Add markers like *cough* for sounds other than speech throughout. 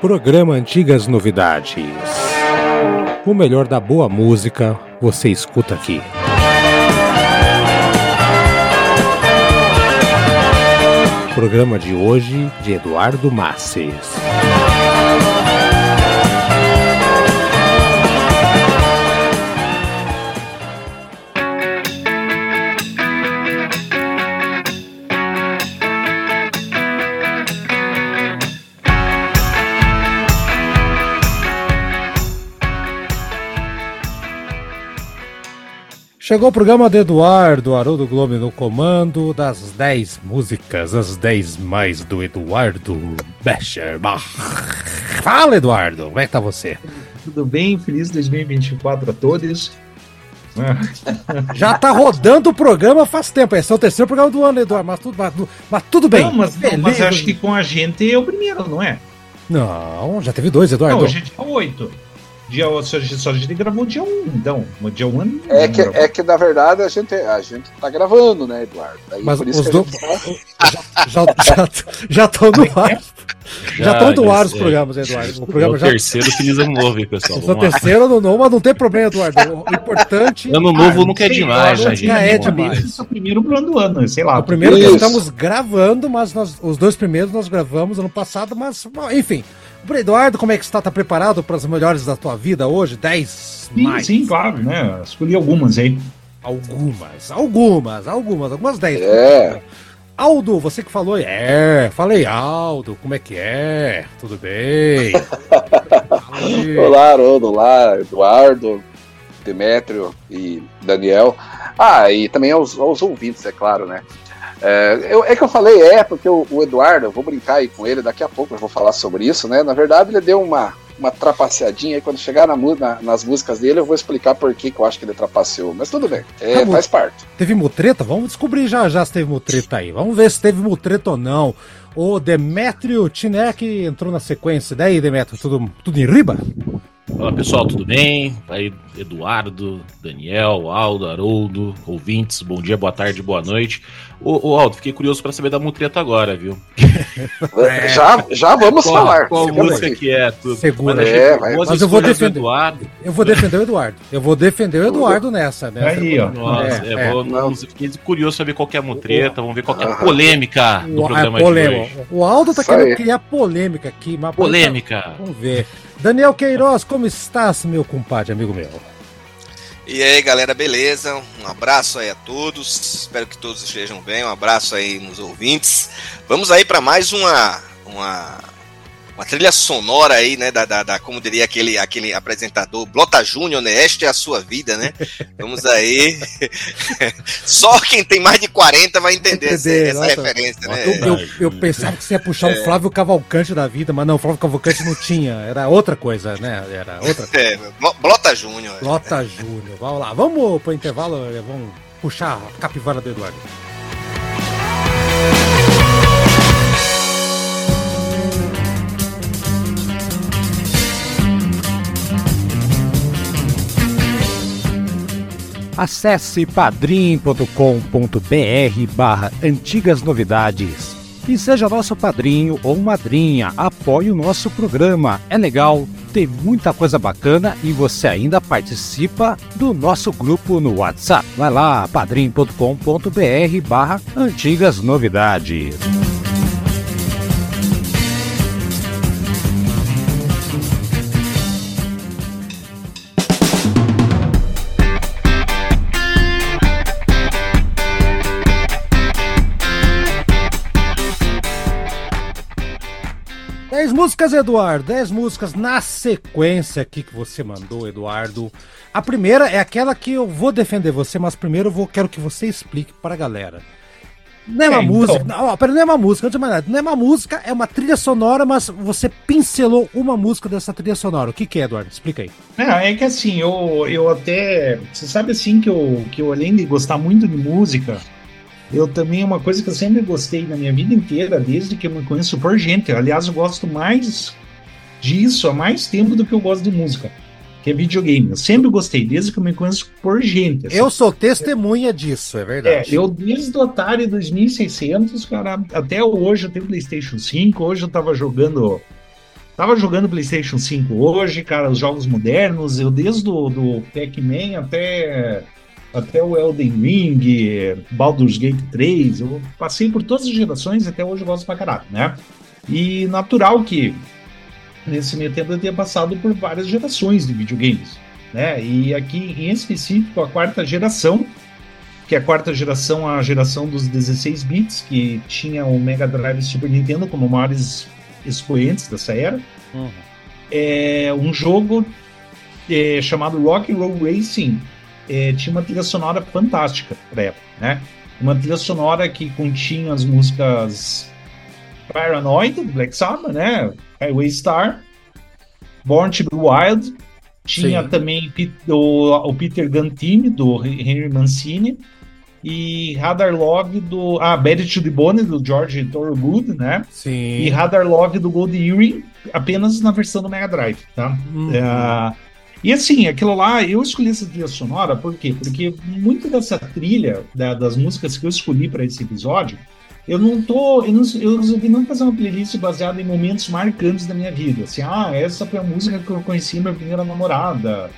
Programa Antigas Novidades. O melhor da boa música você escuta aqui. Programa de hoje de Eduardo Masses. Chegou o programa do Eduardo, Haroldo Globo no comando das 10 músicas, as 10 mais do Eduardo Becher. Fala, Eduardo, como é que tá você? Tudo bem? Feliz 2024 a todos. Já tá rodando o programa faz tempo. Esse é o terceiro programa do ano, Eduardo, mas tudo, mas, mas tudo bem. Não, mas, não, mas acho que com a gente é o primeiro, não é? Não, já teve dois, Eduardo. Não, a gente é oito. Dia, só, só a gente gravou dia 1, um, então. Dia 1 um, é, que, é que, na verdade, a gente, a gente tá gravando, né, Eduardo? Daí, Mas os dois. Tá... já já estão no ar. Já estão no ar os programas, Eduardo. O programa é o já... terceiro Feliz Ano Novo, hein, pessoal. O terceiro Ano Novo, mas não tem problema, Eduardo. O importante. Ano Novo ah, nunca é demais, já, gente. É demais. Esse é o primeiro plano do ano, sei lá. O primeiro que estamos gravando, mas nós, os dois primeiros nós gravamos ano passado, mas, enfim. Eduardo, como é que está? Tá preparado para as melhores da tua vida hoje? 10 sim, mais? Sim, claro, né? Escolhi algumas aí. Algumas, algumas, algumas, algumas 10. É. Aldo, você que falou, é, falei Aldo, como é que é? Tudo bem? *laughs* olá, Haroldo, olá, Eduardo, Demétrio e Daniel. Ah, e também aos, aos ouvintes, é claro, né? É, eu, é que eu falei é, porque o, o, Eduardo, eu vou brincar aí com ele, daqui a pouco eu vou falar sobre isso, né? Na verdade, ele deu uma, uma trapaceadinha aí. Quando chegar na, na, nas músicas dele, eu vou explicar por que, que eu acho que ele trapaceou. Mas tudo bem, é, tá, faz parte. Teve mutreta? Vamos descobrir já já se teve mutreta aí. Vamos ver se teve mutreta ou não. O Demetrio Tinek entrou na sequência. Daí, Demetrio, tudo, tudo em riba? Fala pessoal, tudo bem? Aí, Eduardo, Daniel, Aldo, Haroldo, ouvintes, bom dia, boa tarde, boa noite. Ô, ô Aldo, fiquei curioso para saber da mutreta agora, viu? É. *laughs* Já, já vamos qual, falar. Qual música que é? Tudo. Segura. Mas, é, vai. mas eu vou defender. Eduardo. Eu vou defender o Eduardo. Eu vou defender o Eduardo nessa, né? Aí, ó. Nossa, é, é, vou, não, fiquei curioso saber qual é a mutreta, vamos ver qual é a polêmica do o, programa de hoje. O Aldo tá querendo criar polêmica aqui. Mas polêmica. Vamos ver. Daniel Queiroz, como estás, meu compadre, amigo meu? E aí, galera, beleza? Um abraço aí a todos. Espero que todos estejam bem. Um abraço aí nos ouvintes. Vamos aí para mais uma uma uma trilha sonora aí, né, da, da, da, como diria aquele, aquele apresentador, Blota Júnior, né, esta é a sua vida, né, vamos aí, *laughs* só quem tem mais de 40 vai entender, entender essa, essa referência, né. Eu, eu, eu, pensava que você ia puxar é. um Flávio Cavalcante da vida, mas não, Flávio Cavalcante não tinha, era outra coisa, né, era outra coisa. É, Blota Júnior. Blota Júnior, vamos lá, vamos pro intervalo, vamos puxar a capivara do Eduardo. Acesse padrim.com.br barra antigas novidades e seja nosso padrinho ou madrinha. Apoie o nosso programa. É legal, tem muita coisa bacana e você ainda participa do nosso grupo no WhatsApp. Vai lá, padrim.com.br barra antigas novidades. Músicas, Eduardo. 10 músicas na sequência aqui que você mandou, Eduardo. A primeira é aquela que eu vou defender você, mas primeiro eu vou, quero que você explique para a galera. Não é uma é, então. música. Não, ó, não é uma música, antes de mais nada. Não é uma música, é uma trilha sonora, mas você pincelou uma música dessa trilha sonora. O que, que é, Eduardo? Explica aí. É, é que assim, eu, eu até. Você sabe assim que eu, que eu, além de gostar muito de música, eu também, é uma coisa que eu sempre gostei na minha vida inteira, desde que eu me conheço por gente. Aliás, eu gosto mais disso há mais tempo do que eu gosto de música, que é videogame. Eu sempre gostei, desde que eu me conheço por gente. Assim. Eu sou testemunha disso, é verdade. É, eu desde o Atari 2600, cara, até hoje eu tenho PlayStation 5. Hoje eu tava jogando Tava jogando PlayStation 5 hoje, cara, os jogos modernos, eu desde o do Pac-Man até, até o Elden Ring, Baldur's Gate 3, eu passei por todas as gerações e até hoje eu gosto pra caralho, né? E natural que nesse meio tempo eu tenha passado por várias gerações de videogames, né? E aqui em específico a quarta geração, que é a quarta geração, a geração dos 16 bits, que tinha o Mega Drive e Super Nintendo como maiores expoentes dessa era. Uhum. É um jogo é, chamado Rock and Roll Racing é, tinha uma trilha sonora fantástica para época, né? Uma trilha sonora que continha as músicas Paranoid do Black Sabbath, né? Highway Star, Born to Be Wild, tinha Sim. também o, o Peter Team do Henry Mancini e Radar Love do. Ah, Bad to the Bone do George Thorogood, né? Sim. E Radar Love do Gold Earring, apenas na versão do Mega Drive, tá? Uhum. É, e assim, aquilo lá, eu escolhi essa trilha sonora, por quê? Porque muito dessa trilha, da, das músicas que eu escolhi para esse episódio, eu não tô. Eu, não, eu resolvi não fazer uma playlist baseada em momentos marcantes da minha vida. Assim, ah, essa foi a música que eu conheci minha primeira namorada.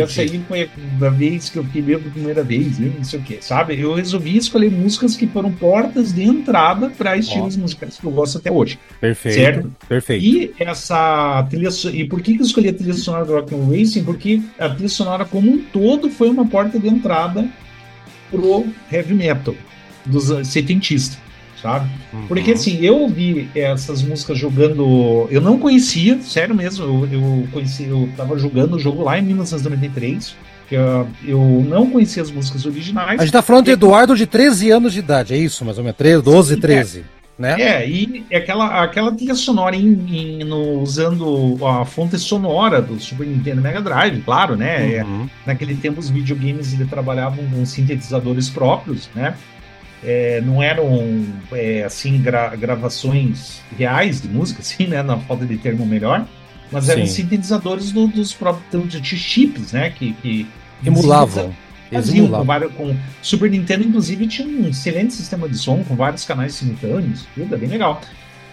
Essa aí foi a vez que eu fiquei bêbado a primeira vez, eu não sei o que, sabe? Eu resolvi escolher músicas que foram portas de entrada para estilos musicais que eu gosto até hoje. Perfeito. Certo? Perfeito. E essa trilha E por que, que eu escolhi a trilha sonora do Rock and Racing? Porque a trilha sonora como um todo foi uma porta de entrada pro heavy metal dos setentistas sabe? Uhum. Porque assim, eu ouvi essas músicas jogando. Eu não conhecia, sério mesmo, eu, eu conheci, eu tava jogando o jogo lá em 1993. Eu, eu não conhecia as músicas originais. A gente tá falando de Eduardo de 13 anos de idade, é isso, mais ou menos? 13, 12, 13. É. Né? É, e aquela, aquela trilha sonora em, em, no, usando a fonte sonora do Super Nintendo Mega Drive, claro, né? Uhum. É, naquele tempo os videogames ele trabalhavam com sintetizadores próprios, né? É, não eram é, assim gra gravações reais de música, *laughs* assim, né, na falta de termo melhor, mas eram Sim. sintetizadores do, dos próprios de chips, né, que, que emulavam. Faziam com, vários, com Super Nintendo, inclusive, tinha um excelente sistema de som com vários canais simultâneos, tudo é bem legal.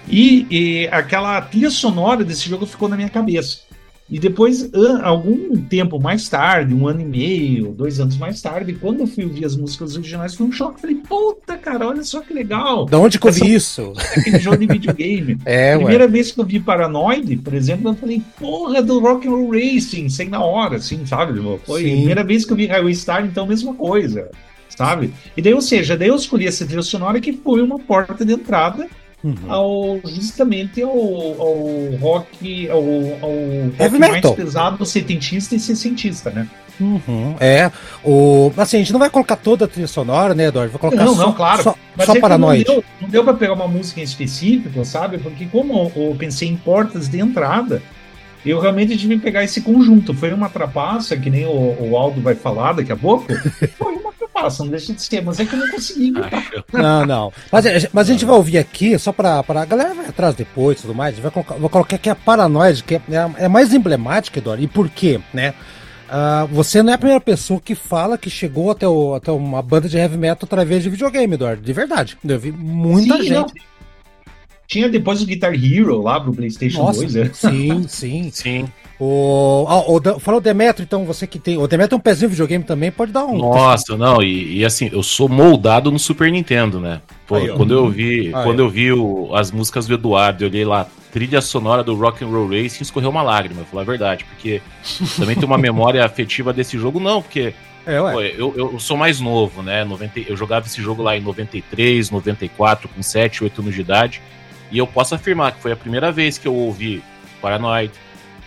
E, e aquela trilha sonora desse jogo ficou na minha cabeça. E depois, algum tempo mais tarde, um ano e meio, dois anos mais tarde, quando eu fui ouvir as músicas originais, foi um choque. Falei, puta, cara, olha só que legal. Da onde que eu vi isso? Aquele jogo de videogame. *laughs* é, Primeira ué. vez que eu vi Paranoid, por exemplo, eu falei, porra, do Rock and Roll Racing, sem na hora, assim, sabe? Foi Sim. a primeira vez que eu vi Highway Star, então, mesma coisa, sabe? E daí, ou seja, daí eu escolhi essa trilha sonora que foi uma porta de entrada Uhum. Ao, justamente ao, ao rock, ao, ao rock mais pesado, setentista e sessentista, né? Uhum, é. O, assim, a gente não vai colocar toda a trilha sonora, né, Eduardo? Vai colocar não, só, não, claro. Só, Mas só é paranoide. Não deu, não deu pra pegar uma música em específico, sabe? Porque como eu pensei em portas de entrada, eu realmente tive que pegar esse conjunto. Foi uma trapaça, que nem o, o Aldo vai falar daqui a pouco. *laughs* Foi uma trapaça, não deixa de ser, mas é que eu não consegui Não, não. Mas, mas a gente vai ouvir aqui, só pra, pra a galera vai atrás depois e tudo mais, vai colocar, vou colocar aqui a Paranoide, que é, é mais emblemática, Eduardo. E por quê, né? Uh, você não é a primeira pessoa que fala que chegou até, o, até uma banda de heavy metal através de videogame, Eduardo. De verdade. Eu vi muita Sim, gente. Não. Tinha depois o Guitar Hero lá pro PlayStation Nossa, 2, né? Sim, *laughs* sim. sim. O, oh, o, falou Demetrio, então você que tem. O Demetrio tem um pezinho de videogame também, pode dar um. Nossa, não, e, e, assim, eu sou moldado no Super Nintendo, né? Pô, aí, quando eu vi, aí, quando eu vi o, as músicas do Eduardo, eu olhei lá, trilha sonora do Rock and Roll Racing, escorreu uma lágrima, vou falar a verdade, porque também tem uma *laughs* memória afetiva desse jogo, não, porque é, Pô, eu, eu sou mais novo, né? 90, eu jogava esse jogo lá em 93, 94, com 7, 8 anos de idade. E eu posso afirmar que foi a primeira vez que eu ouvi Paranoid,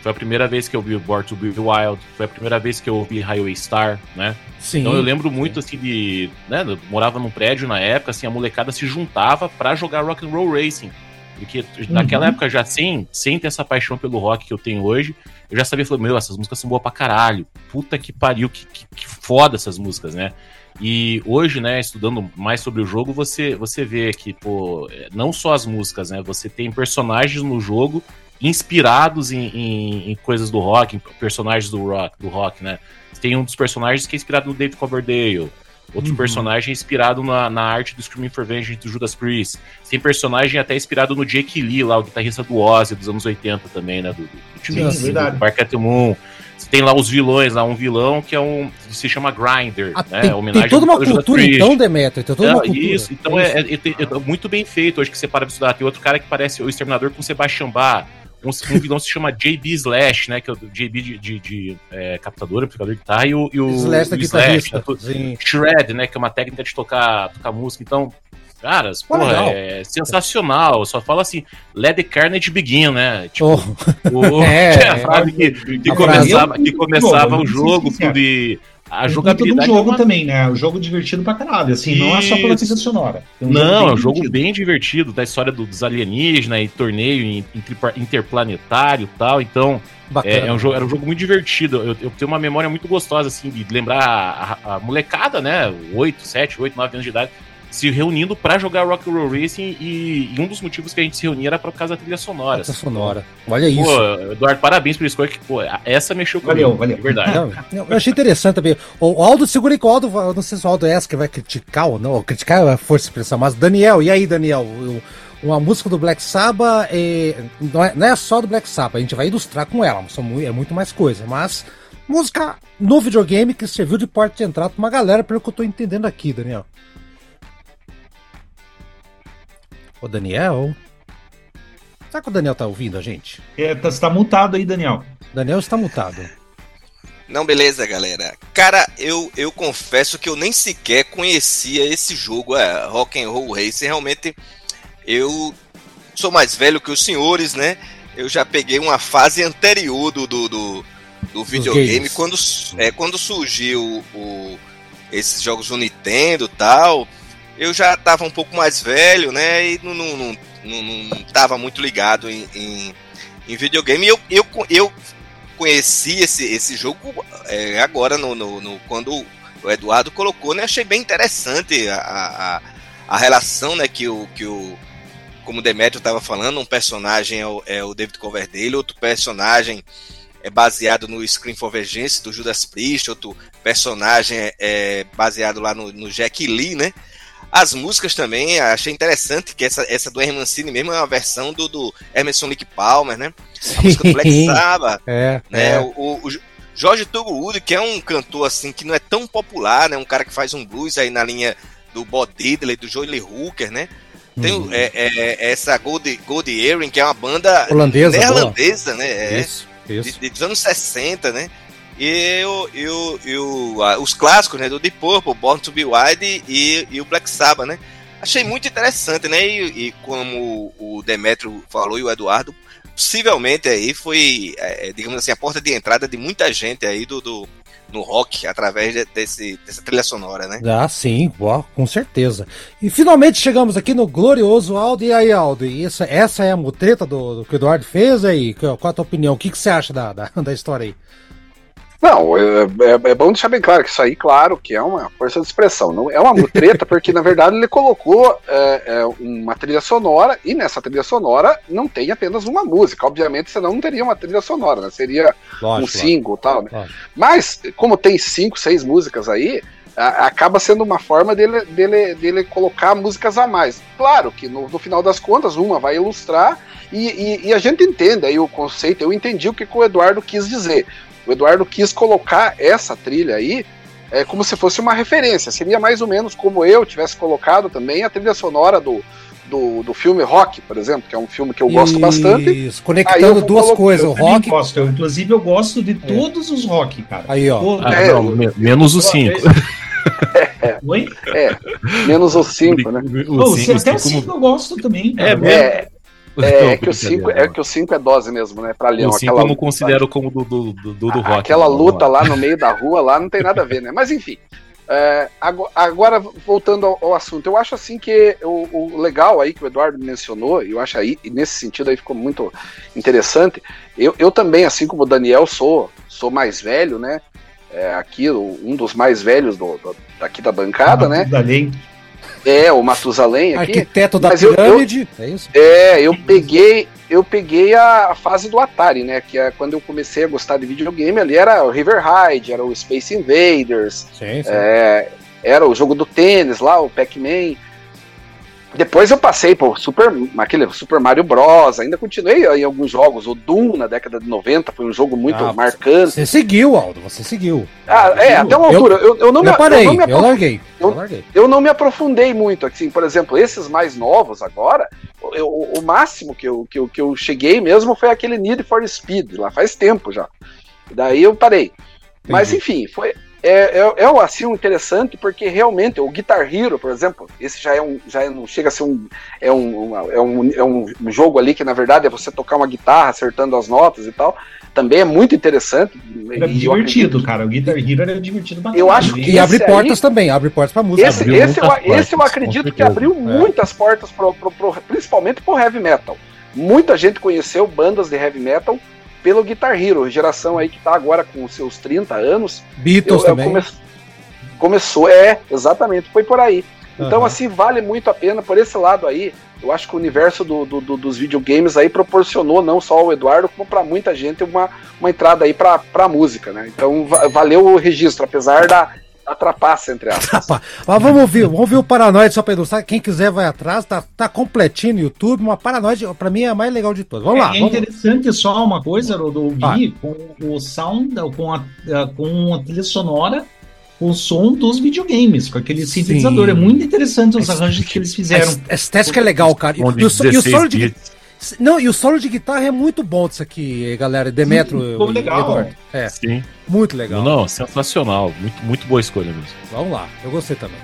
foi a primeira vez que eu ouvi Born to Be Wild, foi a primeira vez que eu ouvi Highway Star, né? Sim. Então eu lembro muito assim de, né, eu morava num prédio na época, assim, a molecada se juntava para jogar Rock and Roll Racing. Porque uhum. naquela época já sem, sem ter essa paixão pelo rock que eu tenho hoje, eu já sabia, falei, meu, essas músicas são boas pra caralho. Puta que pariu, que, que, que foda essas músicas, né? E hoje, né, estudando mais sobre o jogo, você, você vê que, pô, não só as músicas, né? Você tem personagens no jogo inspirados em, em, em coisas do rock, em personagens do rock, do rock, né? Tem um dos personagens que é inspirado no David Coverdale. Outro uhum. personagem inspirado na, na arte do Screaming for Vengeance do Judas Priest. Tem personagem até inspirado no Jake Lee, lá, o guitarrista do Ozzy dos anos 80 também, né? Do, do, do, Sim, do, do Moon. Tem lá os vilões, lá um vilão que é um. se chama Grinder, ah, né? Tem, homenagem tem toda uma cultura, então, Demetrio. Tem toda uma cultura. Isso, então é, é, é, é, muito bem feito hoje que você para de estudar. Tem outro cara que parece o Exterminador com o Sebastian Bach. Um, um, *laughs* vilão se chama JB Slash, né? Que é o JB de, de, de é, captador, amplificador de guitarra, e o, e o, Slash, o Slash né, Shred, né? Que é uma técnica de tocar, tocar música. Então, Caras, porra, é sensacional. Só fala assim, let the carnage begin, né? Tipo, oh. *laughs* o, é, *laughs* é a frase que, que começava, que começava o jogo de a jogabilidade. Um jogo é uma... também, né? O jogo divertido pra caralho, assim, Isso. não é só pela trilha sonora. Um não, é um jogo bem divertido, da história dos alienígenas e torneio interplanetário e tal, então. É, é, um jogo, era um jogo muito divertido. Eu, eu, tenho uma memória muito gostosa, assim, de lembrar a, a, a molecada, né? 8, 7, 8, 9 anos de idade, se reunindo para jogar Rock Roll Racing e, e, um dos motivos que a gente se reunia era por causa da trilha sonora. Trilha sonora. Olha isso. Pô, Eduardo, parabéns por escolha que, pô, essa mexeu comigo. Valeu, valeu. verdade. Não, eu achei interessante também. O Aldo, segura aí que o Aldo, não sei se o Aldo é essa que vai criticar ou não, criticar é a força de expressão, mas Daniel, e aí, Daniel? uma música do Black Sabbath é, não, é, não é só do Black Sabbath, a gente vai ilustrar com ela, é muito mais coisa, mas música no videogame que serviu de porta de entrada pra uma galera, pelo que eu tô entendendo aqui, Daniel. Ô, Daniel? Será que o Daniel tá ouvindo a gente? É, tá, você tá mutado aí, Daniel. Daniel está mutado. Não, beleza, galera. Cara, eu, eu confesso que eu nem sequer conhecia esse jogo, é, Rock and Roll Race. Realmente, eu sou mais velho que os senhores, né? Eu já peguei uma fase anterior do, do, do, do videogame, quando, é, quando surgiu o, esses jogos do Nintendo e tal eu já estava um pouco mais velho, né? E não, não, não, não, não tava muito ligado em, em, em videogame. E eu, eu, eu conheci esse, esse jogo é, agora, no, no, no, quando o Eduardo colocou, né? Achei bem interessante a, a, a relação né, que, o, que o. Como o Demetrio estava falando, um personagem é o, é o David Coverdale, outro personagem é baseado no Scream for Vengeance do Judas Priest, outro personagem é, é baseado lá no, no Jack Lee, né? As músicas também, achei interessante que essa, essa do Hermancini mesmo é uma versão do, do Emerson Lake Palmer, né? A música do Black *laughs* Sabbath, é, né? É. O, o, Jorge Tugwood, que é um cantor assim que não é tão popular, né? Um cara que faz um blues aí na linha do Bob Diddley, do Joey Hooker, né? Tem hum. é, é, é, essa Gold, Gold Earring, que é uma banda holandesa, neerlandesa, né? É, isso, isso. De, dos anos 60, né? E, eu, eu, eu, os clássicos, né? Do Deep Purple, Born to Be Wild e, e o Black Sabbath, né? Achei muito interessante, né? E, e como o Demetrio falou e o Eduardo, possivelmente aí foi, é, digamos assim, a porta de entrada de muita gente aí do, do no rock através de, desse, dessa trilha sonora, né? Ah, sim, boa, com certeza. E finalmente chegamos aqui no glorioso Aldo. E aí, Aldo, e essa, essa é a mutreta do, do que o Eduardo fez aí? Qual a tua opinião? O que, que você acha da, da, *laughs* da história aí? Não, é, é, é, bom deixar bem claro que isso aí, claro, que é uma força de expressão. Não é uma *laughs* mutreta, porque na verdade ele colocou é, é, uma trilha sonora, e nessa trilha sonora não tem apenas uma música. Obviamente, senão não teria uma trilha sonora, né? Seria lógico, um single e tal, né? Mas, como tem cinco, seis músicas aí, a, acaba sendo uma forma dele, dele, dele colocar músicas a mais. Claro que no, no final das contas, uma vai ilustrar e, e, e, a gente entende aí o conceito, eu entendi o que, que o Eduardo quis dizer. O Eduardo quis colocar essa trilha aí é, como se fosse uma referência. Seria mais ou menos como eu tivesse colocado também a trilha sonora do, do, do filme Rock, por exemplo, que é um filme que eu gosto Isso, bastante. conectando duas coisas, o rock. Gosto, eu, inclusive, eu gosto de é. todos os rock, cara. Aí, ó. Ah, é, não, menos os cinco. É, *laughs* é, menos os cinco, né? O, cinco, até o cinco eu gosto também. Cara. É, é, é, é, que o 5 é que o 5 é dose mesmo, né? Pra Leão. O 5 eu não considero como do, do, do, do rock. Aquela luta lá no meio da rua lá não tem nada a ver, né? Mas enfim. É, agora, voltando ao, ao, assunto, eu acho assim que o, o, legal aí que o Eduardo mencionou, eu acho aí, e nesse sentido aí ficou muito interessante. Eu, eu também, assim como o Daniel, sou, sou mais velho, né? É, aqui, um dos mais velhos do, do daqui da bancada, ah, né? Além. É, o Matusalém aqui. Arquiteto da pirâmide. Eu, eu, é isso? É, eu peguei, eu peguei a fase do Atari, né? Que é quando eu comecei a gostar de videogame, ali era o River Ride, era o Space Invaders. Sim, sim. É, era o jogo do tênis lá, o Pac-Man. Depois eu passei por Super, aquele Super Mario Bros. Ainda continuei em alguns jogos. O Doom na década de 90 foi um jogo muito ah, marcante. Você seguiu, Aldo, você seguiu. Ah, é, até uma altura. Eu, eu, eu não eu me, parei, eu, não me eu larguei. Eu, eu, larguei. eu não me aprofundei muito. Assim, por exemplo, esses mais novos agora, eu, o máximo que eu, que, eu, que eu cheguei mesmo foi aquele Need for Speed, lá faz tempo já. Daí eu parei. Entendi. Mas enfim, foi, é, é, é assim um interessante porque realmente o Guitar Hero, por exemplo, esse já é um, já é, não chega a ser um é um, é um, é um jogo ali que na verdade é você tocar uma guitarra acertando as notas e tal. Também é muito interessante. É divertido, cara. O Guitar Hero é divertido bastante. Eu acho que e abre aí, portas também, abre portas para música. Esse, esse, eu, portas, esse eu acredito que abriu é. muitas portas, pro, pro, pro, principalmente pro heavy metal. Muita gente conheceu bandas de heavy metal pelo Guitar Hero, geração aí que tá agora com os seus 30 anos. Beatles eu, também. Come... Começou, é, exatamente, foi por aí. Então, uhum. assim, vale muito a pena por esse lado aí. Eu acho que o universo do, do, do, dos videogames aí proporcionou não só ao Eduardo, como para muita gente uma, uma entrada aí para a música, né? Então, valeu o registro, apesar da, atrapassa, entre aspas. Mas vamos ouvir, vamos ouvir o Paranoide só pra ilustrar. Quem quiser vai atrás, tá, tá completinho no YouTube. Uma Paranoide, pra mim, é a mais legal de todas. Vamos é, lá. É vamos... interessante só uma coisa, Rodolfo, ah. com o sound, com a, com a trilha sonora, o som dos videogames, com aquele sintetizador. É muito interessante os arranjos que eles fizeram. A estética é legal, cara. E, e, o, e o solo de. Não, e o solo de guitarra é muito bom disso aqui, galera. Demetro. Sim, legal. Eduardo. É. Sim. Muito legal. Não, sensacional. Muito, muito boa escolha mesmo. Vamos lá, eu gostei também.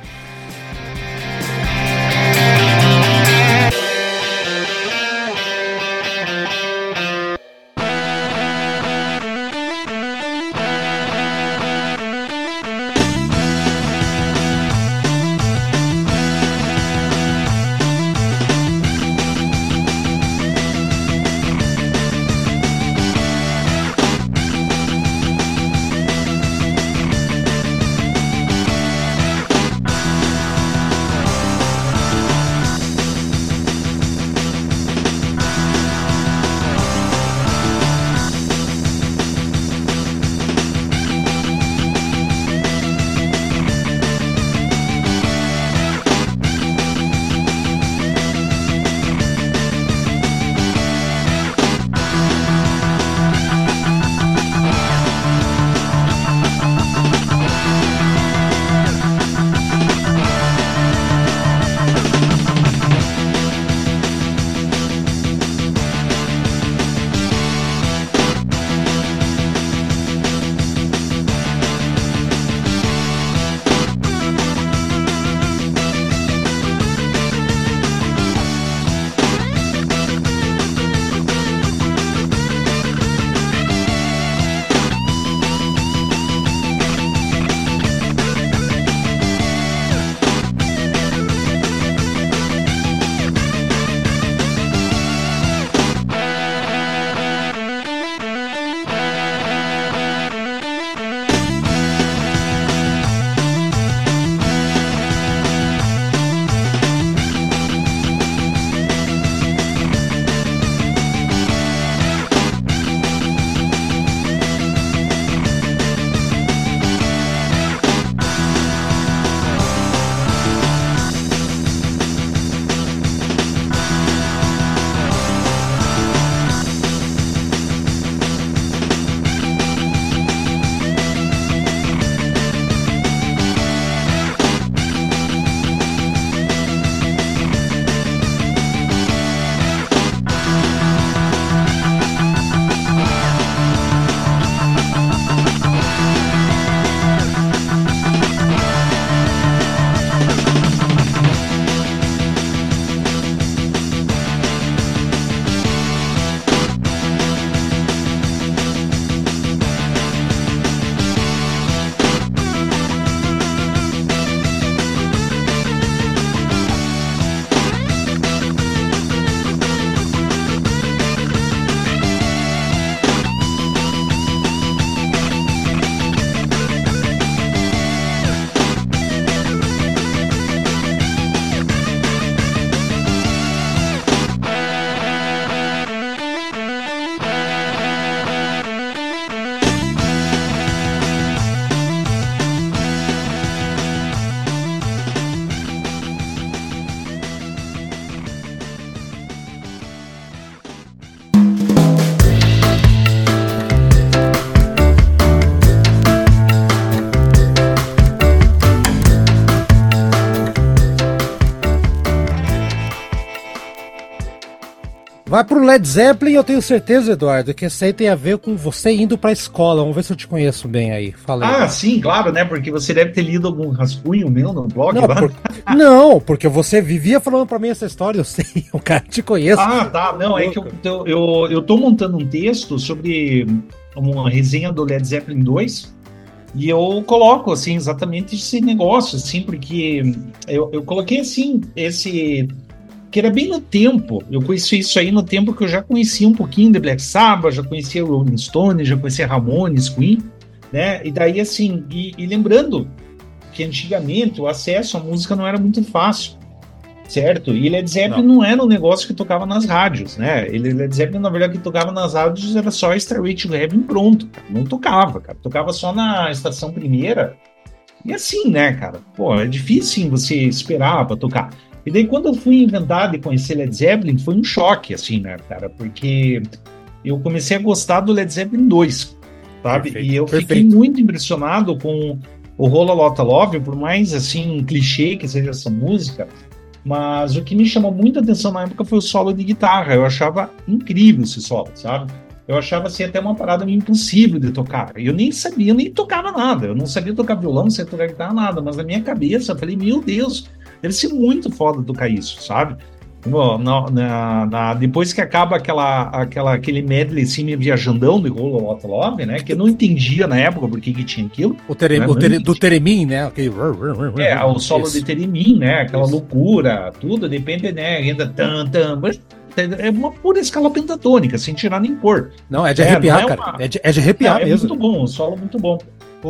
Vai pro Led Zeppelin, eu tenho certeza, Eduardo, que esse aí tem a ver com você indo pra escola. Vamos ver se eu te conheço bem aí. Fala aí. Ah, sim, claro, né? Porque você deve ter lido algum rascunho meu no blog. Não, por... não porque você vivia falando pra mim essa história, eu sei, *laughs* o cara te conhece. Ah, tá. Não, é que eu, eu, eu, eu tô montando um texto sobre uma resenha do Led Zeppelin 2. E eu coloco, assim, exatamente esse negócio, assim, porque eu, eu coloquei, assim, esse que era bem no tempo. Eu conheci isso aí no tempo que eu já conhecia um pouquinho de Black Sabbath, já conhecia Rolling Stones, já conhecia Ramones, Queen, né? E daí assim, e, e, lembrando que antigamente o acesso à música não era muito fácil, certo? E Led Zeppelin não, não era um negócio que tocava nas rádios, né? Ele Led Zeppelin na verdade que tocava nas rádios era só Starway to Heaven pronto, não tocava, cara. Tocava só na estação primeira. E assim, né, cara? Pô, é difícil sim, você esperar para tocar. E daí, quando eu fui inventar de conhecer Led Zeppelin, foi um choque, assim, né, cara? Porque eu comecei a gostar do Led Zeppelin 2, sabe? Perfeito, e eu perfeito. fiquei muito impressionado com o Rola Lotta Love, por mais, assim, clichê que seja essa música, mas o que me chamou muita atenção na época foi o solo de guitarra. Eu achava incrível esse solo, sabe? Eu achava assim até uma parada meio impossível de tocar. Eu nem sabia, eu nem tocava nada. Eu não sabia tocar violão, não sabia tocar guitarra, nada. Mas na minha cabeça eu falei, meu Deus, Deve ser muito foda tocar isso, sabe? No, no, na, na, depois que acaba aquela, aquela, aquele medley assim, viajandão do Rolo Lot Love, né? Que eu não entendia na época por que, que tinha aquilo. O, tere, né? o tere, do Teremin, né? Aquele... É, o solo isso. de Teremin, né? Aquela isso. loucura, tudo, depende, né? Ainda tan, tan, é uma pura escala pentatônica, sem tirar nem pôr. Não, é de arrepiar, é, é cara. Uma... É, de, é de arrepiar é, mesmo. É muito bom, o solo muito bom.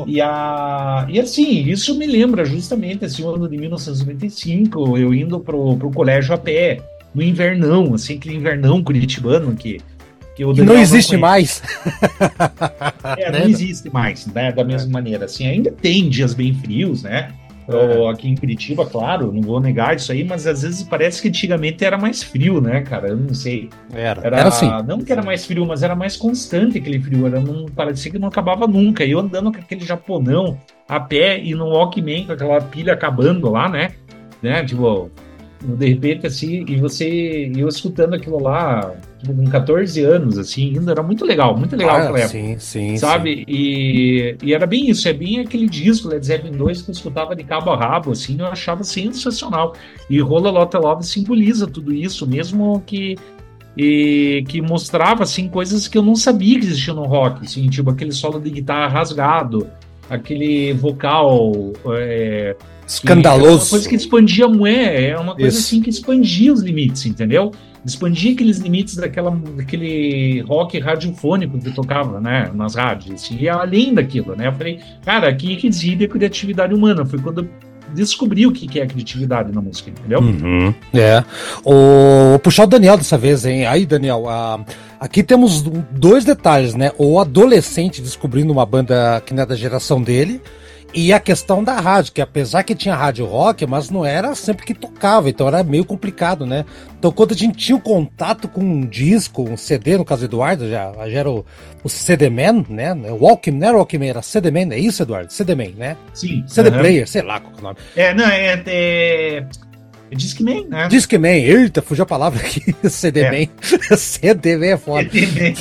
E, a, e assim, isso me lembra justamente esse ano de 1995, eu indo pro, pro colégio a pé, no invernão, assim, aquele invernão curitibano que, que o Não existe não mais. É, *laughs* não existe mais, né? Da mesma maneira. Assim, ainda tem dias bem frios, né? É. Aqui em Curitiba, claro, não vou negar isso aí, mas às vezes parece que antigamente era mais frio, né, cara? Eu não sei. Era, era, era assim. Não que era mais frio, mas era mais constante aquele frio. Era, não, parecia que não acabava nunca. E eu andando com aquele japonão a pé e no Walkman com aquela pilha acabando lá, né? né? Tipo, de repente, assim, e você, eu escutando aquilo lá, com 14 anos, assim, ainda era muito legal, muito legal ah, aquela. Sim, sim. Sabe? Sim. E, e era bem isso, é bem aquele disco Led Zeppelin 2 que eu escutava de cabo a rabo, assim, eu achava sensacional. E Rola Lotta Love simboliza tudo isso, mesmo que e que mostrava assim coisas que eu não sabia que existiam no rock, assim, tipo aquele solo de guitarra rasgado, aquele vocal é, Escandaloso. É uma coisa que expandia moé, é uma coisa Isso. assim que expandia os limites, entendeu? Expandia aqueles limites daquela, daquele rock radiofônico que tocava, né, nas rádios, e além daquilo, né? Eu falei, cara, aqui que reside a criatividade humana. Foi quando eu descobri o que é a criatividade na música, entendeu? Uhum. É. O, vou puxar o Daniel dessa vez, hein? Aí, Daniel, a, aqui temos dois detalhes, né? O adolescente descobrindo uma banda que não é da geração dele e a questão da rádio, que apesar que tinha rádio rock, mas não era sempre que tocava, então era meio complicado, né? Então quando a gente tinha o contato com um disco, um CD, no caso do Eduardo, já, já era o, o CD-Man, né? O Walkman, não era Walkman, era CD-Man, é isso, Eduardo? CD-Man, né? Sim. CD Player, sei lá qual é o nome. É, não, é, é é Discman, né? Discman, eita, fugiu a palavra aqui. *laughs* CD-Man. É. *laughs* CD-Man é foda. CD-Man.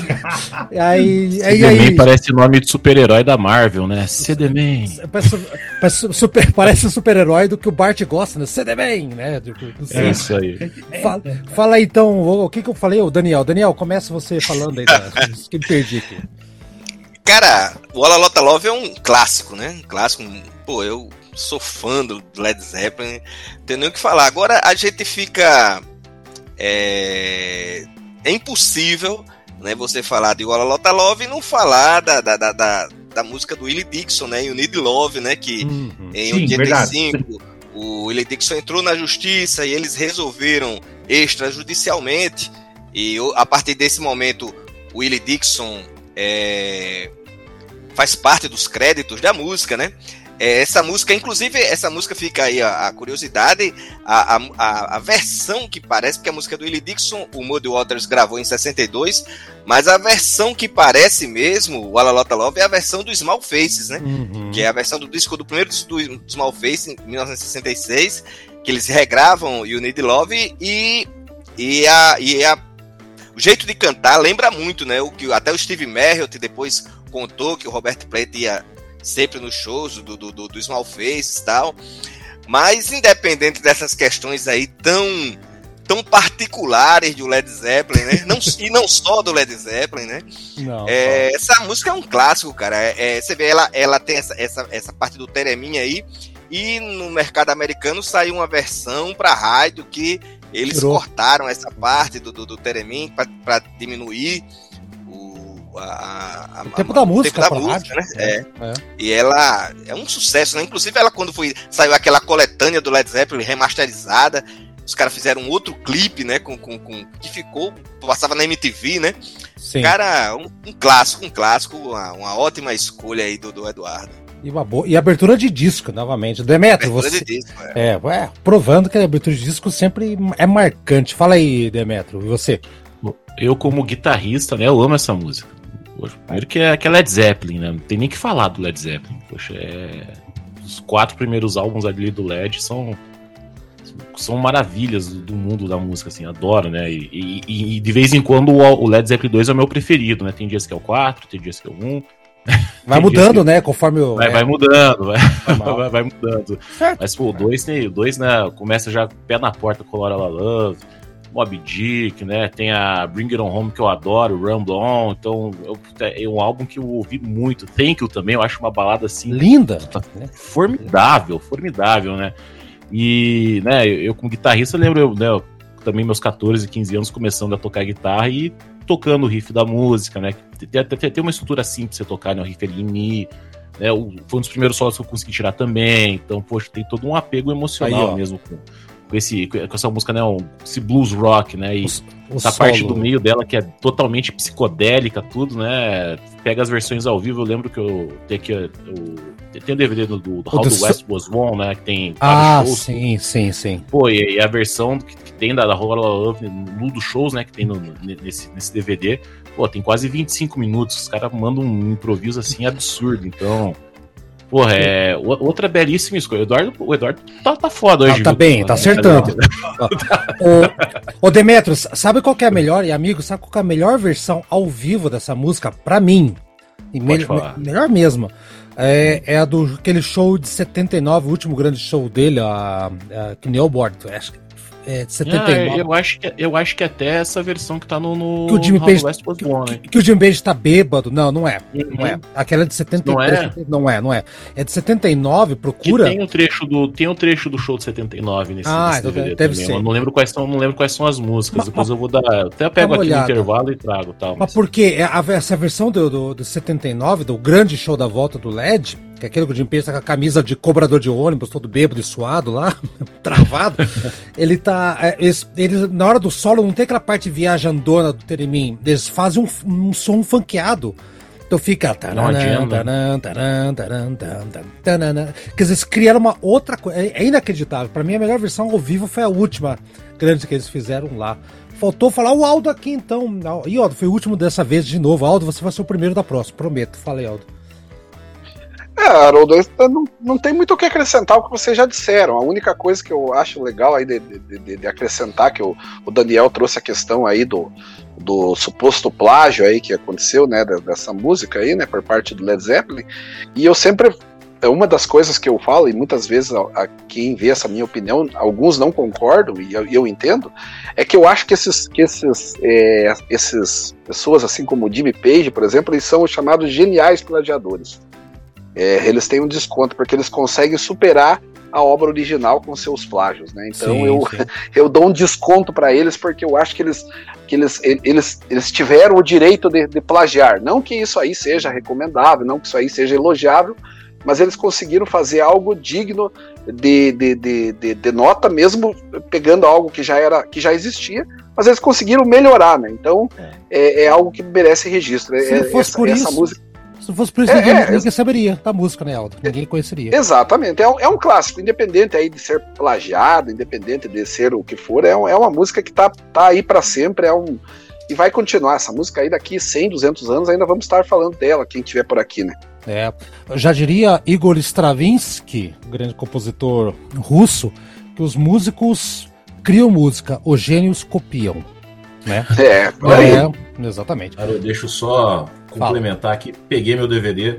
aí, CD-Man aí... parece nome de super-herói da Marvel, né? CD-Man. Parece, parece, super, parece super-herói do que o Bart gosta, né? CD-Man, né? É isso aí. Fala, fala aí então, o que que eu falei, o Daniel? Daniel, começa você falando aí, da, que me perdi aqui. Cara, o Ola Lota Love é um clássico, né? Um clássico, pô, eu sou fã do Led Zeppelin, não tem nem o que falar. Agora a gente fica. É, é impossível né, você falar de Walla Lotta Love e não falar da, da, da, da, da música do Willie Dixon, né? You Need Love, né? Que uhum. em Sim, 85 verdade. o Willie Dixon entrou na justiça e eles resolveram extrajudicialmente. E a partir desse momento, o Willie Dixon é, faz parte dos créditos da música, né? É, essa música, inclusive, essa música fica aí a, a curiosidade, a, a, a, versão que parece, porque a música do Willie Dixon, o Muddy Waters gravou em 62, mas a versão que parece mesmo, o Alalota Love, é a versão do Small Faces, né? Uhum. Que é a versão do disco do primeiro disco do Small Faces, em 1966, que eles regravam You Need Love e, e, a, e a o jeito de cantar lembra muito, né? O que até o Steve Merritt depois contou que o Robert Plant ia sempre nos shows do, do, do, do e tal. Mas independente dessas questões aí tão tão particulares do Led Zeppelin, né? Não, e não só do Led Zeppelin, né? Não, é, essa música é um clássico, cara. É, é, você vê, ela, ela tem essa, essa, essa parte do tereminha aí, e no mercado americano saiu uma versão para rádio que eles Tirou. cortaram essa parte do, do, do teremin para diminuir a, a, o tempo da música, tempo da música né? É. é. E ela é um sucesso, né? Inclusive, ela, quando foi, saiu aquela coletânea do Led Zeppelin remasterizada, os caras fizeram um outro clipe, né? Com, com, com, que ficou, passava na MTV, né? Sim. Cara, um, um clássico, um clássico, uma, uma, ótima escolha aí do, do Eduardo. E, uma boa, e abertura de disco, novamente. Demetrio, você. De disco, é. É, é, provando que a abertura de disco sempre é marcante. Fala aí, Demetrio, e você? Eu, como guitarrista, né, eu amo essa música. Poxa, primeiro que é, que é Led Zeppelin, né? Não tem nem que falar do Led Zeppelin. Poxa, é... os quatro primeiros álbuns ali do Led são são maravilhas do mundo da música, assim, adoro, né? E, e, e de vez em quando o Led Zeppelin 2 é o meu preferido, né? Tem dias que é o 4, tem dias que é o 1. Vai mudando, que... né? Conforme o. Vai, vai mudando, vai, vai, *laughs* vai, mudando. Certo. Mas, pô, o 2 tem. O 2, né? Começa já pé na porta com Laura Love. Mob Dick, né? Tem a Bring It On Home que eu adoro, Rumble On. Então, eu, é um álbum que eu ouvi muito. Thank You também, eu acho uma balada assim. Linda! Formidável, formidável, né? E, né, eu como guitarrista lembro, né, também meus 14, 15 anos começando a tocar guitarra e tocando o riff da música, né? Tem, tem, tem uma estrutura simples pra você tocar, né? O riff ali em Mi, né? Foi um dos primeiros solos que eu consegui tirar também. Então, poxa, tem todo um apego emocional Aí, mesmo com, com, esse, com essa música, né? Um, esse blues rock, né? E o, o essa solo. parte do meio dela que é totalmente psicodélica, tudo, né? Pega as versões ao vivo, eu lembro que eu tenho que. Eu, tem o DVD do, do How the West Was Won, né? Que tem Ah, shows. sim, sim, sim. Pô, e, e a versão que, que, tem da, da Roller Love no dos shows, né? Que tem no, nesse, nesse DVD. Pô, tem quase 25 minutos. Os caras mandam um improviso assim absurdo. Então. Porra, é outra belíssima escolha. O Eduardo, o Eduardo tá, tá foda hoje. Tá, tá bem, tá acertando. ô, ô Demetrios, sabe qual que é a melhor, e amigo, sabe qual que é a melhor versão ao vivo dessa música? Pra mim. E me, me, melhor mesmo. É, é a do aquele show de 79, o último grande show dele, a, a Knellboard, acho que é, de 79. Ah, eu, acho que, eu acho que até essa versão que tá no. no que o Jimmy Page, que, né? que, que, o Jimmy Page tá bêbado. Não, não é. Uhum. Não é. Aquela é de 73. Não é? não é, não é. É de 79, procura. Que tem o um trecho do tem um trecho do show de 79 nesse, ah, nesse então DVD deve também. ser. Eu não lembro quais são, não lembro quais são as músicas. Mas, Depois mas, eu vou dar. Até pego aqui olhada. no intervalo e trago tal. Mas, mas porque é a, essa versão do, do, do 79, do grande show da volta do LED que é aquele que o Jim Page tá com a camisa de cobrador de ônibus, todo bêbado e suado lá, *laughs* travado. ele tá. É, eles, eles, na hora do solo, não tem aquela parte viajandona do Teremin. Eles fazem um, um som funkeado. Então fica. Quer dizer, eles criaram uma outra coisa. É, é inacreditável. Para mim, a melhor versão ao vivo foi a última grande que eles fizeram lá. Faltou falar o Aldo aqui, então. E Aldo, foi o último dessa vez de novo. Aldo, você vai ser o primeiro da próxima, prometo. Falei, Aldo. É, Haroldo, não, não tem muito o que acrescentar o que vocês já disseram. A única coisa que eu acho legal aí de, de, de acrescentar, que o, o, Daniel trouxe a questão aí do, do suposto plágio aí que aconteceu, né, dessa música aí, né, por parte do Led Zeppelin, e eu sempre é uma das coisas que eu falo, e muitas vezes a, a quem vê essa minha opinião, alguns não concordam, e eu, eu entendo, é que eu acho que esses, que esses, é, esses pessoas, assim como o Jimmy Page, por exemplo, eles são os chamados geniais plagiadores é, eles têm um desconto porque eles conseguem superar a obra original com seus plágios, né? Então sim, eu, sim. *laughs* eu dou um desconto para eles porque eu acho que eles que eles, eles, eles tiveram o direito de, de, plagiar. Não que isso aí seja recomendável, não que isso aí seja elogiável, mas eles conseguiram fazer algo digno de, de, de, de, de nota, mesmo pegando algo que já era que já existia, mas eles conseguiram melhorar, né? Então é, é, é algo que merece registro. Se é, fosse essa, por essa isso, música se fosse por isso, é, ninguém, é, ninguém saberia da música, né, Aldo? Ninguém conheceria. Exatamente. É um, é um clássico, independente aí de ser plagiado, independente de ser o que for, é, um, é uma música que tá, tá aí para sempre, é um. E vai continuar. Essa música aí daqui 100, 200 anos ainda vamos estar falando dela, quem estiver por aqui, né? É, já diria Igor Stravinsky, grande compositor russo, que os músicos criam música, os gênios copiam. né? É, é exatamente. Cara, eu deixo só complementar aqui. Peguei meu DVD.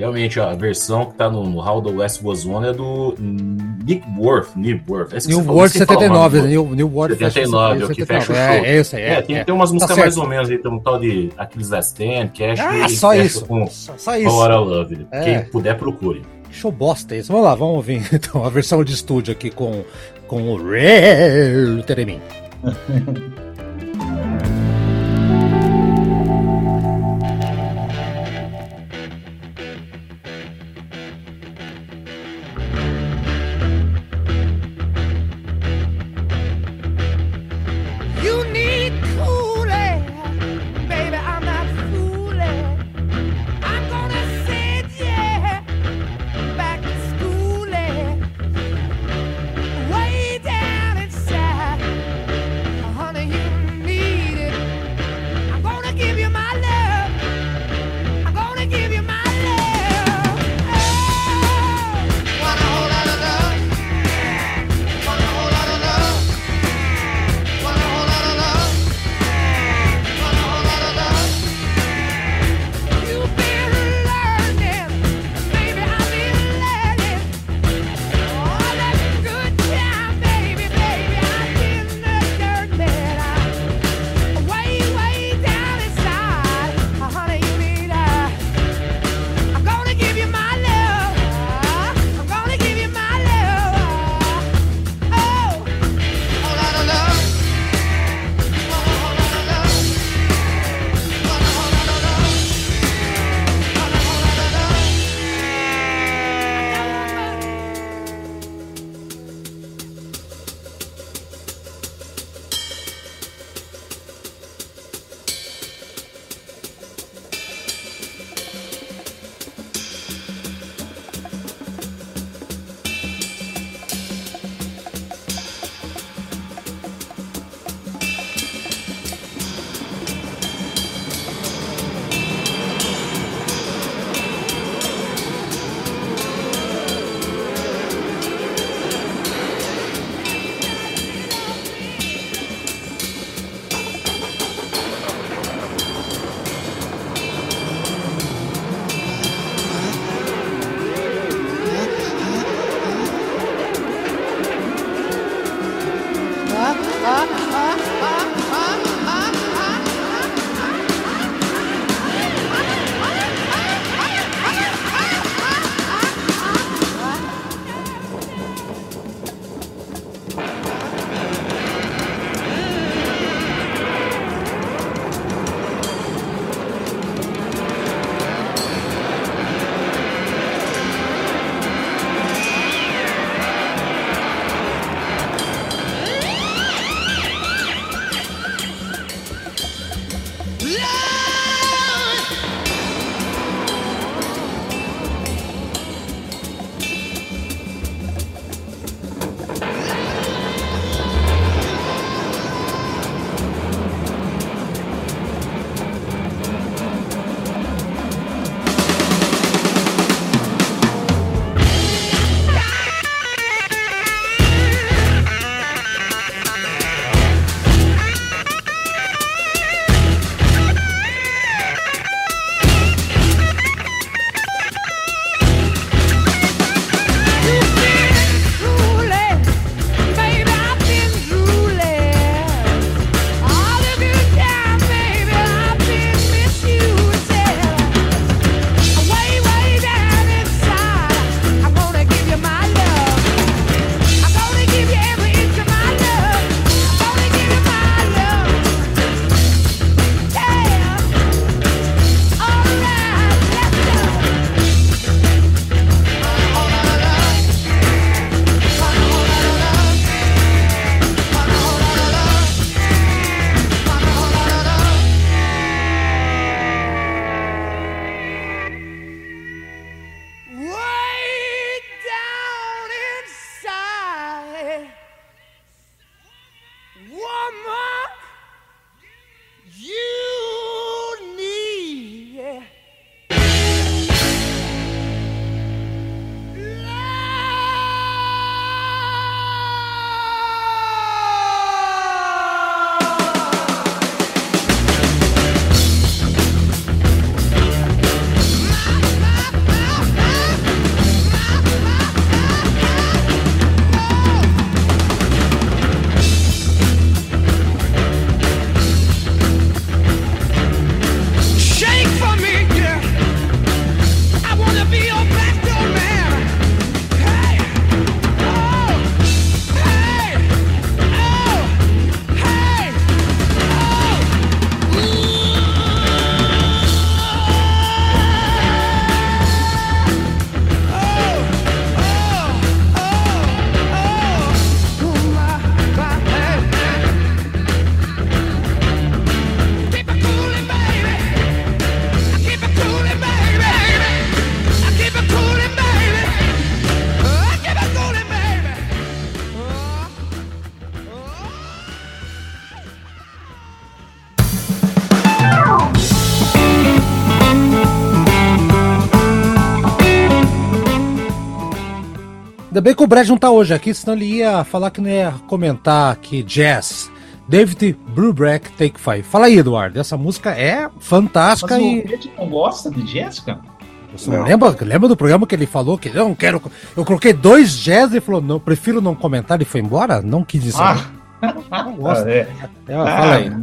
Realmente, a versão que tá no, no How the West Was Won é do Nick Worth. Nick Worth. É New Worth 79, New, New Worth 79, é o que fecha o show. É, esse aí. É, é, tem, é. tem umas tá músicas tá mais ou menos aí, tem um tal de Aqueles Last Stand, Cash. Ah, só isso. Com só, só isso. Power of Love. É. Quem puder, procure. Show bosta isso. Vamos lá, vamos ouvir *laughs* então a versão de estúdio aqui com, com o Real Teremin. *laughs* Ainda bem que o Brad não tá hoje aqui, senão ele ia falar que não ia comentar que jazz. David Brubeck Take Five. Fala aí, Eduardo. Essa música é fantástica Mas e. Você não gosta de jazz, cara? Você não. lembra, lembra do programa que ele falou que eu não quero. Eu coloquei dois jazz e falou, não, prefiro não comentar e foi embora? Não quis dizer. Ah. Não gosto. Ah, *laughs* é. É, fala aí. Ah,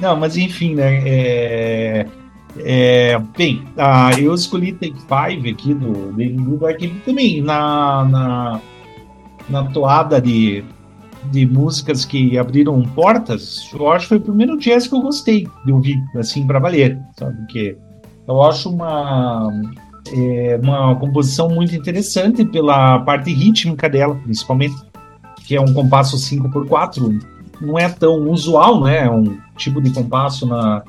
não, mas enfim, né? É, é, bem, ah, eu escolhi Take Five aqui do David Brubeck também na, na, na toada de de músicas que abriram portas, eu acho que foi o primeiro jazz que eu gostei de ouvir, assim, para valer, sabe? Porque eu acho uma, é, uma composição muito interessante pela parte rítmica dela, principalmente, que é um compasso 5x4, não é tão usual, né? É um tipo de compasso na,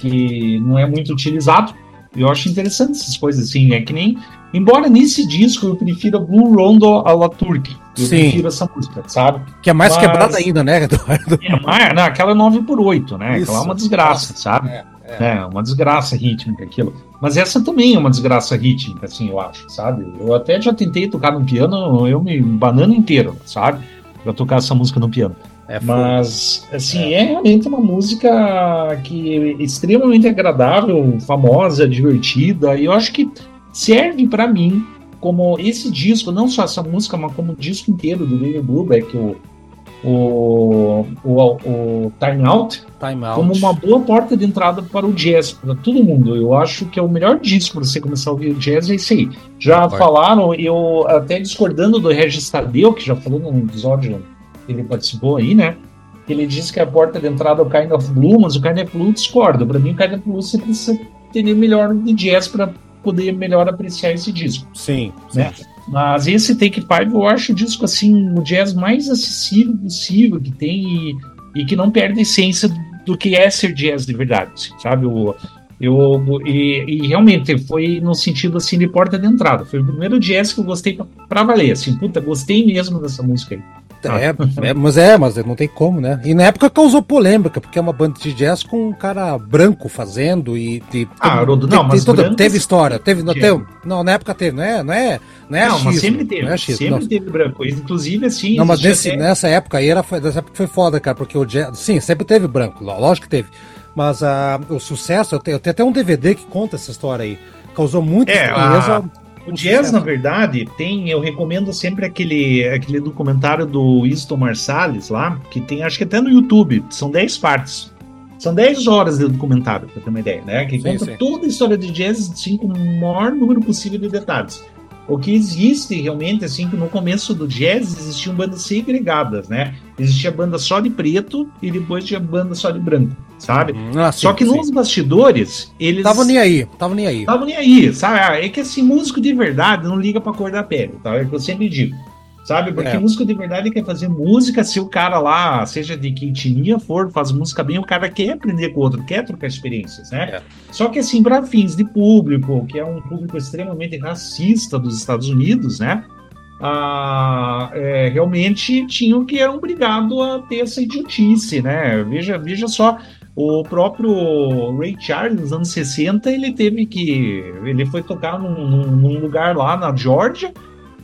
que não é muito utilizado. Eu acho interessante essas coisas assim, é que nem Embora nesse disco eu prefira Blue Rondo a La Turque. Eu Sim. prefiro essa música, sabe? Que é mais Mas, quebrada ainda, né, *laughs* Eduardo? É, mais, não, aquela é 9x8, né? Isso. Aquela é uma desgraça, sabe? É, é. é, uma desgraça rítmica aquilo. Mas essa também é uma desgraça rítmica, assim, eu acho, sabe? Eu até já tentei tocar no piano, eu me banano inteiro, sabe? Pra tocar essa música no piano. É Mas, assim, é. é. realmente uma música que é extremamente agradável, famosa, divertida, e eu acho que serve para mim como esse disco, não só essa música, mas como o disco inteiro do David Brubeck, o, o, o, o Time, Out, Time Out, como uma boa porta de entrada para o jazz, para todo mundo. Eu acho que é o melhor disco para você começar a ouvir jazz, é esse aí. Já Vai. falaram, eu até discordando do Regis Tadeu, que já falou num episódio que ele participou aí, né? Ele disse que a porta de entrada é o Kind of Blue, mas o Kind of Blue discorda. Para mim, o Kind of Blue você precisa entender melhor de jazz para poder melhor apreciar esse disco. Sim. Né? Sim. Mas esse Take Five eu acho o disco assim, o jazz mais acessível possível que tem e, e que não perde a essência do que é ser jazz de verdade, assim, sabe? O, eu, e, e, realmente foi no sentido assim de porta de entrada. Foi o primeiro jazz que eu gostei pra, pra valer. Assim, puta, gostei mesmo dessa música aí. É, é, mas é, mas não tem como, né? E na época causou polêmica, porque é uma banda de jazz com um cara branco fazendo e. e ah, Haroldo, não, mas toda, teve história, teve, não, teve, não, na época teve, não é, não é, não é não, mas sempre teve, é achismo, sempre não. teve branco, inclusive assim. Não, mas nesse, até... nessa época aí era, nessa época foi foda, cara, porque o jazz, sim, sempre teve branco, lógico que teve, mas uh, o sucesso, eu tenho, eu tenho até um DVD que conta essa história aí, causou muita é, A o jazz, na verdade, tem. Eu recomendo sempre aquele, aquele documentário do Winston Marsalis lá, que tem, acho que até no YouTube. São 10 partes. São 10 horas de documentário, pra ter uma ideia, né? Que sim, conta sim. toda a história de jazz, assim, com o maior número possível de detalhes. O que existe realmente, assim, que no começo do jazz existiam bandas segregadas, né? Existia banda só de preto e depois tinha banda só de branco, sabe? Hum, ah, sim, só que sim. nos bastidores, eles. Tava nem aí, tava nem aí. Tava nem aí, sabe? Ah, é que assim, músico de verdade não liga pra cor da pele, tá? É o que eu sempre digo sabe? Porque é. músico de verdade quer fazer música, se o cara lá, seja de que etnia for, faz música bem, o cara quer aprender com o outro, quer trocar experiências, né? É. Só que assim, para fins de público, que é um público extremamente racista dos Estados Unidos, né? Ah, é, realmente tinham que eram obrigados a ter essa idiotice, né? Veja, veja só, o próprio Ray Charles, nos anos 60, ele teve que. Ele foi tocar num, num lugar lá na Georgia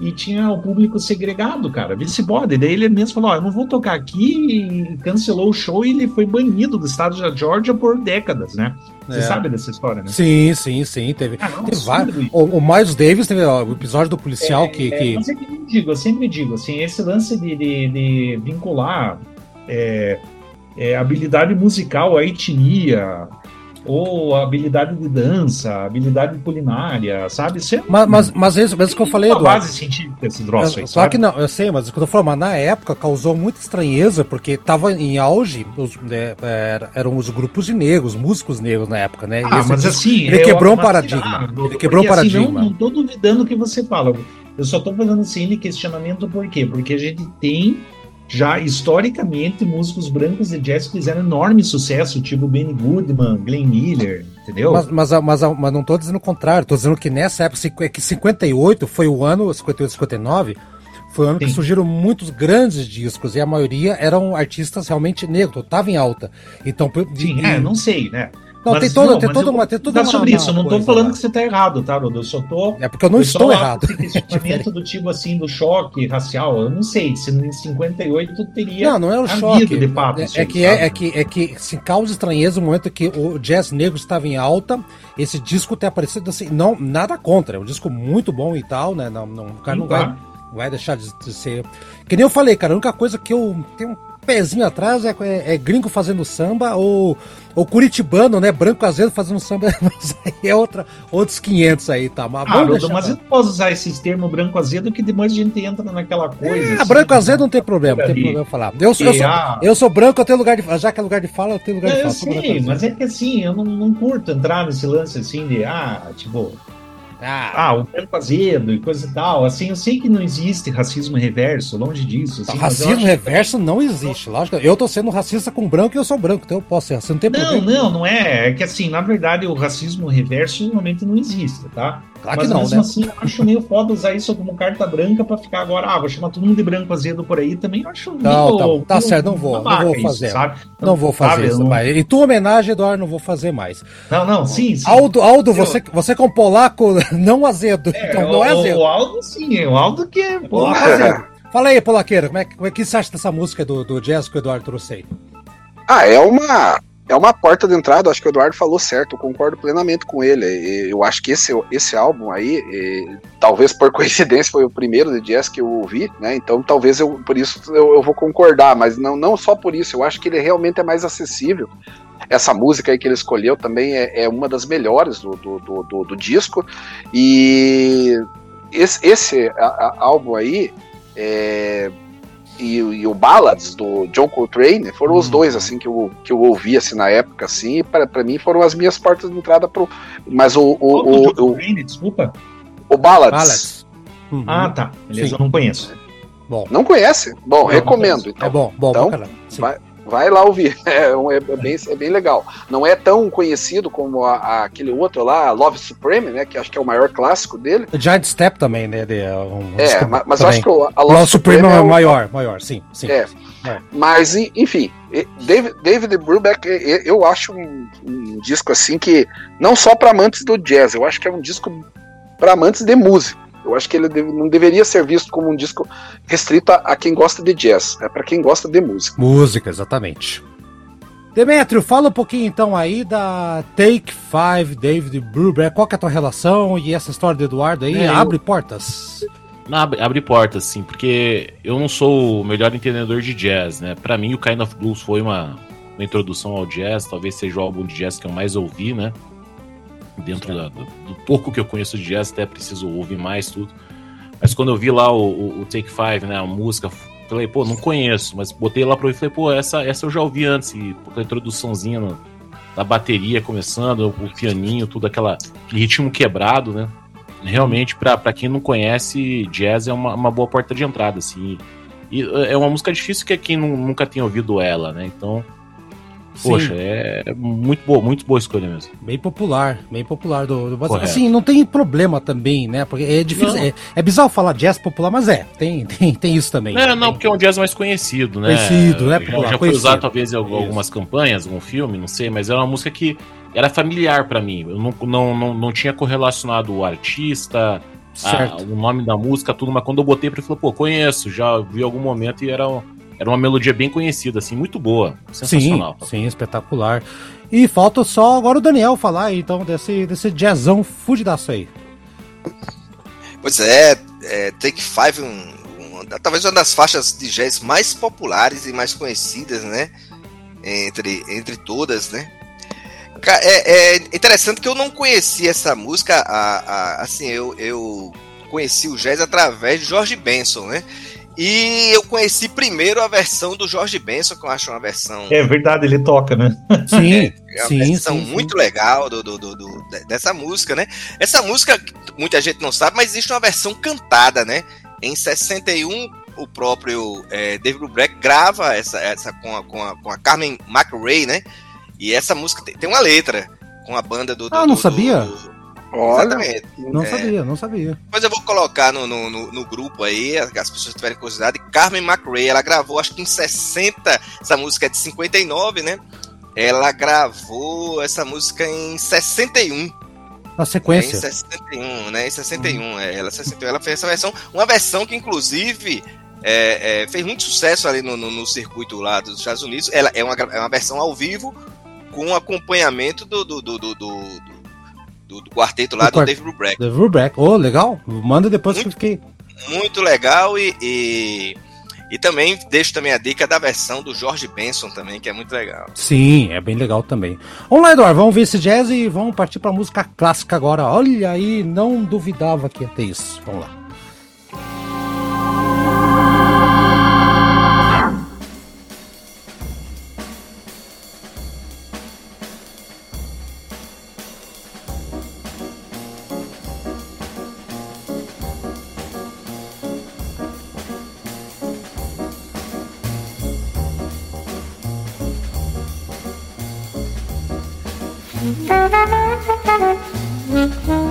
e tinha o público segregado, cara, vice bode. Daí ele mesmo falou: Ó, eu não vou tocar aqui, e cancelou o show e ele foi banido do estado da Georgia por décadas, né? Você é. sabe dessa história, né? Sim, sim, sim. Teve, ah, teve vários. O, o Miles Davis teve ó, o episódio do policial é, que. É, que... Mas é que eu digo, eu sempre digo, assim, esse lance de, de, de vincular é, é, habilidade musical à etnia, ou habilidade de dança, habilidade culinária, sabe? É mas, mas, mas isso, mas isso que eu falei, Eduardo. base científica esse troço aí, Só que não, eu sei, mas o que eu falando, mas na época causou muita estranheza, porque tava em auge, os, é, eram os grupos de negros, músicos negros na época, né? Ah, mas assim... Ele quebrou um paradigma. ele quebrou um paradigma. Assim, não, não tô duvidando o que você fala. Eu só tô fazendo assim de questionamento por quê? Porque a gente tem já historicamente, músicos brancos de jazz fizeram enorme sucesso, tipo Benny Goodman, Glenn Miller, entendeu? Mas, mas, mas, mas não estou dizendo o contrário, estou dizendo que nessa época, é que 58 foi o ano, 58, 59, foi o ano Sim. que surgiram muitos grandes discos e a maioria eram artistas realmente negros, estavam em alta. Então, Sim, é, não sei, né? Não, mas, tem todo, não, tem todo, uma, tem tudo sobre isso, eu não tô falando lá. que você tá errado, tá, Rodo? Eu só tô. É porque eu não eu estou errado. questionamento *laughs* do tipo assim, do choque racial, eu não sei, se em 58 teria. Não, não é o choque. De fato, é, é, que é, é, que é que se causa estranheza no momento que o jazz negro estava em alta, esse disco ter aparecido assim, não, nada contra, é um disco muito bom e tal, né? Não, não, o cara Sim, não vai, vai deixar de, de ser. Que nem eu falei, cara, a única coisa que eu tenho pezinho atrás é, é, é, gringo fazendo samba ou, ou curitibano, né? Branco azedo fazendo samba. *laughs* Mas aí é outra, outros 500 aí, tá? Mas, ah, Rodo, mas eu não posso usar esses termos branco azedo que depois a gente entra naquela coisa. É, assim, branco azedo não tem problema, não tem problema falar. Eu, sou, eu, sou, eu sou branco, eu tenho lugar de. Já que é lugar de fala, eu tenho lugar de fala. Eu sei, mas é que assim, eu não, não curto entrar nesse lance assim de, ah, tipo. Ah, ah o tempo azedo e coisa e tal. Assim, eu sei que não existe racismo reverso, longe disso. Assim, racismo reverso não existe, lógico. Eu tô sendo racista com branco e eu sou branco, então eu posso ser racista. Não tem não, problema. Não, não é. É que assim, na verdade, o racismo reverso normalmente não existe, tá? Claro Mas que não, mesmo né? assim, eu acho meio foda usar isso como carta branca pra ficar agora, ah, vou chamar todo mundo de branco azedo por aí também. Eu acho não, meio, tá, tá certo, não vou, não vou fazer. Isso, sabe? Não, não vou fazer sabe, isso não... mais. Em tua homenagem, Eduardo, não vou fazer mais. Não, não, sim, sim. Aldo, Aldo eu... você, você com polaco *laughs* não azedo. É, então não é azedo. O Aldo, sim, o Aldo que é polaco azedo. Fala aí, Polaqueiro, como é, como é que você acha dessa música do, do jazz que o Eduardo trouxe aí? Ah, é uma é uma porta de entrada, acho que o Eduardo falou certo, eu concordo plenamente com ele. Eu acho que esse, esse álbum aí, talvez por *laughs* coincidência, foi o primeiro de jazz que eu ouvi, né? Então talvez eu, por isso eu, eu, vou concordar, mas não, não só por isso, eu acho que ele realmente é mais acessível. Essa música aí que ele escolheu também é, é uma das melhores do, do, do, do, do disco. E esse, esse álbum aí. É, e, e, o Ballads do John Coltrane foram os uhum. dois assim que eu, que eu ouvi assim na época assim para mim foram as minhas portas de entrada pro mas o o, o, o, Coltrane, desculpa? O Ballads, Ballads. Uhum. ah tá. Beleza Sim. eu não conheço. Bom. Não conhece? Bom não, recomendo não então. É bom bom então, vai, Vai lá ouvir, *laughs* é, é, é, bem, é bem legal. Não é tão conhecido como a, a, aquele outro lá, Love Supreme, né? Que acho que é o maior clássico dele. O Giant Step também, né? De, é, um, é, mas, mas acho que a Love, Love Supreme, Supreme é, o maior, maior, sim, sim. É. é. Mas, enfim, David, David Brubeck, eu acho um, um disco assim que, não só para amantes do jazz, eu acho que é um disco para amantes de música. Eu acho que ele não deveria ser visto como um disco restrito a, quem gosta de jazz, é para quem gosta de música. Música, exatamente. Demetrio, fala um pouquinho então aí da Take Five, David Brubeck. Qual que é a tua relação e essa história do Eduardo aí? É, abre eu... portas. Abre, abre portas, sim, porque eu não sou o melhor entendedor de jazz, né? Para mim, o Kind of Blues foi uma, uma introdução ao jazz, talvez seja o álbum de jazz que eu mais ouvi, né? Dentro da, do, do, pouco que eu conheço de jazz, até preciso ouvir mais tudo. Mas quando eu vi lá o, o, o Take Five, né, a música, falei, pô, não conheço, mas botei lá pra ouvir e falei, pô, essa, essa eu já ouvi antes, e a introduçãozinha no, da bateria começando, o pianinho, tudo aquela, ritmo quebrado, né? Realmente, para quem não conhece, jazz é uma, uma boa porta de entrada, assim. E é uma música difícil que é quem nunca tem ouvido ela, né? Então, Poxa, é muito boa, muito boa escolha mesmo. Bem popular, bem popular do, do Assim, não tem problema também, né? Porque é difícil. É, é, bizarro falar jazz popular, mas é, tem, *laughs* tem, tem isso também. É, não, porque é um jazz mais conhecido, né? Conhecido, né? Popular, já, já foi usado talvez em algumas campanhas, algum filme, não sei, mas era uma música que era familiar para mim. Eu não, não, não, não tinha correlacionado o artista, a, o nome da música, tudo, mas quando eu botei pra ele, falou, pô, conheço, já vi algum momento e era era uma melodia bem conhecida, assim, muito boa. Sensacional. Sim, sim, espetacular. E falta só agora o Daniel falar então desse, desse jazzão fudidaço aí. Pois é, é Take Five, um, um, talvez uma das faixas de jazz mais populares e mais conhecidas, né? Entre, entre todas, né? É, é interessante que eu não conhecia essa música, a, a, assim, eu, eu conheci o jazz através de George Benson, né? E eu conheci primeiro a versão do Jorge Benson, que eu acho uma versão. É verdade, ele toca, né? Sim. *laughs* É, é uma sim, versão sim, muito sim. legal do, do, do, do, dessa música, né? Essa música, muita gente não sabe, mas existe uma versão cantada, né? Em 61, o próprio é, David Brubeck grava essa, essa com, a, com, a, com a Carmen McRae, né? E essa música tem, tem uma letra com a banda do. do ah, não sabia? Do, Olha, Exatamente. Não é. sabia, não sabia. Mas eu vou colocar no, no, no, no grupo aí, as pessoas tiverem curiosidade. Carmen McRae, ela gravou acho que em 60, essa música é de 59, né? ela gravou essa música em 61. Na sequência. É, em 61, né? Em 61, uhum. é, ela, 61, ela fez essa versão, uma versão que inclusive é, é, fez muito sucesso ali no, no, no, circuito lá dos Estados Unidos. Ela é uma, é uma versão ao vivo com acompanhamento do, do, do, do, do do, do, quarteto lá do, do Dave Brubeck. Dave Brubeck, oh, legal. Manda depois muito, que eu fiquei. Muito legal e, e, e, também deixo também a dica da versão do George Benson também, que é muito legal. Sim, é bem legal também. Vamos lá, Eduardo, vamos ver esse jazz e vamos partir para música clássica agora. Olha aí, não duvidava que ia ter isso. Vamos lá. Thank you.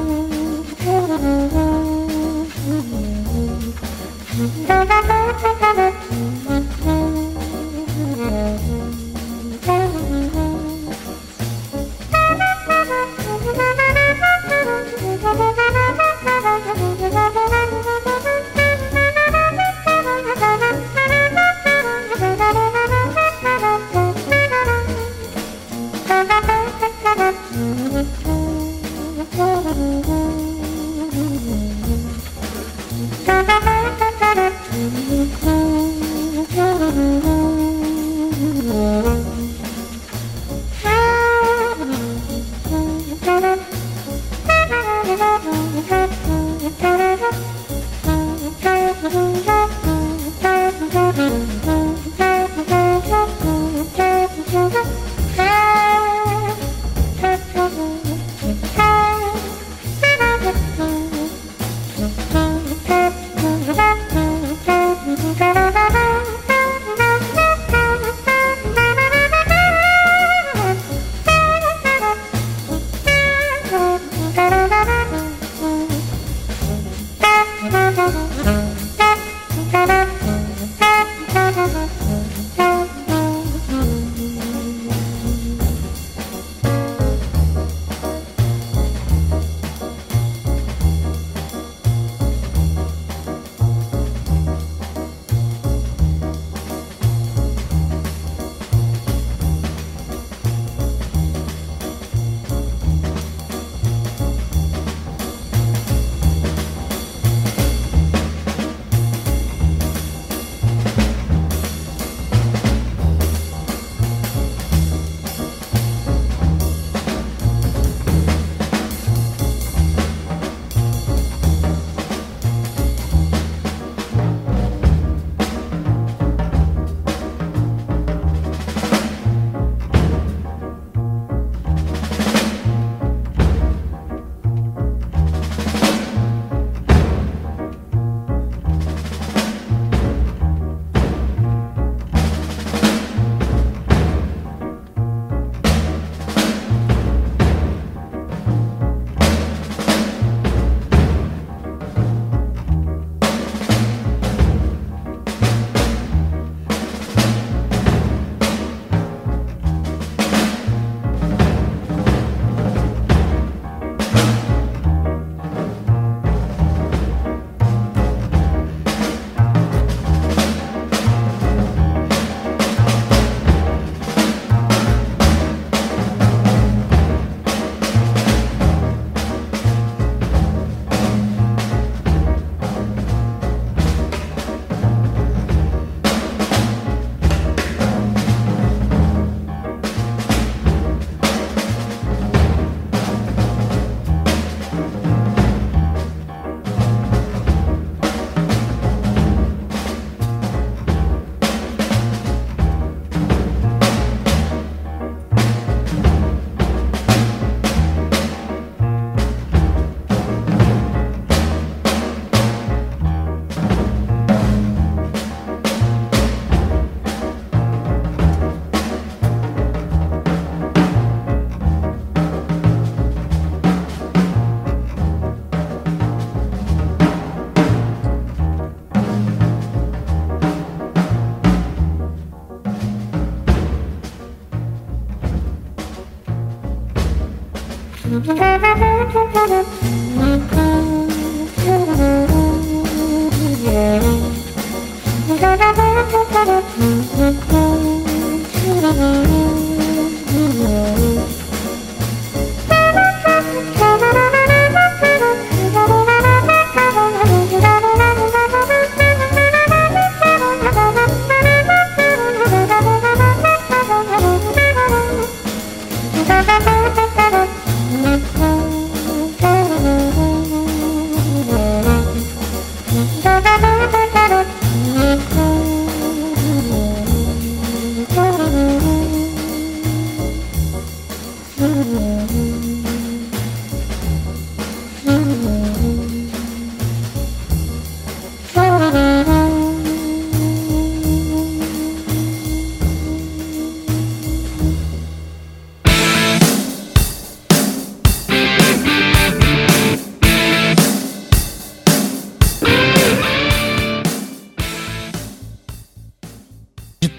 음.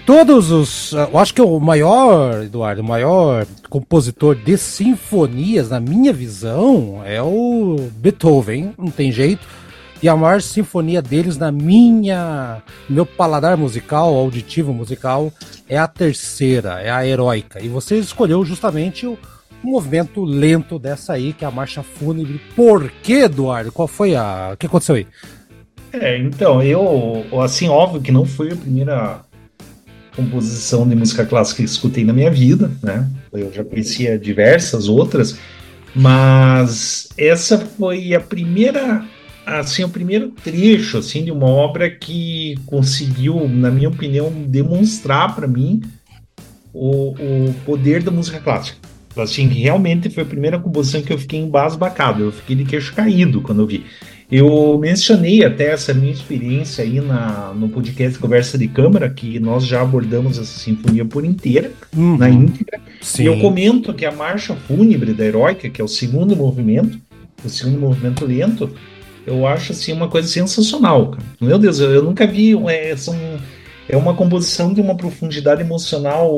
Todos os. Eu acho que o maior, Eduardo, o maior compositor de sinfonias, na minha visão, é o Beethoven, não tem jeito. E a maior sinfonia deles, na minha. meu paladar musical, auditivo musical, é a terceira, é a heróica. E você escolheu justamente o movimento lento dessa aí, que é a marcha fúnebre. Por que, Eduardo? Qual foi a. O que aconteceu aí? É, então, eu, assim, óbvio que não foi a primeira composição de música clássica que escutei na minha vida, né? Eu já conhecia diversas outras, mas essa foi a primeira, assim, o primeiro trecho, assim, de uma obra que conseguiu, na minha opinião, demonstrar para mim o, o poder da música clássica. Assim, realmente foi a primeira composição que eu fiquei embasbacado, eu fiquei de queixo caído quando eu vi. Eu mencionei até essa minha experiência aí na, no podcast Conversa de Câmara, que nós já abordamos essa sinfonia por inteira, uhum. na íntegra. Sim. E eu comento que a marcha fúnebre da Heroica, que é o segundo movimento, o segundo movimento lento, eu acho assim uma coisa sensacional. Cara. Meu Deus, eu, eu nunca vi. É, são, é uma composição de uma profundidade emocional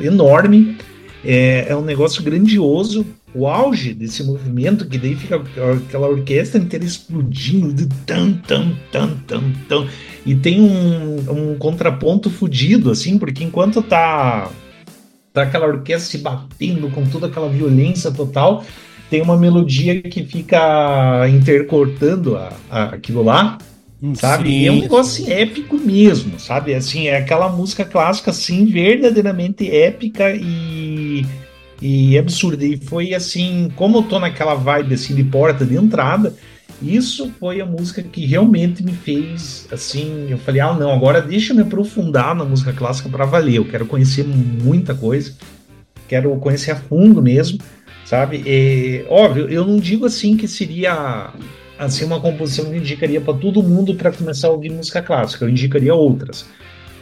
enorme. É, é um negócio grandioso o auge desse movimento, que daí fica aquela orquestra inteira explodindo, de tan, tan, tan, tan, tan, e tem um, um contraponto fudido, assim, porque enquanto tá, tá aquela orquestra se batendo com toda aquela violência total, tem uma melodia que fica intercortando a, a aquilo lá, sabe? Sim. E é um negócio épico mesmo, sabe? Assim, é aquela música clássica, assim, verdadeiramente épica e e absurda. E foi assim, como eu tô naquela vibe assim de porta de entrada, isso foi a música que realmente me fez assim, eu falei: "Ah, não, agora deixa eu me aprofundar na música clássica para valer. Eu quero conhecer muita coisa. Quero conhecer a fundo mesmo, sabe? E, óbvio, eu não digo assim que seria assim uma composição que eu indicaria para todo mundo para começar a ouvir música clássica. Eu indicaria outras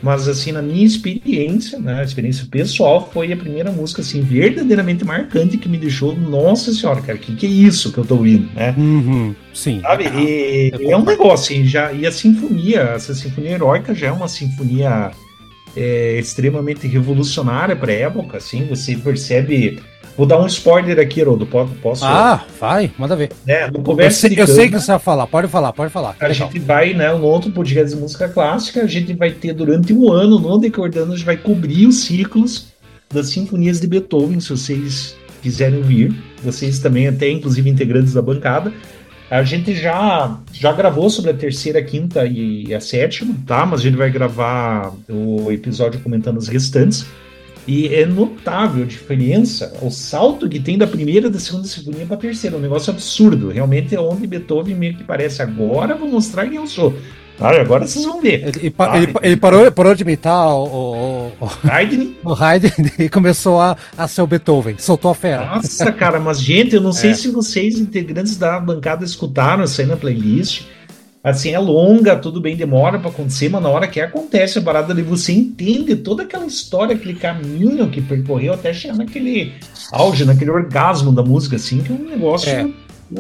mas, assim, na minha experiência, né, experiência pessoal, foi a primeira música, assim, verdadeiramente marcante que me deixou, nossa senhora, cara, que que é isso que eu tô ouvindo, né? Uhum, sim. Sabe? E, é, é um negócio, assim, já, e a sinfonia, essa sinfonia heróica já é uma sinfonia é, extremamente revolucionária para época, assim, você percebe Vou dar um spoiler aqui, Rodo. Posso? Ah, vai, manda ver. É, no Conversa eu, sei, eu sei que você vai falar, pode falar, pode falar. A gente vai, né, no outro podcast de música clássica, a gente vai ter durante um ano, no Decordando, a gente vai cobrir os ciclos das sinfonias de Beethoven, se vocês quiserem ouvir. Vocês também, até inclusive integrantes da bancada. A gente já, já gravou sobre a terceira, a quinta e a sétima, tá? Mas a gente vai gravar o episódio comentando as restantes. E é notável a diferença, o salto que tem da primeira da segunda sinfonia para a terceira. É um negócio absurdo. Realmente é onde Beethoven meio que parece agora, vou mostrar quem eu sou. Ah, agora vocês vão ver. Ele, ah, ele, ele parou, parou de imitar o, o, o, Haydn. o Haydn *laughs* *laughs* e começou a, a ser o Beethoven. Soltou a fera. Nossa, cara, mas gente, eu não sei *laughs* é. se vocês, integrantes da bancada, escutaram isso aí na playlist assim, é longa, tudo bem, demora para acontecer, mas na hora que acontece a parada ali, você entende toda aquela história, aquele caminho que percorreu até chegar naquele auge, naquele orgasmo da música, assim, que é um negócio. É.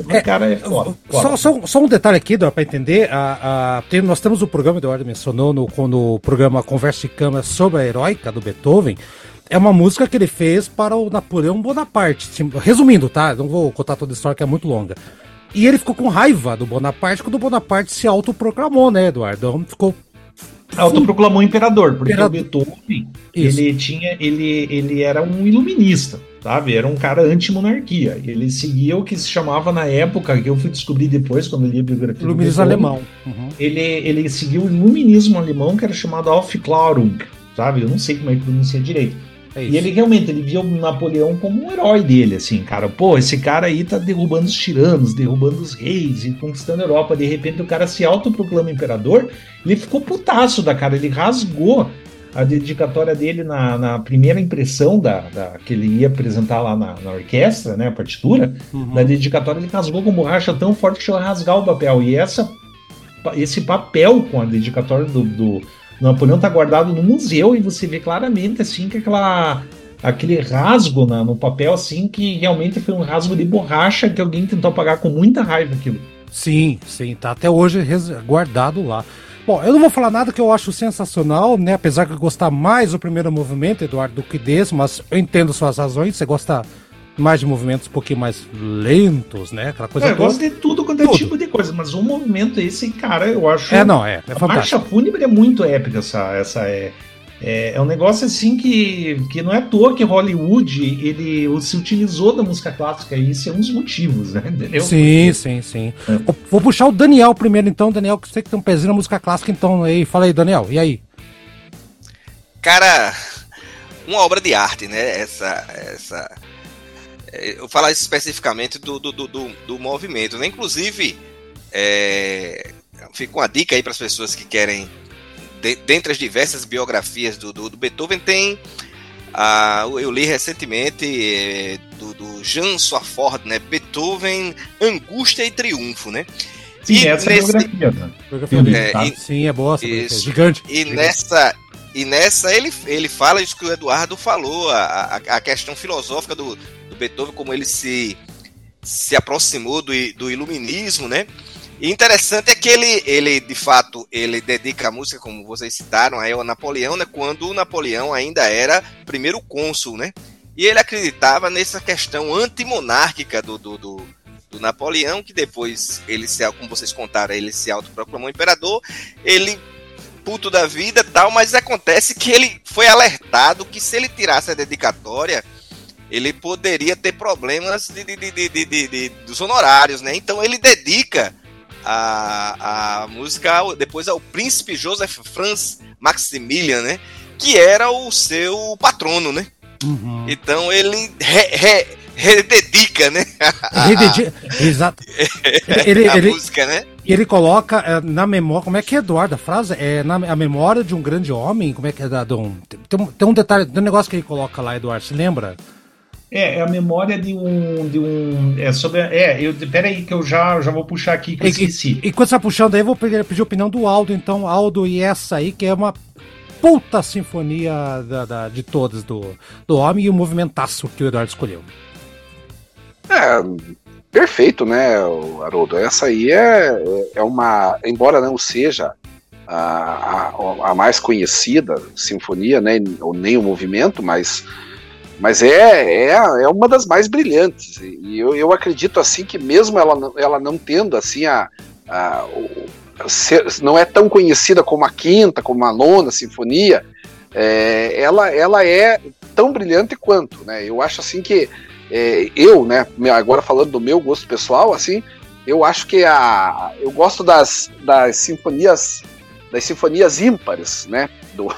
É, cara é foda, foda. Só, só, só, um detalhe aqui, para entender. A, a, tem, nós temos o programa, Eduardo mencionou no, no programa Conversa de Câmara sobre a heróica do Beethoven. é uma música que ele fez para o Napoleão Bonaparte. Resumindo, tá? Não vou contar toda a história que é muito longa. E ele ficou com raiva do Bonaparte quando o Bonaparte se autoproclamou, né, Eduardo? Então ficou autoproclamou imperador, porque imperador. o Beethoven, ele tinha, ele, ele era um iluminista, sabe? Era um cara anti-monarquia. Ele seguia o que se chamava na época, que eu fui descobrir depois, quando li a biografia Iluminismo alemão. Uhum. Ele, ele seguiu o iluminismo alemão, que era chamado Aufklärung, sabe? Eu não sei como é que pronuncia direito é e ele realmente ele via o Napoleão como um herói dele, assim, cara. Pô, esse cara aí tá derrubando os tiranos, derrubando os reis e conquistando a Europa. De repente o cara se autoproclama imperador. Ele ficou putaço da cara, ele rasgou a dedicatória dele na, na primeira impressão da, da, que ele ia apresentar lá na, na orquestra, né, a partitura. Uhum. Na dedicatória ele rasgou com borracha tão forte que chegou a rasgar o papel. E essa, esse papel com a dedicatória do, do Napoleão está guardado no museu e você vê claramente assim que aquela aquele rasgo na, no papel assim que realmente foi um rasgo de borracha que alguém tentou apagar com muita raiva aquilo. Sim, sim, tá até hoje guardado lá. Bom, eu não vou falar nada que eu acho sensacional, né? Apesar de eu gostar mais do primeiro movimento, Eduardo, do que desse, mas eu entendo suas razões. Você gosta mais de movimentos um pouquinho mais lentos, né? Aquela coisa é, eu gosto de tudo quanto é tudo. tipo de coisa, mas um movimento esse, cara, eu acho. É, não, é. é a marcha fúnebre é muito épica, essa, essa é. É, é, um negócio assim que, que não é à toa que Hollywood ele se utilizou da música clássica e isso é um dos motivos, né? Entendeu? Sim, Porque... sim, sim. É. Vou puxar o Daniel primeiro, então. Daniel, que você que tem um pezinho na música clássica, então. Aí, fala aí, Daniel, e aí? Cara, uma obra de arte, né? Essa, essa é, eu falar especificamente do, do, do, do, movimento, né? Inclusive, é, fica uma dica aí para as pessoas que querem, de, dentre as diversas biografias do, do, do Beethoven, tem a, eu li recentemente é, do, do Jean Swafford, né? Beethoven, Angústia e Triunfo, né? Sim, e essa nesse, é biografia, né? É, e, Sim, é boa, é gigante. E gigante. nessa e nessa ele, ele fala isso que o Eduardo falou, a, a, a questão filosófica do, Beethoven, como ele se, se aproximou do, do iluminismo, né? Interessante é que ele, ele, de fato, ele dedica a música, como vocês citaram, aí ao Napoleão, né? Quando o Napoleão ainda era primeiro cônsul, né? E ele acreditava nessa questão antimonárquica do, do, do, do Napoleão, que depois ele se, como vocês contaram, ele se autoproclamou imperador, ele puto da vida tal, mas acontece que ele foi alertado que se ele tirasse a dedicatória, ele poderia ter problemas de, de, de, de, dos honorários, né? Então ele dedica a, a música depois ao príncipe Joseph Franz Maximilian, né? Que era o seu patrono, né? Uhum. Então ele re, re, rededica, né? *laughs* Rededica, exato. *laughs* Ele, a ele, música, né? Ele coloca é, na memória, como é que é, Eduardo, a frase? É na a memória de um grande homem, como é que é? Da, um, tem, tem um detalhe, tem um negócio que ele coloca lá, Eduardo, se lembra? É, é a memória de um. De um é sobre. É, eu, pera aí que eu já, já vou puxar aqui que eu esqueci. E, e quando você tá puxando aí, eu vou pedir, pedir a opinião do Aldo, então, Aldo, e essa aí, que é uma puta sinfonia da, da, de todas do, do homem e o movimentaço que o Eduardo escolheu. É, perfeito, né, Haroldo? Essa aí é, é uma. Embora não seja a, a, a mais conhecida sinfonia, né, ou nem o movimento, mas mas é, é, é uma das mais brilhantes. E eu, eu acredito assim que mesmo ela, ela não tendo assim a, a, a ser, não é tão conhecida como a quinta, como a nona sinfonia, é, ela, ela é tão brilhante quanto, né? Eu acho assim que é, eu, né, agora falando do meu gosto pessoal, assim, eu acho que a, eu gosto das, das sinfonias das sinfonias ímpares, né? Do,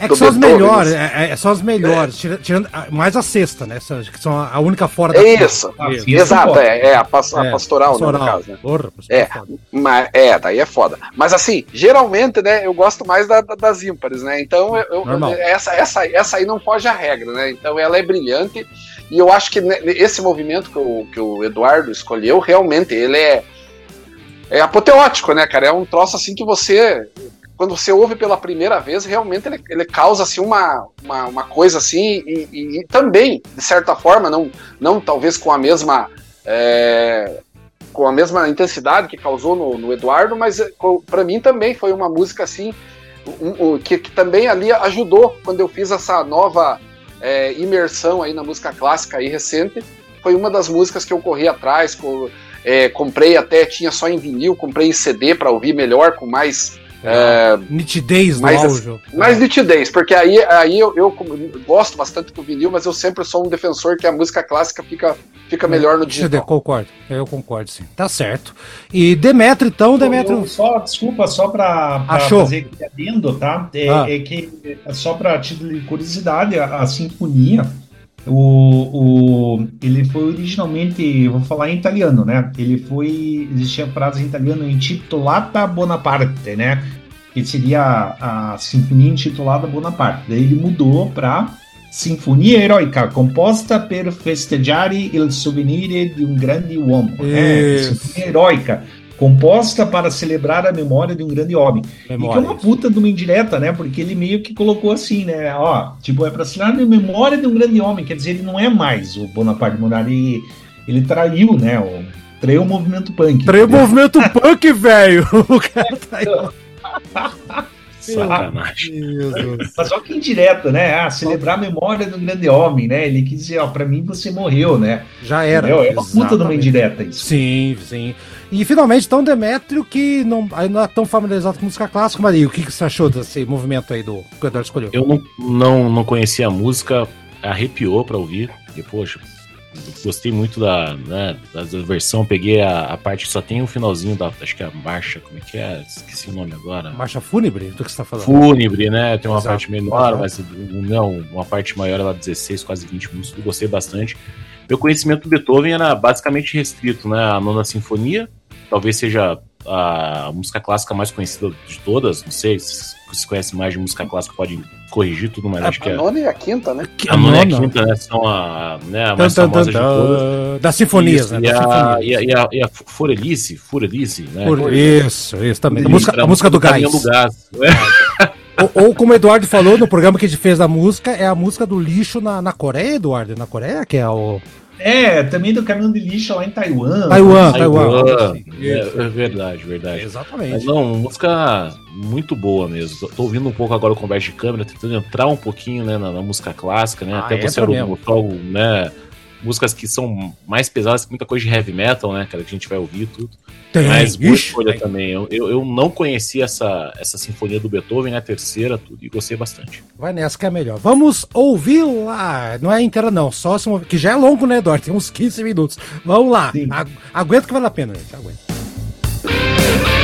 é que são as melhores, é, é, são as melhores, é. tirando mais a sexta, né? Que são a única fora da Isso, ah, exato, é, é, a, pas, a é, pastoral, pastoral, né, no caso, né? Porra, é, mas, é, daí é foda. Mas assim, geralmente, né, eu gosto mais da, da, das ímpares, né? Então, eu, eu, essa, essa, essa aí não foge à regra, né? Então, ela é brilhante e eu acho que esse movimento que o, que o Eduardo escolheu, realmente, ele é é apoteótico, né, cara? É um troço assim que você, quando você ouve pela primeira vez, realmente ele, ele causa assim uma, uma, uma coisa assim e, e, e, também, de certa forma, não, não talvez com a mesma é, com a mesma intensidade que causou no, no Eduardo, mas é, para mim também foi uma música assim um, um, que, que também ali ajudou quando eu fiz essa nova é, imersão aí na música clássica aí recente, foi uma das músicas que eu corri atrás, com, é, comprei até, tinha só em vinil, comprei em CD para ouvir melhor, com mais é, nitidez mais, no áudio. Mais nitidez, porque aí, aí eu, eu, gosto bastante do vinil, mas eu sempre sou um defensor que a música clássica fica, fica melhor no digital. CD, concordo, eu concordo sim. Tá certo. E Demetrio, então, Demetrio... só, desculpa, só para fazer aqui adendo, tá? É, ah. é que, só para título de curiosidade, a, a sinfonia o, o, ele foi originalmente, vou falar em italiano, né? Ele foi, existia frase em italiano intitolata Bonaparte, né? Que seria a, a sinfonia intitulada Bonaparte. Daí ele mudou para Sinfonia Heroica, composta per festeggiare il souvenir di un grande uomo. Né? Sinfonia Heroica composta para celebrar a memória de um grande homem. Memória. E que é uma puta de uma indireta, né? Porque ele meio que colocou assim, né? Ó, tipo, é para celebrar a memória de um grande homem. Quer dizer, ele não é mais o Bonaparte Monari. Ele, ele traiu, né? O, traiu o movimento punk. Traiu o movimento punk, velho! *laughs* O cara *laughs* traiu. Sacanagem. Mas olha que indireta, né? Ah, celebrar a memória do grande homem, né? Ele quis dizer, ó, pra mim você morreu, né? Já era. É uma puta de uma indireta isso. Sim, sim. E finalmente, então, Demétrio, que não, não é tão familiarizado com música clássica, mas o que, que você achou desse movimento aí do que o Eduardo escolheu? Eu não, não, não conhecia a música, arrepiou pra ouvir, e poxa, gostei muito da, né, da versão, peguei a, a, parte que só tem o finalzinho da, acho que é a marcha, como é que é? Esqueci o nome agora. Marcha fúnebre, do que você tá falando? Fúnebre, né? Tem uma Exato. parte menor, mas não, uma parte maior, ela 16, quase 20 minutos, gostei bastante. Meu conhecimento do Beethoven era basicamente restrito, né? A nona sinfonia, talvez seja a música clássica mais conhecida de todas, não sei se você conhece mais de música clássica, pode corrigir tudo, mas a, acho que a é... nona e a quinta, né? A nona e a quinta, né, são a, né, a mais famosa de todas. Das sinfonias, né? E, a, e, a, e, a, e a Furelice, Furelice, né? Por, isso, isso também. A música, a música do gás. Do gás. *laughs* ou, ou, como o Eduardo falou no programa que a gente fez da música, é a música do lixo na, na Coreia, Eduardo? Na Coreia, que é o... É, também do caminhão de lixo lá em Taiwan. Taiwan, Taiwan. Taiwan. É, é, verdade, verdade. exatamente. Mas não, música muito boa mesmo. Tô ouvindo um pouco agora o conversa de câmera, tentando entrar um pouquinho né, na, na música clássica, né? Ah, Até você era o né? Músicas que são mais pesadas, muita coisa de heavy metal, né, cara, que a gente vai ouvir tudo. Tem, Mas boa escolha tem. também. Eu, eu, eu, não conhecia essa, essa sinfonia do Beethoven, né, terceira, tudo, e gostei bastante. Vai nessa que é melhor. Vamos ouvir lá. Não é inteira, não, só que já é longo, né, Eduardo? Tem uns 15 minutos. Vamos lá. Aguenta que vale a pena, gente. Aguenta.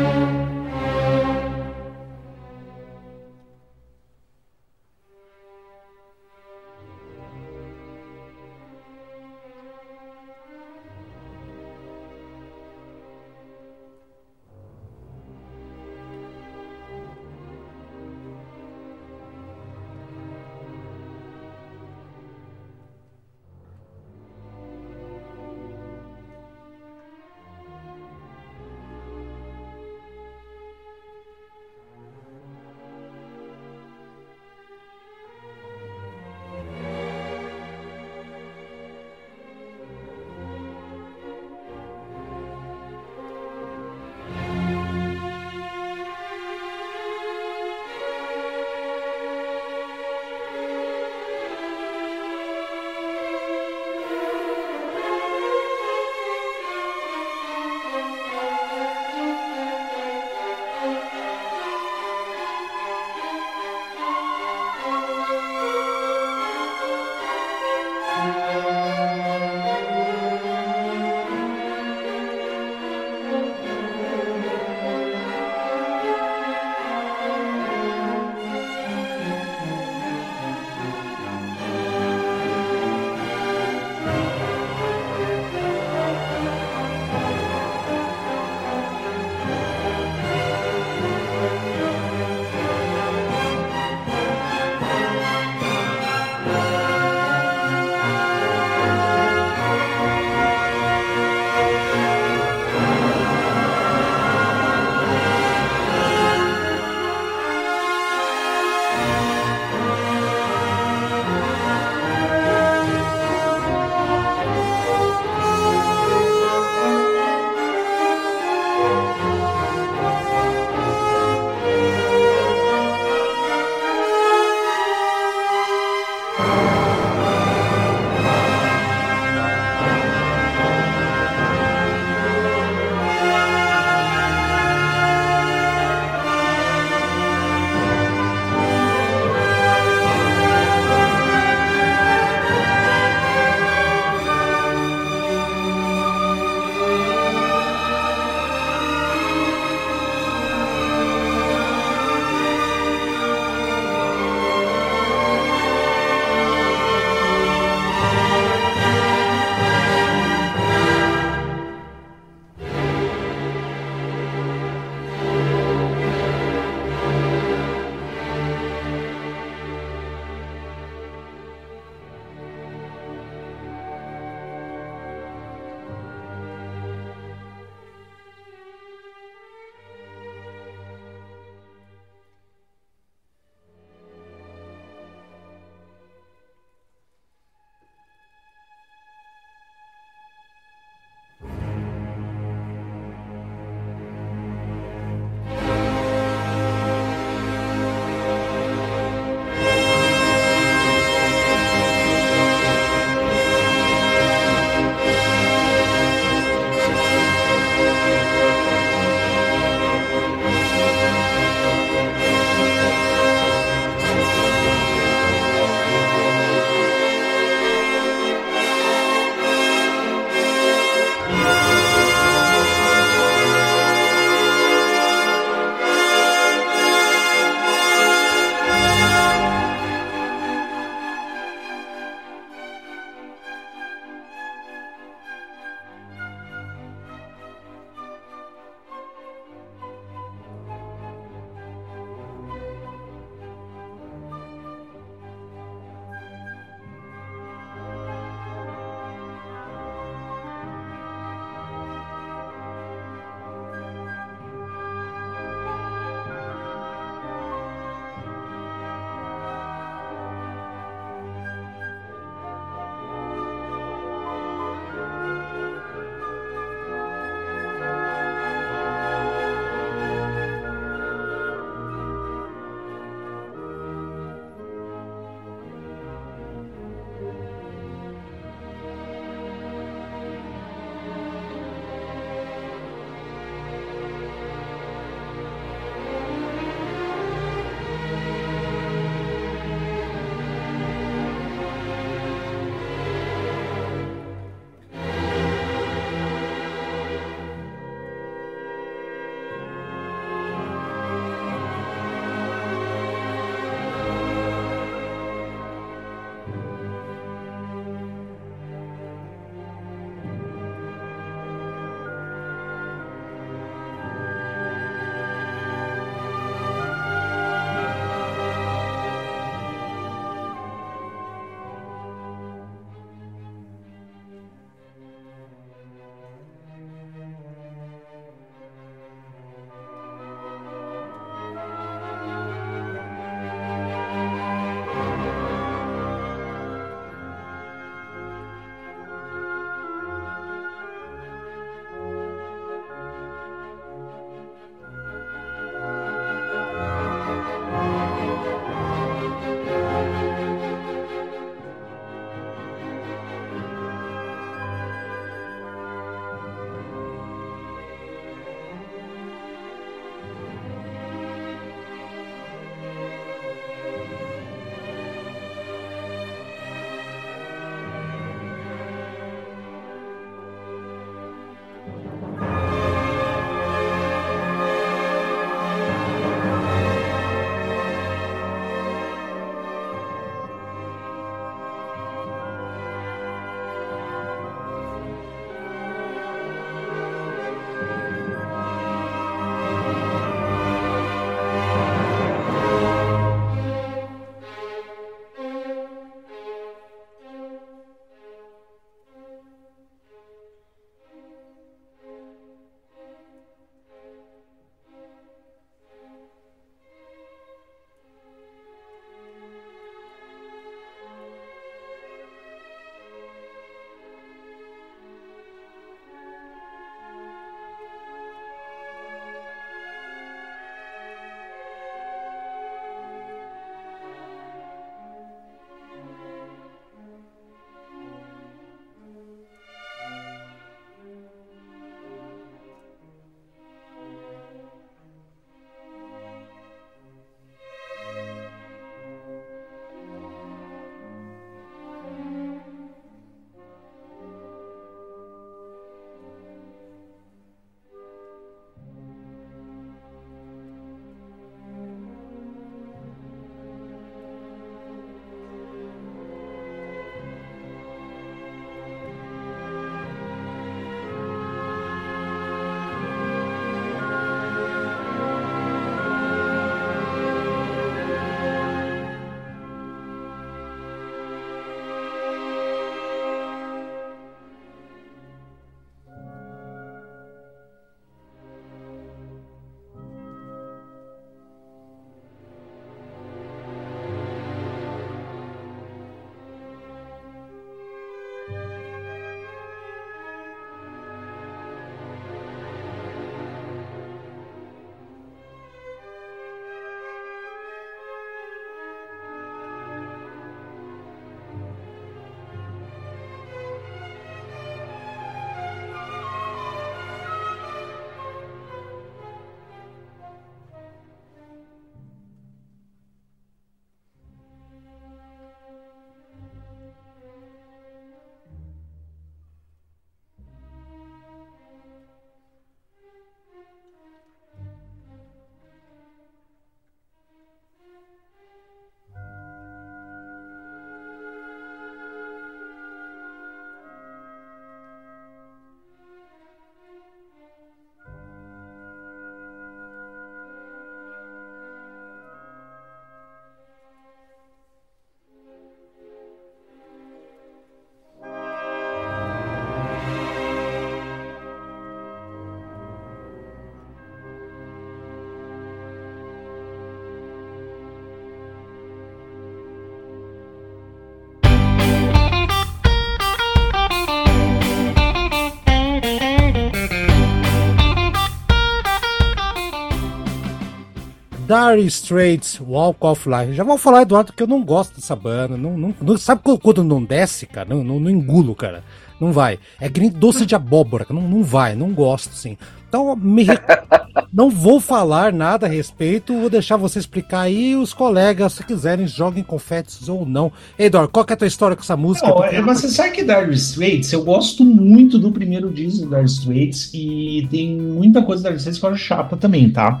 Dire Straits, Walk of Life. Já vou falar, Eduardo, que eu não gosto dessa banda. Não, não, não sabe quando não desce, cara? Não, não, não engulo, cara. Não vai. É que nem doce de abóbora. Não, não vai, não gosto, sim. Então, me... *laughs* não vou falar nada a respeito, vou deixar você explicar aí. Os colegas, se quiserem, joguem confetes ou não. Eduardo, qual que é a tua história com essa música? Não, é, mas você sabe que Dire Straits, eu gosto muito do primeiro disco do Dire Straits e tem muita coisa da Dire Straits que eu acho chata também, tá?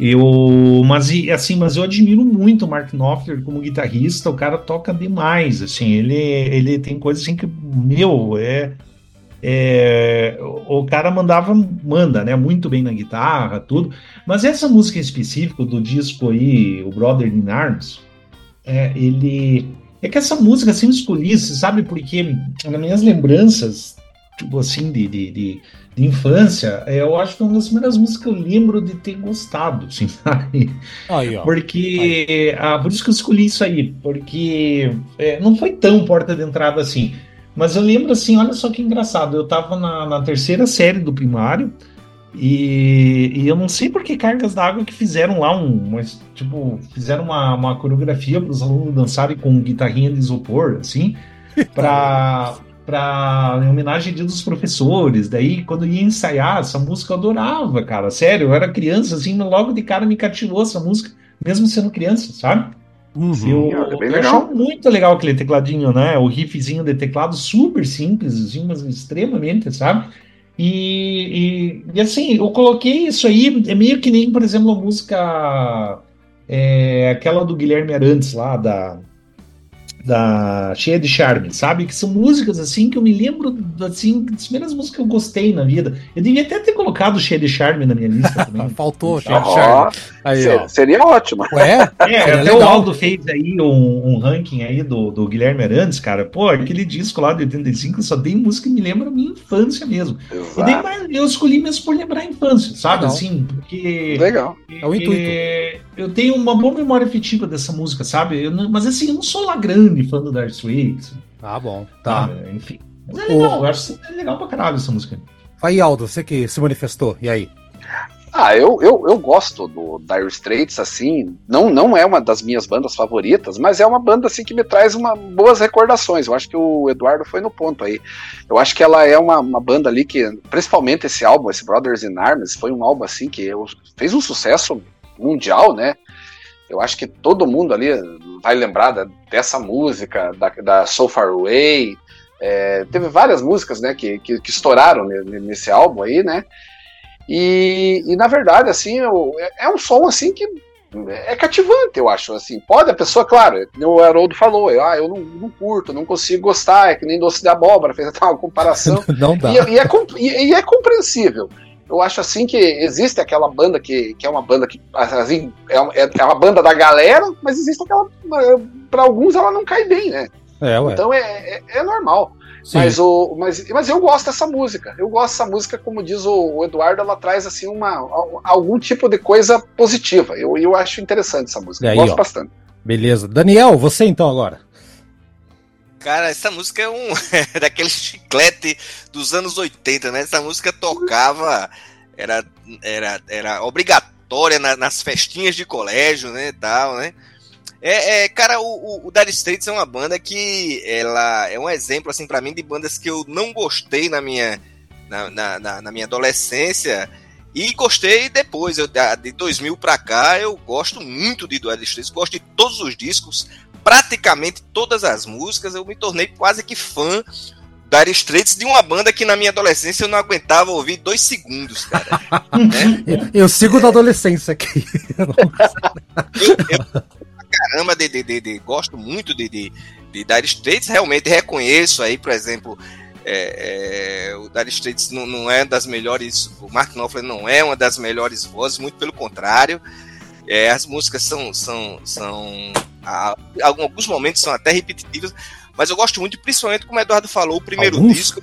Eu, mas assim, mas eu admiro muito o Mark Knopfler como guitarrista, o cara toca demais, assim, ele, ele tem coisas assim que, meu, é, é, o cara mandava, manda, né, muito bem na guitarra, tudo, mas essa música em específico do disco aí, o Brother in Arms, é, ele, é que essa música assim eu escolhi, sabe, porque nas minhas lembranças, tipo assim, de, de, de de infância, é, eu acho que é uma das primeiras músicas que eu lembro de ter gostado, assim, *laughs* sabe? Aí, ó. Porque. Aí. Ah, por isso que eu escolhi isso aí, porque é, não foi tão porta de entrada assim. Mas eu lembro assim, olha só que engraçado. Eu tava na, na terceira série do primário. E, e, eu não sei por que cargas d'água que fizeram lá um. Mas, tipo, fizeram uma, uma coreografia para os alunos dançarem com guitarrinha de isopor, assim, *laughs* para pra, em homenagem ao Dia dos Professores. Daí, quando ia ensaiar, essa música eu adorava, cara. Sério, eu era criança, assim, logo de cara me cativou essa música, mesmo sendo criança, sabe? Uhum. Eu, é eu achava muito legal aquele tecladinho, né? O riffzinho de teclado super simples, assim, mas extremamente, sabe? E, e, e, assim, eu coloquei isso aí, é meio que nem, por exemplo, a música. É, aquela do Guilherme Arantes lá, da da cheia de charme, sabe? Que são músicas assim que eu me lembro assim das primeiras músicas que eu gostei na vida. Eu devia até ter colocado cheia de charme na minha lista *laughs* também. Faltou cheia de charme. Aí, seria, seria ótimo. Ué? É, até legal. o Aldo fez aí um, um, ranking aí do, do Guilherme Arantes, cara. Pô, aquele disco lá de 85 só tem música que me lembra a minha infância mesmo. Exato. E daí, eu escolhi mesmo por lembrar a infância, sabe? Legal. Assim, porque. Legal. É o intuito. Eu tenho uma boa memória afetiva dessa música, sabe? Não, mas assim, eu não sou lá grande fã do Dark Straits. Ah, bom. Tá. Ah, enfim. Mas é legal, o... eu acho é legal pra caralho essa música. Aí, Aldo, você que se manifestou, e aí? Ah, eu, eu, eu gosto do Dire Straits, assim, não, não é uma das minhas bandas favoritas, mas é uma banda, assim, que me traz uma, boas recordações, eu acho que o Eduardo foi no ponto aí, eu acho que ela é uma, uma banda ali que, principalmente esse álbum, esse Brothers in Arms, foi um álbum, assim, que eu, fez um sucesso mundial, né, eu acho que todo mundo ali vai lembrar da, dessa música, da, da So Far Away, é, teve várias músicas, né, que, que, que estouraram nesse álbum aí, né, e, e na verdade, assim, eu, é, é um som assim que é cativante, eu acho. Assim, pode a pessoa, claro, o Haroldo falou, ah, eu não, não curto, não consigo gostar, é que nem doce de abóbora, fez até *laughs* uma comparação. não dá. E, e, é, e, e, é compreensível. Eu acho assim que existe aquela banda que, que é uma banda que assim, é, é, é uma banda da galera, mas existe aquela. para alguns ela não cai bem, né? É, então é, é, é normal. Mas, o, mas, mas eu gosto dessa música. Eu gosto dessa música, como diz o, o, Eduardo, ela traz assim uma, algum tipo de coisa positiva. Eu, eu acho interessante essa música. Aí, gosto ó. bastante. Beleza. Daniel, você então agora. Cara, essa música é um *laughs* daquele chiclete dos anos 80, né? Essa música tocava, era, era, era obrigatória na, nas festinhas de colégio, né, tal, né? É, é, cara, o, o, o Dire Straits é uma banda que ela é um exemplo, assim, para mim, de bandas que eu não gostei na minha, na, na, na minha adolescência e gostei depois. Eu, de 2000 para cá, eu gosto muito de Dire Straits, gosto de todos os discos, praticamente todas as músicas. Eu me tornei quase que fã Dire Straits de uma banda que na minha adolescência eu não aguentava ouvir dois segundos, cara. *laughs* né? eu, eu, sigo da adolescência aqui. eu, eu, caramba de, de, de, de gosto muito de, de, de Dire Straits, realmente reconheço aí, por exemplo, é, é, o Dire Straits não, não, é das melhores, o Mark Knopfler não é uma das melhores vozes, muito pelo contrário, é, as músicas são, são, são a, alguns momentos são até repetitivas, mas eu gosto muito, principalmente como o Eduardo falou, o primeiro Alguns? disco,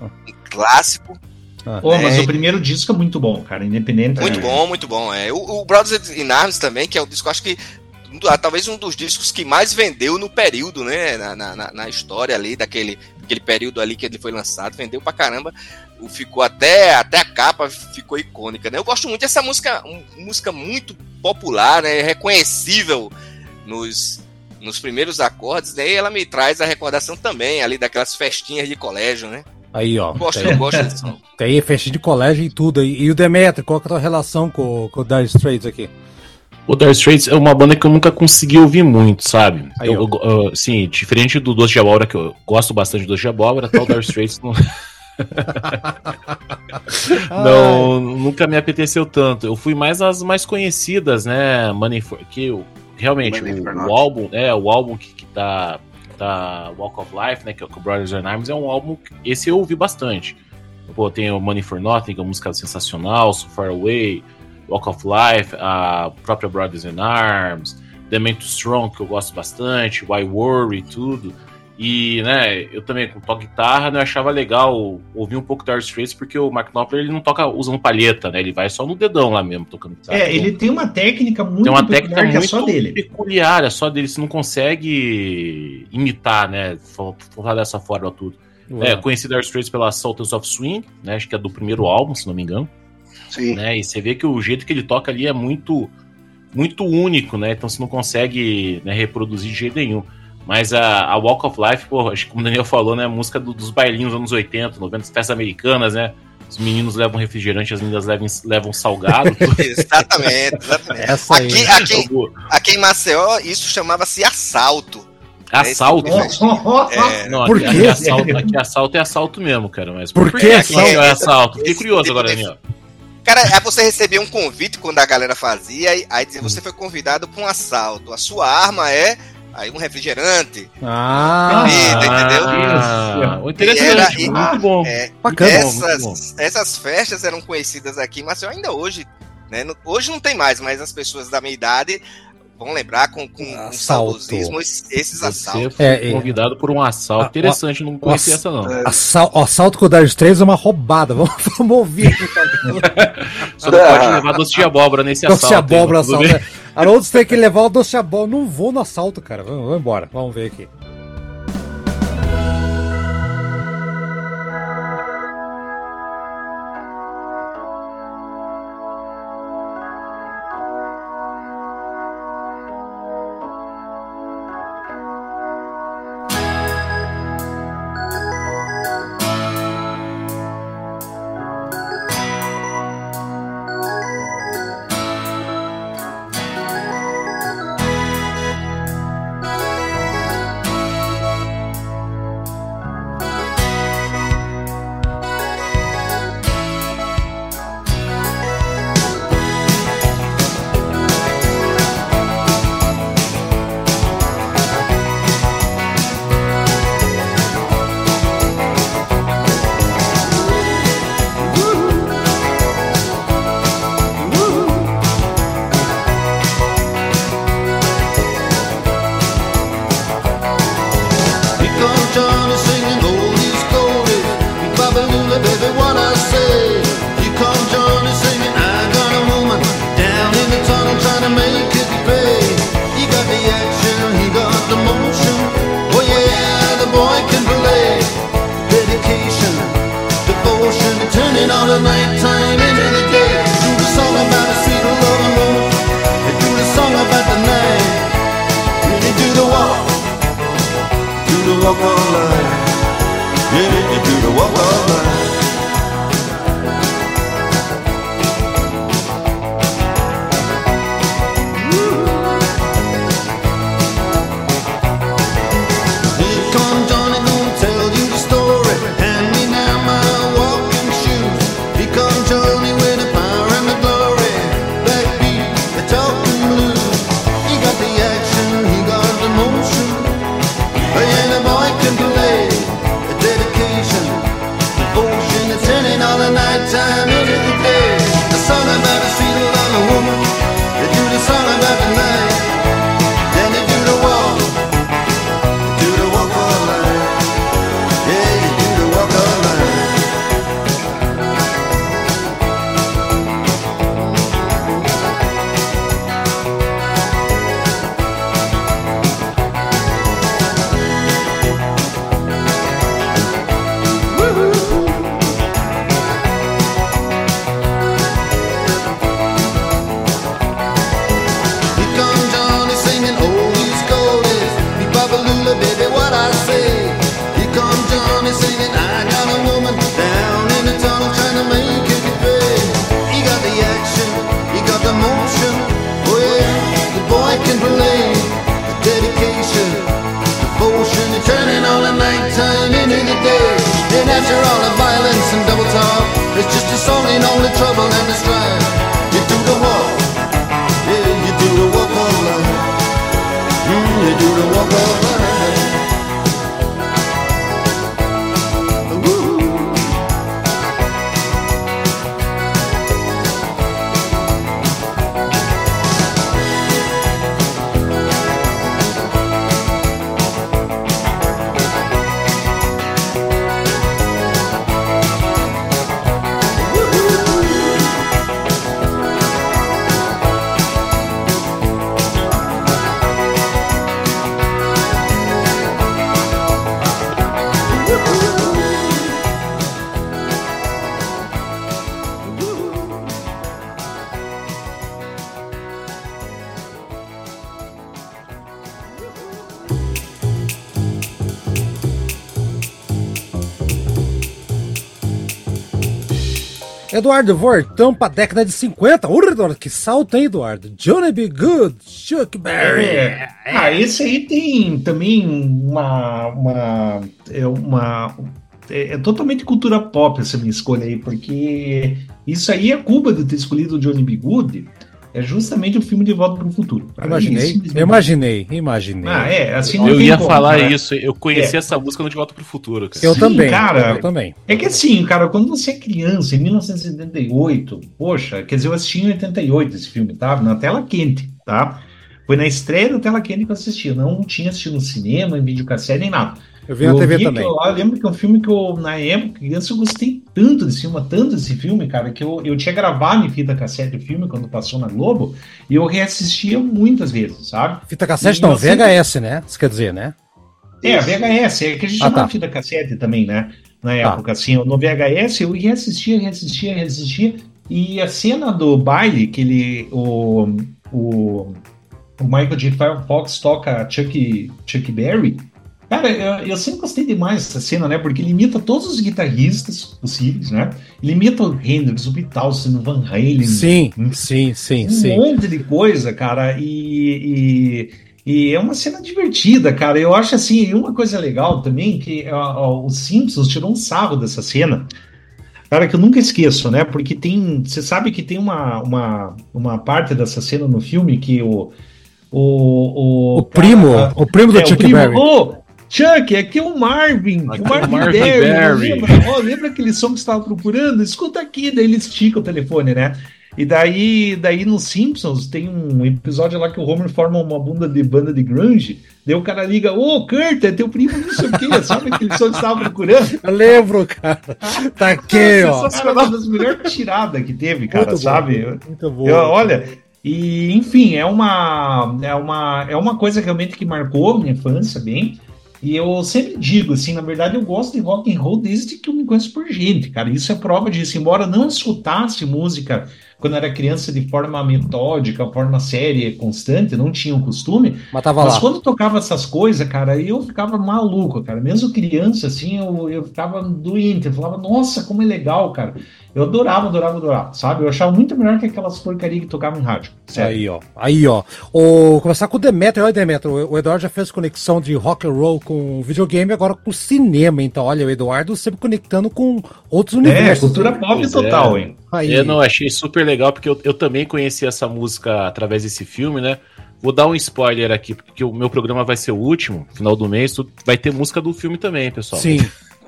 um clássico, ah, oh, mas o primeiro disco é muito bom, cara, independente. Muito é. bom, muito bom. É. O, o Brothers in Arms também, que é um disco, acho que ah, talvez um dos discos que mais vendeu no período, né? Na, na, na, história ali, daquele aquele período ali que ele foi lançado, vendeu pra caramba. ficou até, até a capa ficou icônica, né? Eu gosto muito dessa música, música muito popular, né? Reconhecível nos, nos primeiros acordes, né? E ela me traz a recordação também ali daquelas festinhas de colégio, né? Aí, ó. Gosto, tem, eu gosto disso. *laughs* Tem aí, festa de colégio e tudo. E, e o Demetri, qual que é a tua relação com, com o Dire Straits aqui? O Dire Straits é uma banda que eu nunca consegui ouvir muito, sabe? Aí, eu, eu, sim, diferente do Doce de Abóbora, que eu gosto bastante do Doce de Abóbora, tal, o Dire Straits não... *laughs* não, nunca me apeteceu tanto. Eu fui mais as mais conhecidas, né? Money for, que eu, realmente o, o, álbum, é o álbum que, que tá da Walk of Life, né, que é o Brothers in Arms, é um álbum que esse eu ouvi bastante. Pô, tem o Money for Nothing, que é uma música sensacional, So Far Away, Walk of Life, a própria Brothers in Arms, The Man Too Strong, que eu gosto bastante, Why Worry, tudo. E, né, eu também, com toque guitarra, né, eu achava legal ouvir um pouco do Dire Straits, porque o Mark Knopfler, ele não toca usando palheta, né, ele vai só no dedão lá mesmo, tocando guitarra. É, ele tem uma técnica muito tem uma técnica muito é só dele. peculiar, é só dele, você não consegue imitar, né, falar dessa forma tudo. Ué. É, conheci Dire Straits pela Sultans of Swing, né, acho que é do primeiro álbum, se não me engano. Sim. Né, e você vê que o jeito que ele toca ali é muito, muito único, né, então você não consegue né, reproduzir de jeito nenhum. Mas a, a Walk of Life, pô, acho que como o Daniel falou, né? Música do, dos bailinhos dos anos 80, 90, festas americanas, né? Os meninos levam refrigerante, as meninas levam, levam salgado. *laughs* exatamente, exatamente. Essa aqui, aí. aqui, aqui em Maceió, isso chamava-se assalto. Assalto? É, é, não, por aqui? Aqui, assalto, aqui assalto é assalto mesmo, cara. Mas por, por que assalto? É, assalto? Fiquei curioso tipo agora, Daniel. Cara, aí você recebia um convite quando a galera fazia, aí dizia, você foi convidado para um assalto. A sua arma é aí um refrigerante. Ah, comida, entendeu? Ah, interessante, era, muito bom. É, Bacana, essas, bom. essas festas eram conhecidas aqui, mas ainda hoje, né? Hoje não tem mais, mas as pessoas da minha idade vão lembrar com, com, com saudosismo esses, esses assaltos. É, é, convidado por um assalto. Interessante, não conhecia essa não. Assal, assalto com o Dire 3 é uma roubada. *laughs* Vamos, vamos ouvir. Só não pode levar doce de abóbora nesse assalto. Doce de abóbora, assalto. Haroldo tem que levar o doce de abóbora. Não vou no assalto, cara. Vamos embora. Vamos ver aqui. Eduardo, voltamos pra década de 50. Urra, Eduardo, que salto, hein, Eduardo? Johnny B. Good, Chuck Berry. É. Ah, esse aí tem também uma. uma, é, uma é, é totalmente cultura pop essa minha escolha aí, porque isso aí é culpa de ter escolhido o Johnny B. Good é justamente o filme De Volta para o Futuro. Imaginei, imaginei, imaginei. Ah, é, assim eu ia como, falar cara. isso, eu conheci é. essa música no De Volta para o Futuro. Cara. Eu Sim, também, cara. Eu também. É que assim, cara, quando você é criança, em 1978, poxa, quer dizer, eu assisti em 88 esse filme, tá? Na tela quente, tá? Foi na estreia da tela quente que eu assisti. Eu não tinha assistido no cinema, em videocassete, nem nada. Eu vi na eu TV também. Eu, eu, lembro que é um filme que eu, na época, criança, eu gostei tanto desse filme, tanto desse filme, cara, que eu, eu tinha gravado em fita cassete o filme quando passou na Globo, e eu reassistia muitas vezes, sabe? Fita cassete e não, VHS, sempre... né? Isso quer dizer, né? É, VHS, é que a gente ah, chamava tá. fita cassete também, né? Na tá. época, ah. assim, no VHS eu reassistia, reassistia, reassistia, e a cena do baile, que ele, o, o, o Michael J. Fox toca Chuck, Chuck Berry, Cara, eu, eu, sempre gostei demais dessa cena, né? Porque ele imita todos os guitarristas possíveis, né? Ele imita o Hendrix, o Beatles, o Van Halen. Sim, um, sim, sim, um sim. Monte de coisa, cara. E, e, e, é uma cena divertida, cara. Eu acho assim, uma coisa legal também, que ó, os Simpsons tirou um sarro dessa cena. Cara, que eu nunca esqueço, né? Porque tem. Você sabe que tem uma, uma, uma parte dessa cena no filme que o. O, o, o primo, cara, o primo do é, Chuck primo, Berry. Oh, Chuck, aqui é o Marvin. Aqui o Marvin, Marvin Berry. Berry. Lembra? Oh, lembra aquele som que você estava procurando? Escuta aqui, daí ele estica o telefone, né? E daí, daí nos Simpsons tem um episódio lá que o Homer forma uma bunda de banda de grunge. Daí o cara liga, ô oh, Kurt, é teu primo, não sei o quê, sabe aquele som que você estava procurando? *laughs* Eu lembro, cara. Tá aqui, ó. Essa é uma das melhores tiradas que teve, cara, muito sabe? Bom, muito bom. Eu, olha, e enfim, é uma, é, uma, é uma coisa realmente que marcou minha infância bem. E eu sempre digo, assim, na verdade eu gosto de rock and roll desde que eu me conheço por gente, cara. Isso é prova disso. Embora não escutasse música quando era criança de forma metódica, forma séria, constante, não tinha o costume. Mas, mas quando tocava essas coisas, cara, eu ficava maluco, cara. Mesmo criança, assim, eu, eu ficava doente. Eu falava, nossa, como é legal, cara. Eu adorava, adorava, adorava, sabe? Eu achava muito melhor que aquelas porcarias que tocavam em rádio. Sério. Aí, ó. Aí, ó. O, começar com o Demetrio. Olha, Demetrio, o Eduardo já fez conexão de rock and roll com videogame, agora com cinema. Então, olha, o Eduardo sempre conectando com outros é, universos. É, cultura pop total, é. hein? Aí. Eu não achei super legal, porque eu, eu também conheci essa música através desse filme, né? Vou dar um spoiler aqui, porque o meu programa vai ser o último, final do mês, vai ter música do filme também, pessoal. Sim.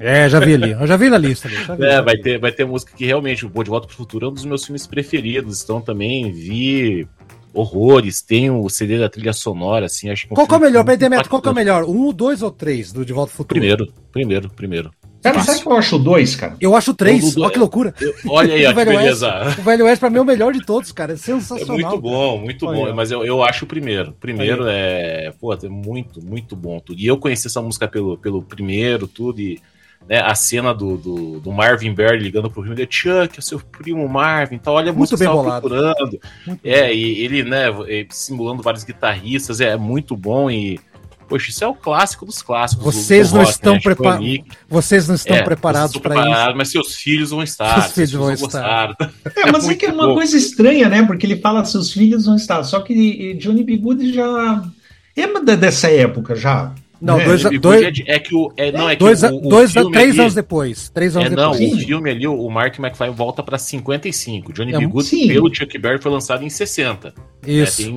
É, já vi ali. Eu já vi na lista. Ali, vi, é, vai ter, vai ter música que realmente, o De Volta pro Futuro é um dos meus filmes preferidos. Então também vi horrores, tem o CD da trilha sonora, assim, acho que é Qual que é o melhor, Bedemeto, qual que é o melhor? Um, dois ou três do De Volta pro Futuro? Primeiro, primeiro, primeiro. Cara, sabe que eu acho dois, cara? Eu acho três, olha que loucura. Eu, olha aí, *laughs* ó, que beleza. West, o Velho West pra mim é o melhor de todos, cara, é sensacional. É muito bom, muito olha. bom, mas eu, eu acho o primeiro. O primeiro é, pô, é muito, muito bom tudo. E eu conheci essa música pelo, pelo primeiro, tudo, e né, a cena do, do, do, Marvin Berry ligando pro filme de Chuck, é seu primo Marvin, então olha muito bem bolado. procurando. Muito é, bem. e ele, né, simulando vários guitarristas, é muito bom e Poxa, isso é o clássico dos clássicos. Vocês do, do não rock, estão né? preparados. Vocês não estão é, preparados para isso. Mas seus filhos vão estar. Seus filhos vão estar. É, mas é, é que é uma bom. coisa estranha, né? Porque ele fala seus filhos vão estar. Só que Johnny B. Good já é dessa época já. Não, É, dois, dois, é, é que o. É, não, é que dois, o, o dois, filme três ali- anos depois. Três anos É, não, depois. o filme ali, o Mark McFly volta pra 55. Johnny É, B. Good sim. pelo Chuck Berry foi lançado em 60. Isso. É, tem,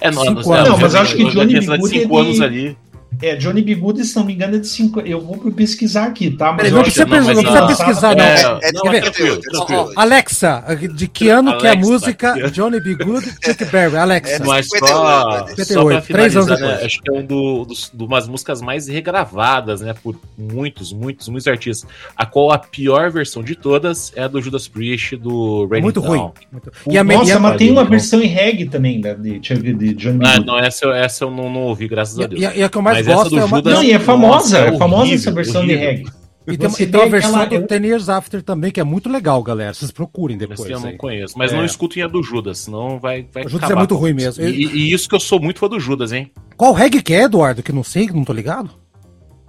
é, não, Cinco é, anos. Não, mas acho que Johnny B. Good cinco é anos ali. É, Johnny B. Good, se não me engano, é de 5. Eu vou pesquisar aqui, tá? Mas Peraí, não precisa, que- não, pesquisar, mas não precisa a- pesquisar, não. É, É, não, é é tranquilo, 58, tranquilo. Alexa, de que ano que é a Alexa, música aqui. Johnny B. Good Chuck Berry? Alexa. É, Mas 58, só, né? só 58, pra três anos finalizar, né, depois. acho que é um do, dos, de umas músicas mais regravadas, né, por muitos, muitos, muitos artistas. A qual a pior versão de todas é a do Judas Priest, do Raining Muito Down. ruim. Muito- E a, Nossa, e a- mas tem uma versão em reggae também, né? De, de Johnny B. Ah, Good. não, essa, eu- essa eu não, não ouvi, graças a e, Deus. a- e a que eu mais Mas essa do é uma. Judas- Não, e é famosa, Nossa, é famosa horrível, essa versão horrível. de reggae. E tem, Você e tem uma vê versão aquela- do Ten Years After também, que é muito legal, galera. Vocês procurem depois. eu não aí. conheço, mas É. não escutem a do Judas, senão vai, vai O Judas é muito ruim mesmo. E, e isso que eu sou muito fã do Judas, hein? Qual reggae que é, Eduardo? Que não sei, que não tô ligado.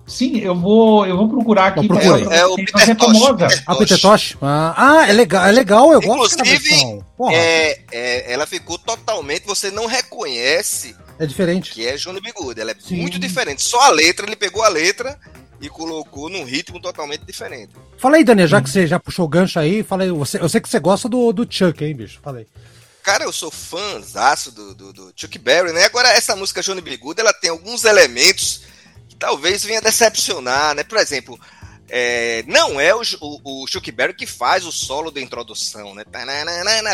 Sim, eu vou, eu vou procurar aqui. Não, procura pra- aí. É o Peter é famosa. Tosh. Ah, Peter Tosh? Ah, ah, é legal, é legal, eu gosto dessa Inclusive, versão. É, é, ela ficou totalmente. Você não reconhece é diferente. que é Johnny B. Good. Ela é Sim. muito diferente. Só a letra, ele pegou a letra e colocou num ritmo totalmente diferente. Fala aí, Daniel, já que você já puxou o gancho aí, fala aí, você, eu sei que você gosta do, do Chuck, hein, bicho? Fala aí. Cara, eu sou fãzaço do, do, do Chuck Berry, né? Agora, essa música Johnny B. Good, ela tem alguns elementos que talvez venha decepcionar, né? Por exemplo, é, não é o, o, o Chuck Berry que faz o solo da introdução, né?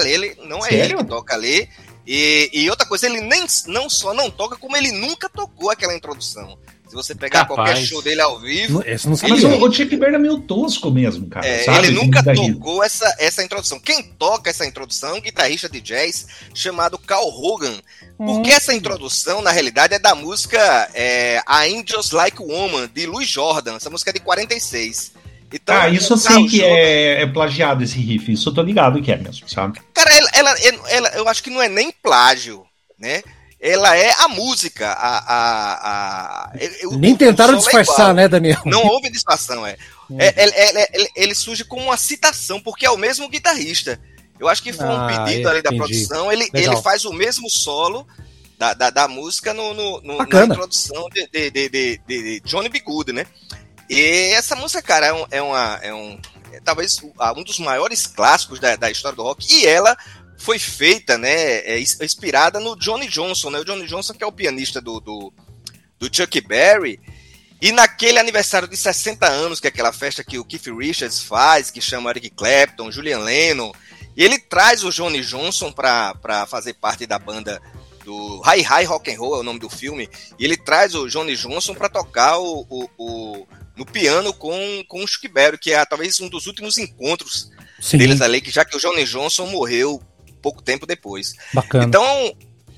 Ele, não é Sério? ele que toca ali. E, e outra coisa, ele nem não só não toca, como ele nunca tocou aquela introdução. Se você pegar Capaz. qualquer show dele ao vivo, Não- Esse não mas o, o Chuck Berry é meio tosco mesmo, cara. é, sabe? ele nunca tocou essa, essa introdução. Quem toca essa introdução é um guitarrista de jazz chamado Carl Hogan. Porque essa introdução, na realidade, é da música é, A Angels Like Woman, de Louis Jordan. Essa música é de 46. Então, Ah, isso eu sei que é, é plagiado esse riff. Isso eu tô ligado que é mesmo, sabe? Cara, ela, ela, ela- eu acho que não é nem plágio, né? Ela é a música. A, a, a, eu- Nem tentaram é disfarçar, igual. né, Daniel? Não houve disfarção, é. É, ele, ele- ele- ele surge como uma citação, porque é o mesmo guitarrista. Eu acho que foi um Ah, pedido é, ali da entendi. produção. Ele, Legal. ele faz o mesmo solo da, da, da música no, no- no- na introdução de, de, de, de- de Johnny B. Good, né? E essa música, cara, é um. É uma, é um é talvez um dos maiores clássicos da, da história do rock. E ela foi feita, né? É, inspirada no Johnny Johnson, né? O Johnny Johnson, que é o pianista do, do, do Chuck Berry. E naquele aniversário de 60 anos, que é aquela festa que o Keith Richards faz, que chama Eric Clapton, Julian Lennon, e ele traz o Johnny Johnson para fazer parte da banda do High High Rock and Roll, é o nome do filme, e ele traz o Johnny Johnson para tocar o, o, o- no piano com, com o Chuck Berry, que é talvez um dos últimos encontros Sim, deles ali, que já que o Johnny Johnson morreu pouco tempo depois. bacana. Então,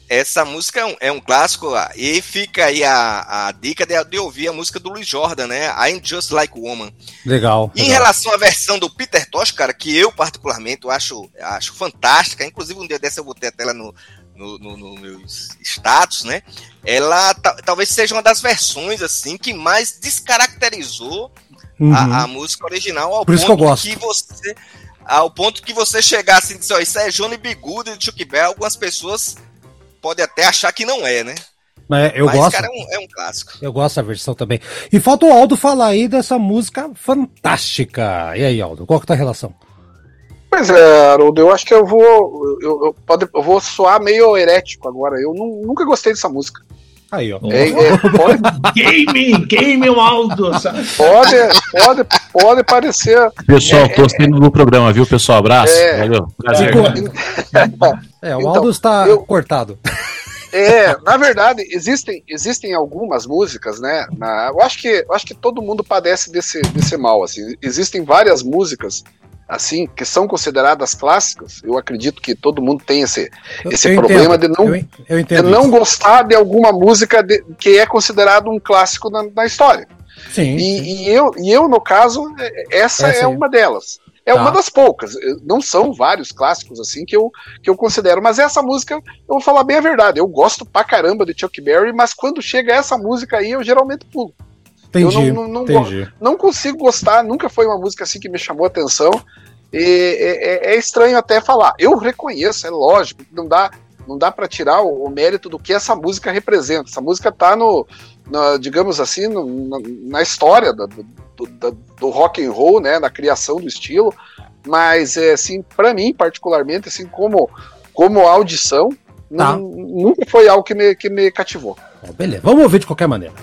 essa música é um, é um clássico, ah, e fica aí a, a dica de, de ouvir a música do Louis Jordan, né? I'm Just Like Woman. legal. Em legal. relação à versão do Peter Tosh, cara, que eu particularmente acho, acho fantástica, inclusive um dia dessa eu botei a tela no, no, no, no meus status, né? Ela ta- talvez seja uma das versões, assim, que mais descaracterizou Uhum. a, a música original ao Por isso que eu ponto gosto. que você ao ponto que você chegar assim e dizer, ó, isso é Johnny B. Good de Chuck Berry, algumas pessoas podem até achar que não é, né? É, eu Mas, gosto. cara, é um, é um clássico. Eu gosto da versão também. E falta o Aldo falar aí dessa música fantástica. E aí, Aldo, qual que tá a relação? Pois é, Haroldo, eu acho que eu vou. Eu, eu, pode, eu vou soar meio herético agora. Eu nu- nunca gostei dessa música. Aí, ó. É, é, pode, Game, game o Aldo, pode, pode, pode parecer. Pessoal, É, tô saindo do programa, viu, pessoal? Abraço. É. Valeu. Prazer. Ficou- *laughs* É, o Então, Aldo está eu- cortado. É, na verdade, existem, existem algumas músicas, né? na- eu, acho que, eu acho que todo mundo padece desse, desse mal. Assim. Existem várias músicas assim que são consideradas clássicas. Eu acredito que todo mundo tem esse, Eu- esse eu problema entendo, de não, Eu, de não gostar de alguma música de- que é considerado um clássico na, na história. Sim. sim. E, e eu, e eu, no caso, é- essa, Essa é uma delas. É Tá. uma das poucas. Não são vários clássicos assim que eu, que eu considero. Mas essa música, eu vou falar bem a verdade. Eu gosto pra caramba de Chuck Berry, mas quando chega essa música aí, eu geralmente pulo. Entendi. eu não- não- não. Não consigo gostar, nunca foi uma música assim que me chamou atenção. E é, é- é estranho até falar. Eu reconheço, é lógico, não dá, não dá para tirar o, o mérito do que essa música representa. Essa música tá no, na, digamos assim, na, na história do, do, do, rock and roll, né, na criação do estilo, mas é assim, para mim particularmente, assim como como audição, tá. nunca foi algo que me, que me cativou. Beleza, vamos ouvir de qualquer maneira.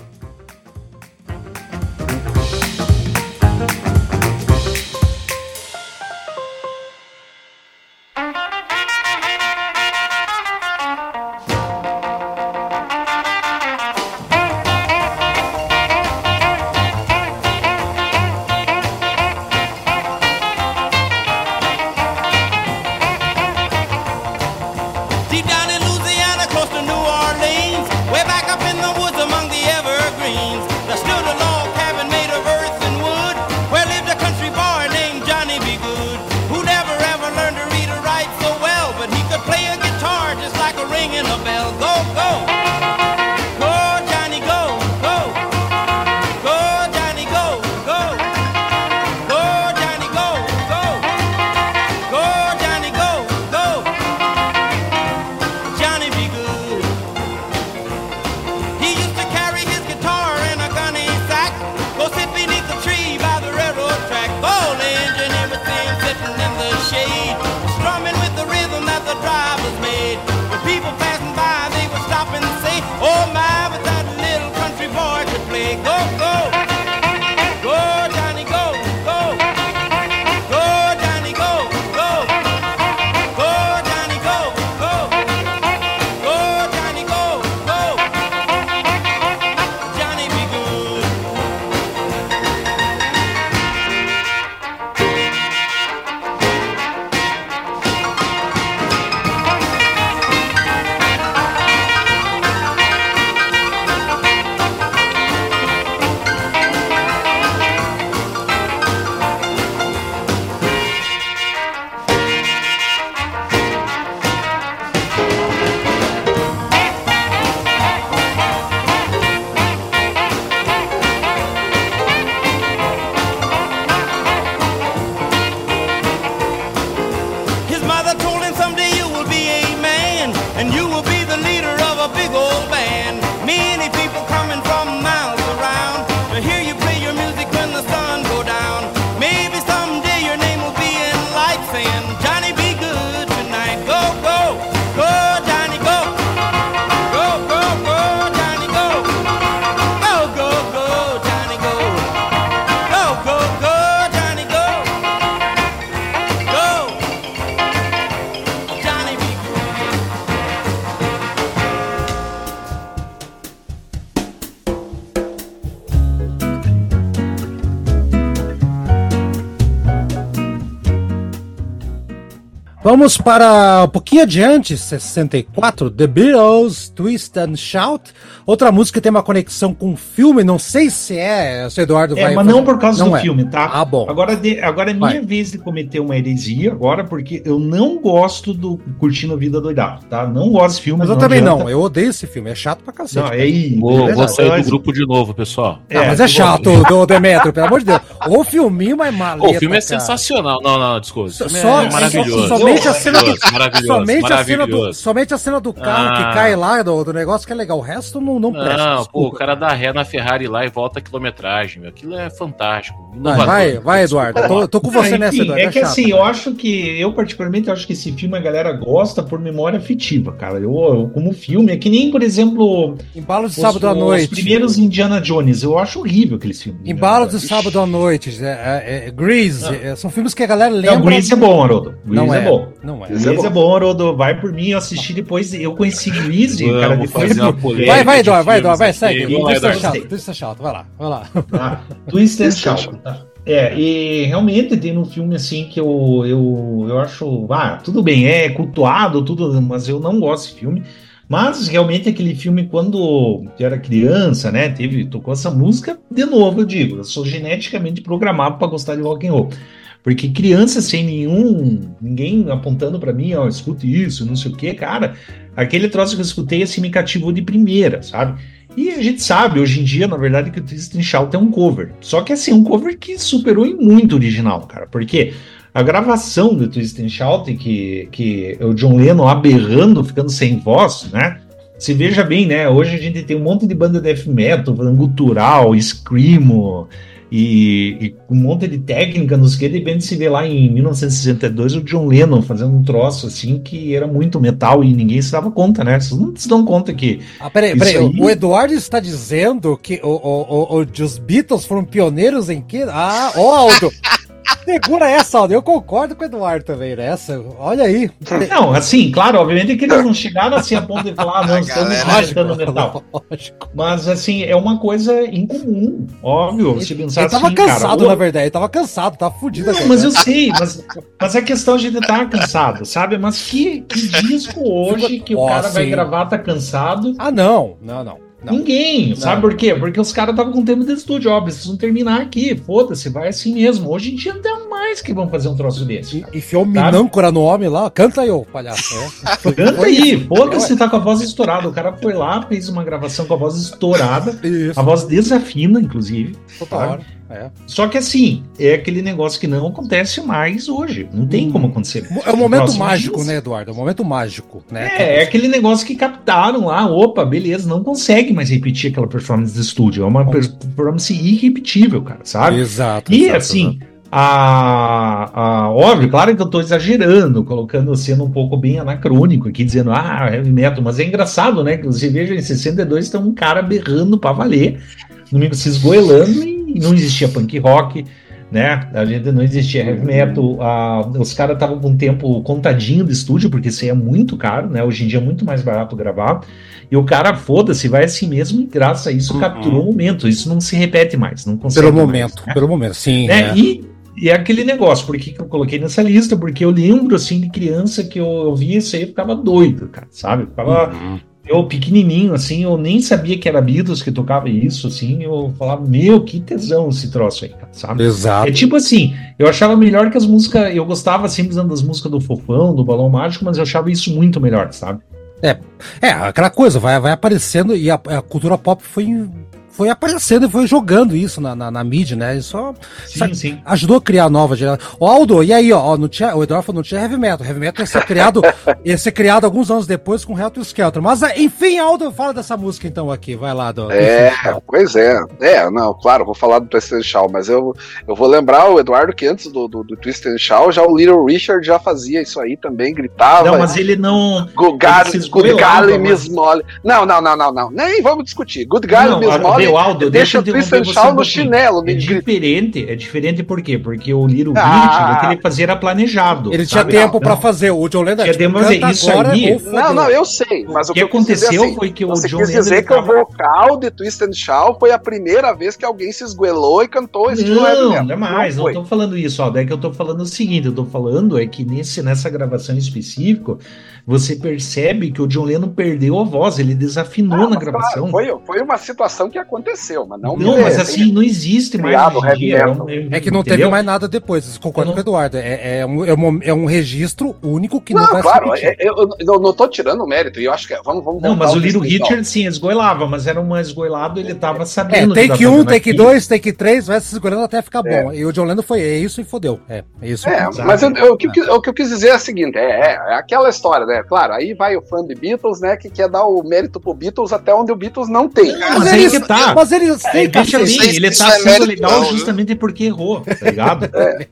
Vamos para um pouquinho adiante, 64, The Beatles, Twist and Shout. Outra música que tem uma conexão com o filme, não sei se é, se o Eduardo é, vai... mas não por causa não do é. filme, tá? Ah, bom. Agora, de, agora é minha vai. vez de cometer uma heresia agora, porque eu não gosto do Curtindo a Vida Doidado, tá? Não gosto desse filme. Mas eu também adianta. não, eu odeio esse filme, é chato pra cacete. Não, é, vou, é vou sair do grupo de novo, pessoal. É, não, mas é chato, do Demetrio, pelo amor de Deus. O filminho mais maleta, O filme é cara. sensacional. Não, não, desculpa. Só, é maravilhoso. Somente a cena do, somente a cena do, somente a cena do carro ah. que cai lá do, do negócio que é legal. O resto não, não presta. Não, pô, o cara dá ré na Ferrari lá e volta a quilometragem. Meu. Aquilo é fantástico. Vai, vai, vai, Eduardo. Tô, tô com você é, nessa, Eduardo. É, é que assim, eu acho que, eu particularmente acho que esse filme a galera gosta por memória afetiva, cara. Eu, eu como filme, é que nem, por exemplo. Embalo de os, sábado à noite. Os primeiros Indiana Jones. Eu acho horrível aqueles filmes. Embalo de sábado à noite. É, é, é Grease. Ah. são filmes que a galera lembra. Não, Grease é bom, Haroldo. Grease não é, é bom. Não é. Grease é bom, é bom Haroldo. Vai por mim, eu assisti depois. Eu conheci Grease, cara. Depois. Vai, vai, Eduardo, vai, Eduardo, vai, segue. Twist and Shout, vai lá, vai lá. Ah, Twist Shout. É, e realmente tem um filme assim que eu, eu, eu acho. Ah, tudo bem, é cultuado, tudo, mas eu não gosto desse filme. Mas realmente aquele filme, quando eu era criança, né? Teve, tocou essa música, de novo, eu digo, eu sou geneticamente programado para gostar de rock and roll. Porque criança sem nenhum, ninguém apontando para mim, ó, escute isso, não sei o que, cara, aquele troço que eu escutei assim me cativou de primeira, sabe? E a gente sabe hoje em dia, na verdade, que o Tristan Shout é um cover. Só que assim, um cover que superou em muito o original, cara. Porque a gravação do Twisted Shout, que, que é o John Lennon aberrando, ficando sem voz, né? se veja bem, né? Hoje a gente tem um monte de banda de death metal, gutural, screamo e, e, um monte de técnica nos que de repente se vê lá em 1962 o John Lennon fazendo um troço assim que era muito metal e ninguém se dava conta, né? Vocês não se dão conta que. Ah, peraí, peraí. Aí... O Eduardo está dizendo que o, o, o, os Beatles foram pioneiros em que? Ah, ó, Aldo! Segura essa, Aldo. Eu concordo com o Eduardo também nessa. Olha aí. Não, assim, claro, obviamente que eles não chegaram assim a ponto de falar, *laughs* ah, não, estamos inventando metal. Lógico. Mas, assim, é uma coisa incomum, óbvio. Ele, se pensar ele tava assim, cansado, cara, na verdade. Ele tava cansado, tava fudido. Não, mas eu sei, mas, mas é questão de ele estar cansado, sabe? Mas que, que disco hoje que o cara vai gravar tá cansado? Ah, não. Não, não. Não. Ninguém. Não. Sabe por quê? Porque os caras estavam com tempo de estúdio, ó, precisam terminar aqui. Foda-se, vai assim mesmo. Hoje em dia não tem mais que vão fazer um troço desse. E, enfiou minâncora no homem lá, canta aí, ô palhaço. É. *laughs* Canta aí, foda-se, tá com a voz estourada. O cara foi lá, fez uma gravação com a voz estourada. Isso. A voz desafina, inclusive. Hora. É. Só que assim, é aquele negócio que não acontece mais hoje. Não tem hum. como acontecer. É o momento mágico, dias. né, Eduardo? É o momento mágico, né? É, é aquele negócio que captaram lá, opa, beleza, não consegue mais repetir aquela performance de estúdio. É uma performance irrepetível, cara, sabe? Exato. E exato, assim. A, a, óbvio, claro que eu estou exagerando, colocando sendo um pouco bem anacrônico aqui, dizendo, ah, heavy metal, mas é engraçado, né? Que você veja em 62 tem um cara berrando para valer, no meio se esgoelando e não existia punk rock, né? A gente não existia heavy metal. A, os caras estavam com um tempo contadinho de estúdio, porque isso aí é muito caro, né? Hoje em dia é muito mais barato gravar. E o cara, foda-se, vai assim mesmo, e graças a isso uhum. capturou o momento. Isso não se repete mais, não consegue. Pelo momento, mais, né? pelo momento, sim. Né? É. E, e é aquele negócio, por que, que eu coloquei nessa lista? Porque eu lembro, assim, de criança que eu, eu via isso aí, eu ficava doido, cara, sabe? Eu ficava. Uhum eu pequenininho, assim, eu nem sabia que era Beatles que tocava isso, assim, eu falava, meu, que tesão esse troço aí, sabe? Exato. É tipo assim, eu achava melhor que as músicas, eu gostava sempre das músicas do Fofão, do Balão Mágico, mas eu achava isso muito melhor, sabe? É, é aquela coisa, vai, vai aparecendo e a, a cultura pop foi foi aparecendo e foi jogando isso na, na, na mídia, né? Isso sim, sim. ajudou a criar a nova geração. Ó, Aldo, e aí, ó, não tinha, o Eduardo falou, não tinha heavy metal. Heavy metal ia ser criado, *laughs* ia ser criado alguns anos depois com Reto Skelter. Mas, enfim, Aldo, fala dessa música então aqui, vai lá, do, É, pois é. É, não, claro, vou falar do Twisted Shaw, mas eu, eu vou lembrar o Eduardo que antes do, do, do Twisted Shaw, já o Little Richard já fazia isso aí também, gritava. Não, mas ele não. Good Golly, Miss Molly. Não, não, não, não, não. Nem vamos discutir. Good Golly, Miss Molly. Meu, Aldo, deixa o Twisted Shaw no chinelo. É diferente, é diferente por quê? Porque o Little ah. O que ele fazia era planejado. Ele tinha tempo para fazer. O John Lennon tinha tempo pra fazer isso aí. Não, não, eu sei. Mas o que, que aconteceu assim, foi que o John Lennon. quis dizer que o vocal de Twisted Shaw foi a primeira vez que alguém se esguelou e cantou estilo Não, não é mais. Não, não tô falando isso, ó. É que eu tô falando o seguinte: eu tô falando é que nesse, nessa gravação específica você percebe que o John Lennon perdeu a voz, ele desafinou ah, na gravação. Claro, foi, foi uma situação que aconteceu, mas não. Não, mas assim, não existe mais. Dia, é, um, é, que não entendeu? teve mais nada depois, concordo com o Eduardo. É, é, um, é, um, é um registro único que não, não vai claro, é, eu, eu, não tô tirando o mérito, e eu acho que. É, vamos, vamos Não, mas o Little Richard sim esgoelava, mas era uma esgoelado, ele tava sabendo. É, take 1, um, take 2, take 3, vai se esgoelando até ficar bom. E o John Lennon foi é isso e fodeu. É, é isso. É, mas eu, eu, o, que, o que eu quis dizer é o seguinte: é, é aquela história, né? Claro, aí vai o fã de Beatles, né, que quer dar o mérito pro Beatles até onde o Beatles não tem. Mas, mas ele tá. Mas ele, é, deixa bem, ele tá é sendo legal não, justamente porque errou, tá *laughs* ligado? É.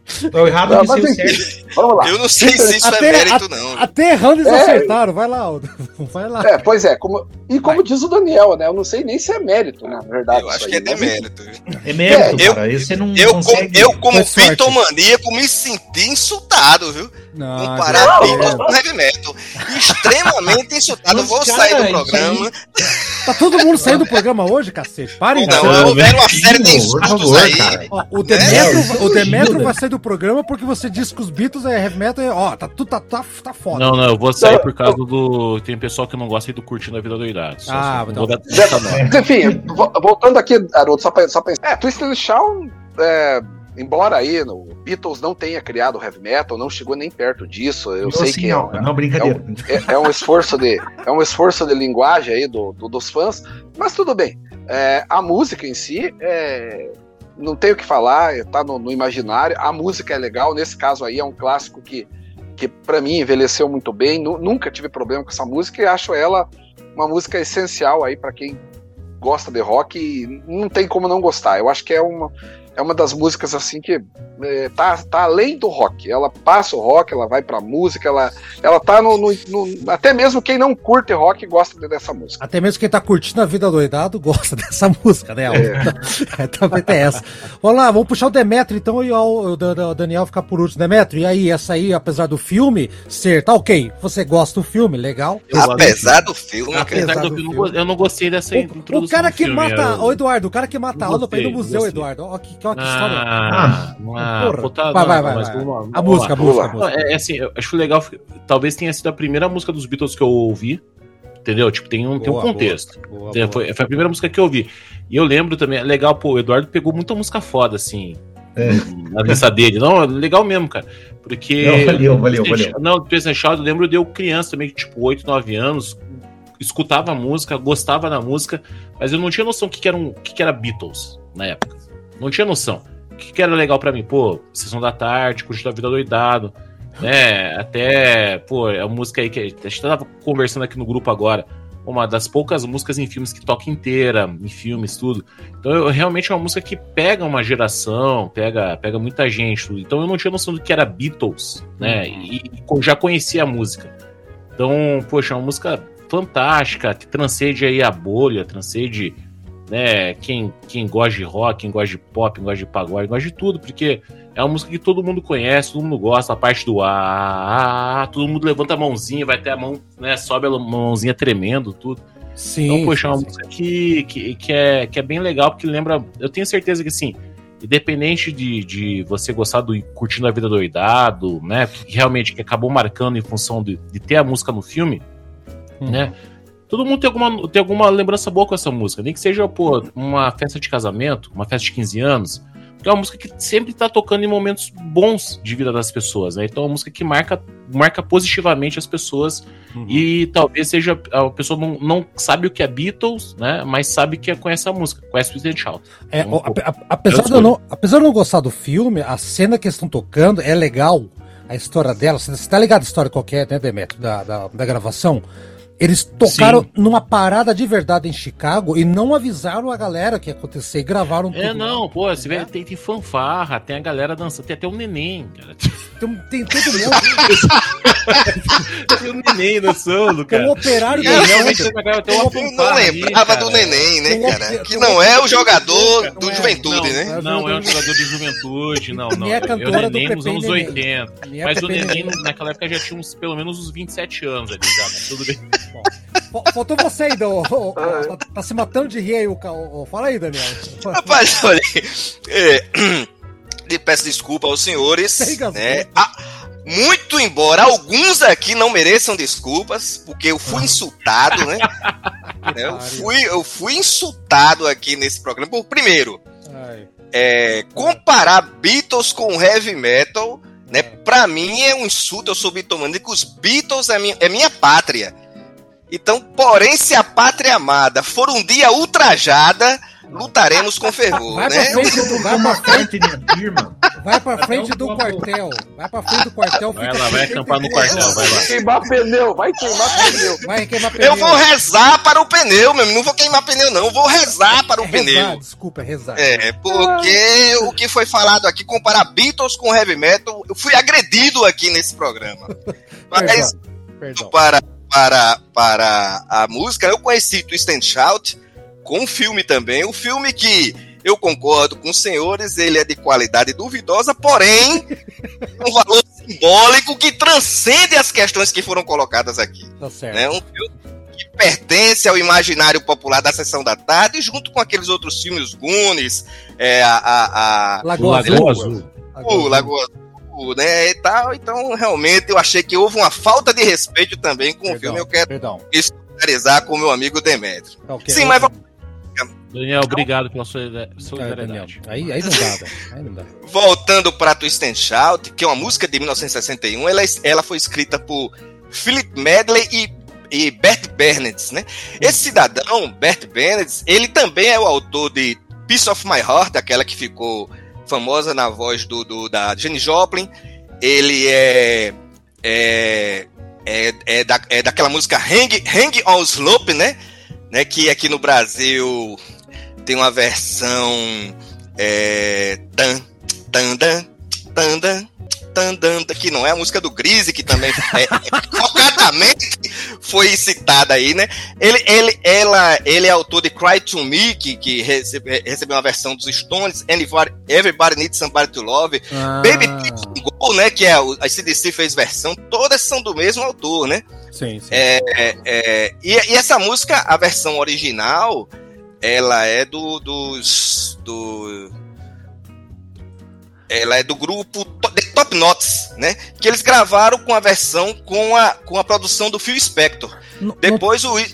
Errado não, que ser certo. Vamos lá. Eu não sei se isso é até, é mérito, a, não. Até errando eles é. acertaram, vai lá, Aldo. *laughs* Vai lá. É, pois é, como, e como vai. diz o Daniel, né, eu não sei nem se é mérito, né, na verdade. Eu acho que é demérito. É mérito, cara, eu, esse não eu, consegue... Eu, como pitomaníaco, me senti insultado, viu? Não, Comparar Beatles com heavy metal. Extremamente insultado. Vou sair do programa. Tá todo mundo saindo do programa hoje, cacete. Parem Não, não houveram uma série de insultos aí. Ó, o Demetrio, é, o Demetrio vai sair do programa porque você disse que os Beatles é heavy metal. Ó, tá, tudo tá, tá, tá foda. Não, não, eu vou sair por causa do. Tem pessoal que não gosta do curtindo a vida doidada. Ah, então. Dar... Enfim, voltando aqui, Haroldo, só pra, só pra. É, Twisted Shaw. É embora aí no Beatles não tenha criado heavy metal, não chegou nem perto disso. Eu, sei que é, não, não, brincadeira. É, um, é, é, um esforço de é um esforço de linguagem aí do, do dos fãs, mas tudo bem. É, a música em si é, não tem o que falar, está no, no, imaginário. A música é legal, nesse caso aí é um clássico que que para mim envelheceu muito bem. Nunca tive problema com essa música e acho ela uma música essencial aí para quem gosta de rock e não tem como não gostar. Eu acho que é uma, é uma das músicas assim que é, tá, tá além do rock. Ela passa o rock, ela vai pra música, ela, ela tá no, no, no Até mesmo quem não curte rock gosta dessa música. Até mesmo quem tá curtindo a vida doidado *laughs* gosta dessa música, né? *laughs* É. Também tem essa. Vamos lá, vamos puxar o Demetrio então e o, o Daniel ficar por último. Demetrio, e aí, essa aí, apesar do filme ser, tá ok, você gosta do filme, legal? apesar do filme, apesar do, do filme, eu não gostei dessa o, introdução. O cara que filme, mata, eu... ô Eduardo, o cara que mata a aula pra ir no museu, Eduardo. Ó, que, que, que história. Ah, ah, puta, vai, vai, vai, vai. Vamos, a, música, a música, a música. É, é assim, eu acho legal. Talvez tenha sido a primeira música dos Beatles que eu ouvi. Entendeu? Tipo, tem um, boa, tem um contexto. Boa, boa, foi, foi, a primeira música que eu ouvi. E eu lembro também, é legal, pô, o Eduardo pegou muita música foda, assim. É. Na lista dele. Não, legal mesmo, cara. Porque. Não, valeu, valeu, valeu. Não, do President Child, eu lembro de eu criança também, tipo, 8, 9 anos, escutava a música, gostava da música, mas eu não tinha noção do que, que, era um, que, que era Beatles na época. Não tinha noção que, que era legal para mim? Pô, sessão da tarde, curtir a vida doidado, né? Até, pô, é a música aí que a gente tava conversando aqui no grupo agora. Uma das poucas músicas em filmes que toca inteira, em filmes, tudo. Então, eu, realmente é uma música que pega uma geração, pega, pega muita gente, tudo. Então, eu não tinha noção do que era Beatles, né? Uhum. E, e já conhecia a música. Então, poxa, é uma música fantástica, que transcende aí a bolha, transcende né? Quem, quem gosta de rock, quem gosta de pop, quem gosta de pagode, gosta de tudo, porque é uma música que todo mundo conhece, todo mundo gosta, a parte do ah, todo mundo levanta a mãozinha, vai ter a mão, né? Sobe a mãozinha tremendo, tudo. Sim. Então, poxa, é uma sim. música que, que, que, é, que é bem legal, porque lembra. Eu tenho certeza que assim, independente de, de você gostar do curtindo a vida doidado, né? Que realmente que acabou marcando em função de, de ter a música no filme, uhum. né? Todo mundo tem alguma, tem alguma lembrança boa com essa música. Nem que seja, pô, uma festa de casamento, uma festa de 15 anos. Porque é uma música que sempre tá tocando em momentos bons de vida das pessoas, né? Então é uma música que marca, marca positivamente as pessoas. Uhum. E talvez seja. A pessoa não, não sabe o que é Beatles, né? Mas sabe que conhece a música, conhece o Shout. É, a, a, apesar, de eu não, apesar de eu não gostar do filme, a cena que eles estão tocando é legal. A história dela, você tá ligado a história qualquer, né, Demetrio, da, da, da gravação? Eles tocaram Sim. numa parada de verdade em Chicago e não avisaram a galera que ia acontecer e gravaram é, tudo. É, não, lá. pô, você vê, tem, tem fanfarra, tem a galera dançando, tem até um neném, cara. Tem, tem todo *laughs* mundo. tem um neném dançando, cara. Tem um operário é, realmente tem uma Eu não lembrava ali, do neném, né, cara? que não é o jogador do é, Juventude, né? Não, é um jogador de Juventude, não, não. É o neném nos anos 80. Mas o neném naquela época já tinha uns, pelo menos uns 27 anos ali já, mas tudo bem. Faltou você ainda, o, o, *laughs* tá, tá, se matando de rir aí, o, o, Fala aí, Daniel. *laughs* Rapaz, olha. É, *clears throat* peço desculpa aos senhores. Né? Ah, muito embora alguns aqui não mereçam desculpas, porque eu fui *laughs* insultado, né? eu, fui, eu fui insultado aqui nesse programa. Por primeiro, é, comparar Beatles com heavy metal, né? Pra mim é um insulto, eu sou bitomaníaco, os Beatles é minha, é minha pátria. Então, porém, se a pátria amada for um dia ultrajada, lutaremos com fervor, vai né? Pra frente do, vai pra frente, vai pra frente do quartel. Vai pra frente do quartel. Vai lá, vai acampar no quartel, vai lá. Queimar pneu, vai queimar pneu. Vai queimar pneu. Eu vou rezar para o pneu, meu Não vou queimar pneu, não. Eu vou rezar para o é pneu. Rezar, desculpa, é rezar. É, porque o que foi falado aqui, comparar Beatles com Heavy Metal, eu fui agredido aqui nesse programa. *laughs* Mas, Perdão. para para, para a música, eu conheci Twist and Shout com o filme também. O filme que eu concordo com os senhores, ele é de qualidade duvidosa, porém, um valor simbólico que transcende as questões que foram colocadas aqui. Tá certo. Né? Um filme que pertence ao imaginário popular da sessão da tarde, junto com aqueles outros filmes, Goonies, é, a, a, a... Lagoa Azul. Lagoa Azul. O Lagoa Azul né, e tal. Então, realmente, eu achei que houve uma falta de respeito também com perdão, o filme. Eu quero perdão. solidarizar com o meu amigo Demetrio. Okay, Sim, mas vamos... Daniel, obrigado pela sua solidariedade. É, aí, aí, não dá, aí não dá. Voltando para Twist and Shout, que é uma música de 1961, ela, ela foi escrita por Philip Medley e, e Bert Bernards, né? Esse cidadão, Bert Bernards, ele também é o autor de Piece of My Heart, aquela que ficou famosa na voz do, do da Jenny Joplin. Ele é, é, é, é, da, é daquela música Hang, Hang on Slope, né? né? Que aqui no Brasil tem uma versão. É, tan, tan, tan, tan, tan, Tandanda, que não é a música do Grise, que também é, *laughs* é, foi citada aí, né? Ele, ele, ela, ele é autor de Cry to Me, que, que recebe, recebeu uma versão dos Stones, Everybody, Everybody Needs Somebody to Love, ah. Baby Go, né? Que é a CDC fez versão, todas são do mesmo autor, né? Sim, sim. É, é, é, e, e, essa música, a versão original, ela é do, dos. Do, ela é do grupo The Top Notes, né? Que eles gravaram com a versão com a, com a produção do Phil Spector. Não, Depois não, o.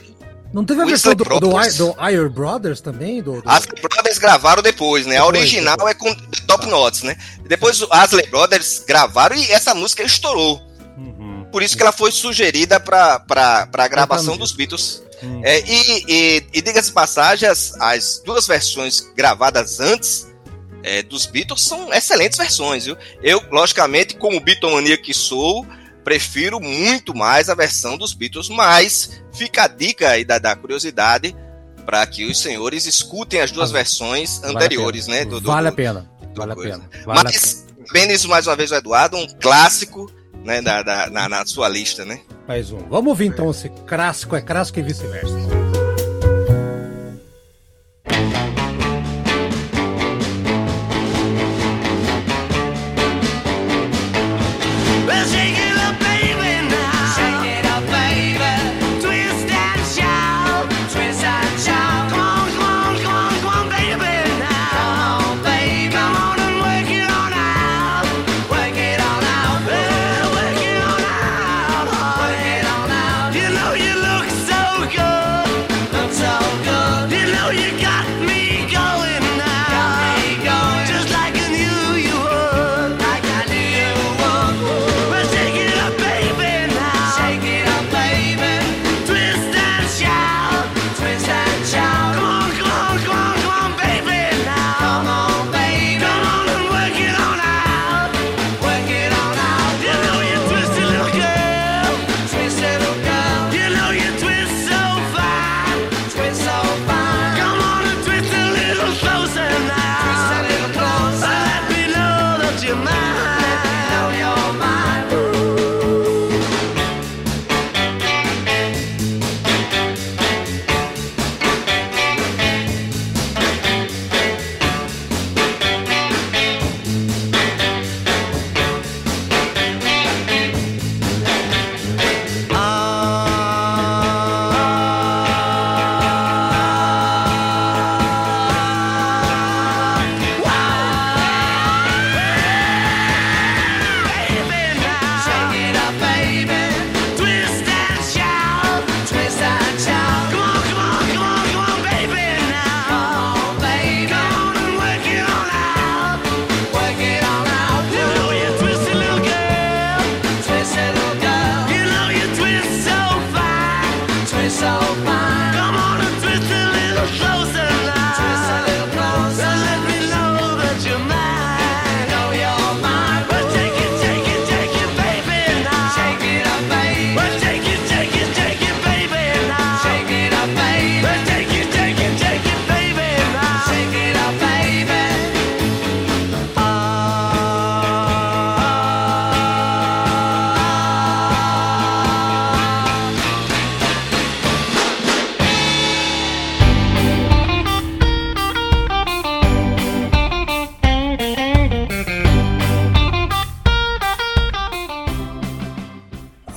Não teve a versão do, do, do, Iron Brothers também? Do, do... As Brothers gravaram depois, né? Depois, a original depois. é com Top Notes, né? Depois os Asley Brothers gravaram e essa música estourou. Uhum. Por isso que ela foi sugerida para a gravação dos Beatles. Uhum. É, e, e, e diga-se passagem, as, as duas versões gravadas antes é, dos Beatles são excelentes versões, viu? Eu, logicamente, como Beatlemania que sou, prefiro muito mais a versão dos Beatles, mas fica a dica aí da, da curiosidade para que os senhores escutem as duas versões vale anteriores, né? Do, do, vale a pena. Vale a pena. Vale mas, bem isso mais uma vez o Eduardo, um clássico né, da, da na, na, sua lista, né? Mais um. Vamos ouvir então esse clássico é clássico e vice-versa.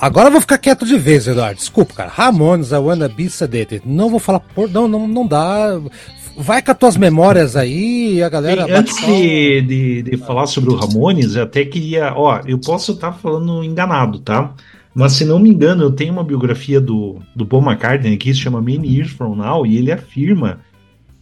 Agora eu vou ficar quieto de vez, Eduardo. Desculpa, cara. Ramones, I Wanna Be Sedated. Não vou falar por. Não, não, não dá. Vai com as tuas memórias aí a galera. Antes de, de, de, falar sobre o Ramones, eu até queria. Ó, eu posso estar tá falando enganado, tá? Mas se não me engano, eu tenho uma biografia do, do Paul McCartney que se chama Many Years From Now e ele afirma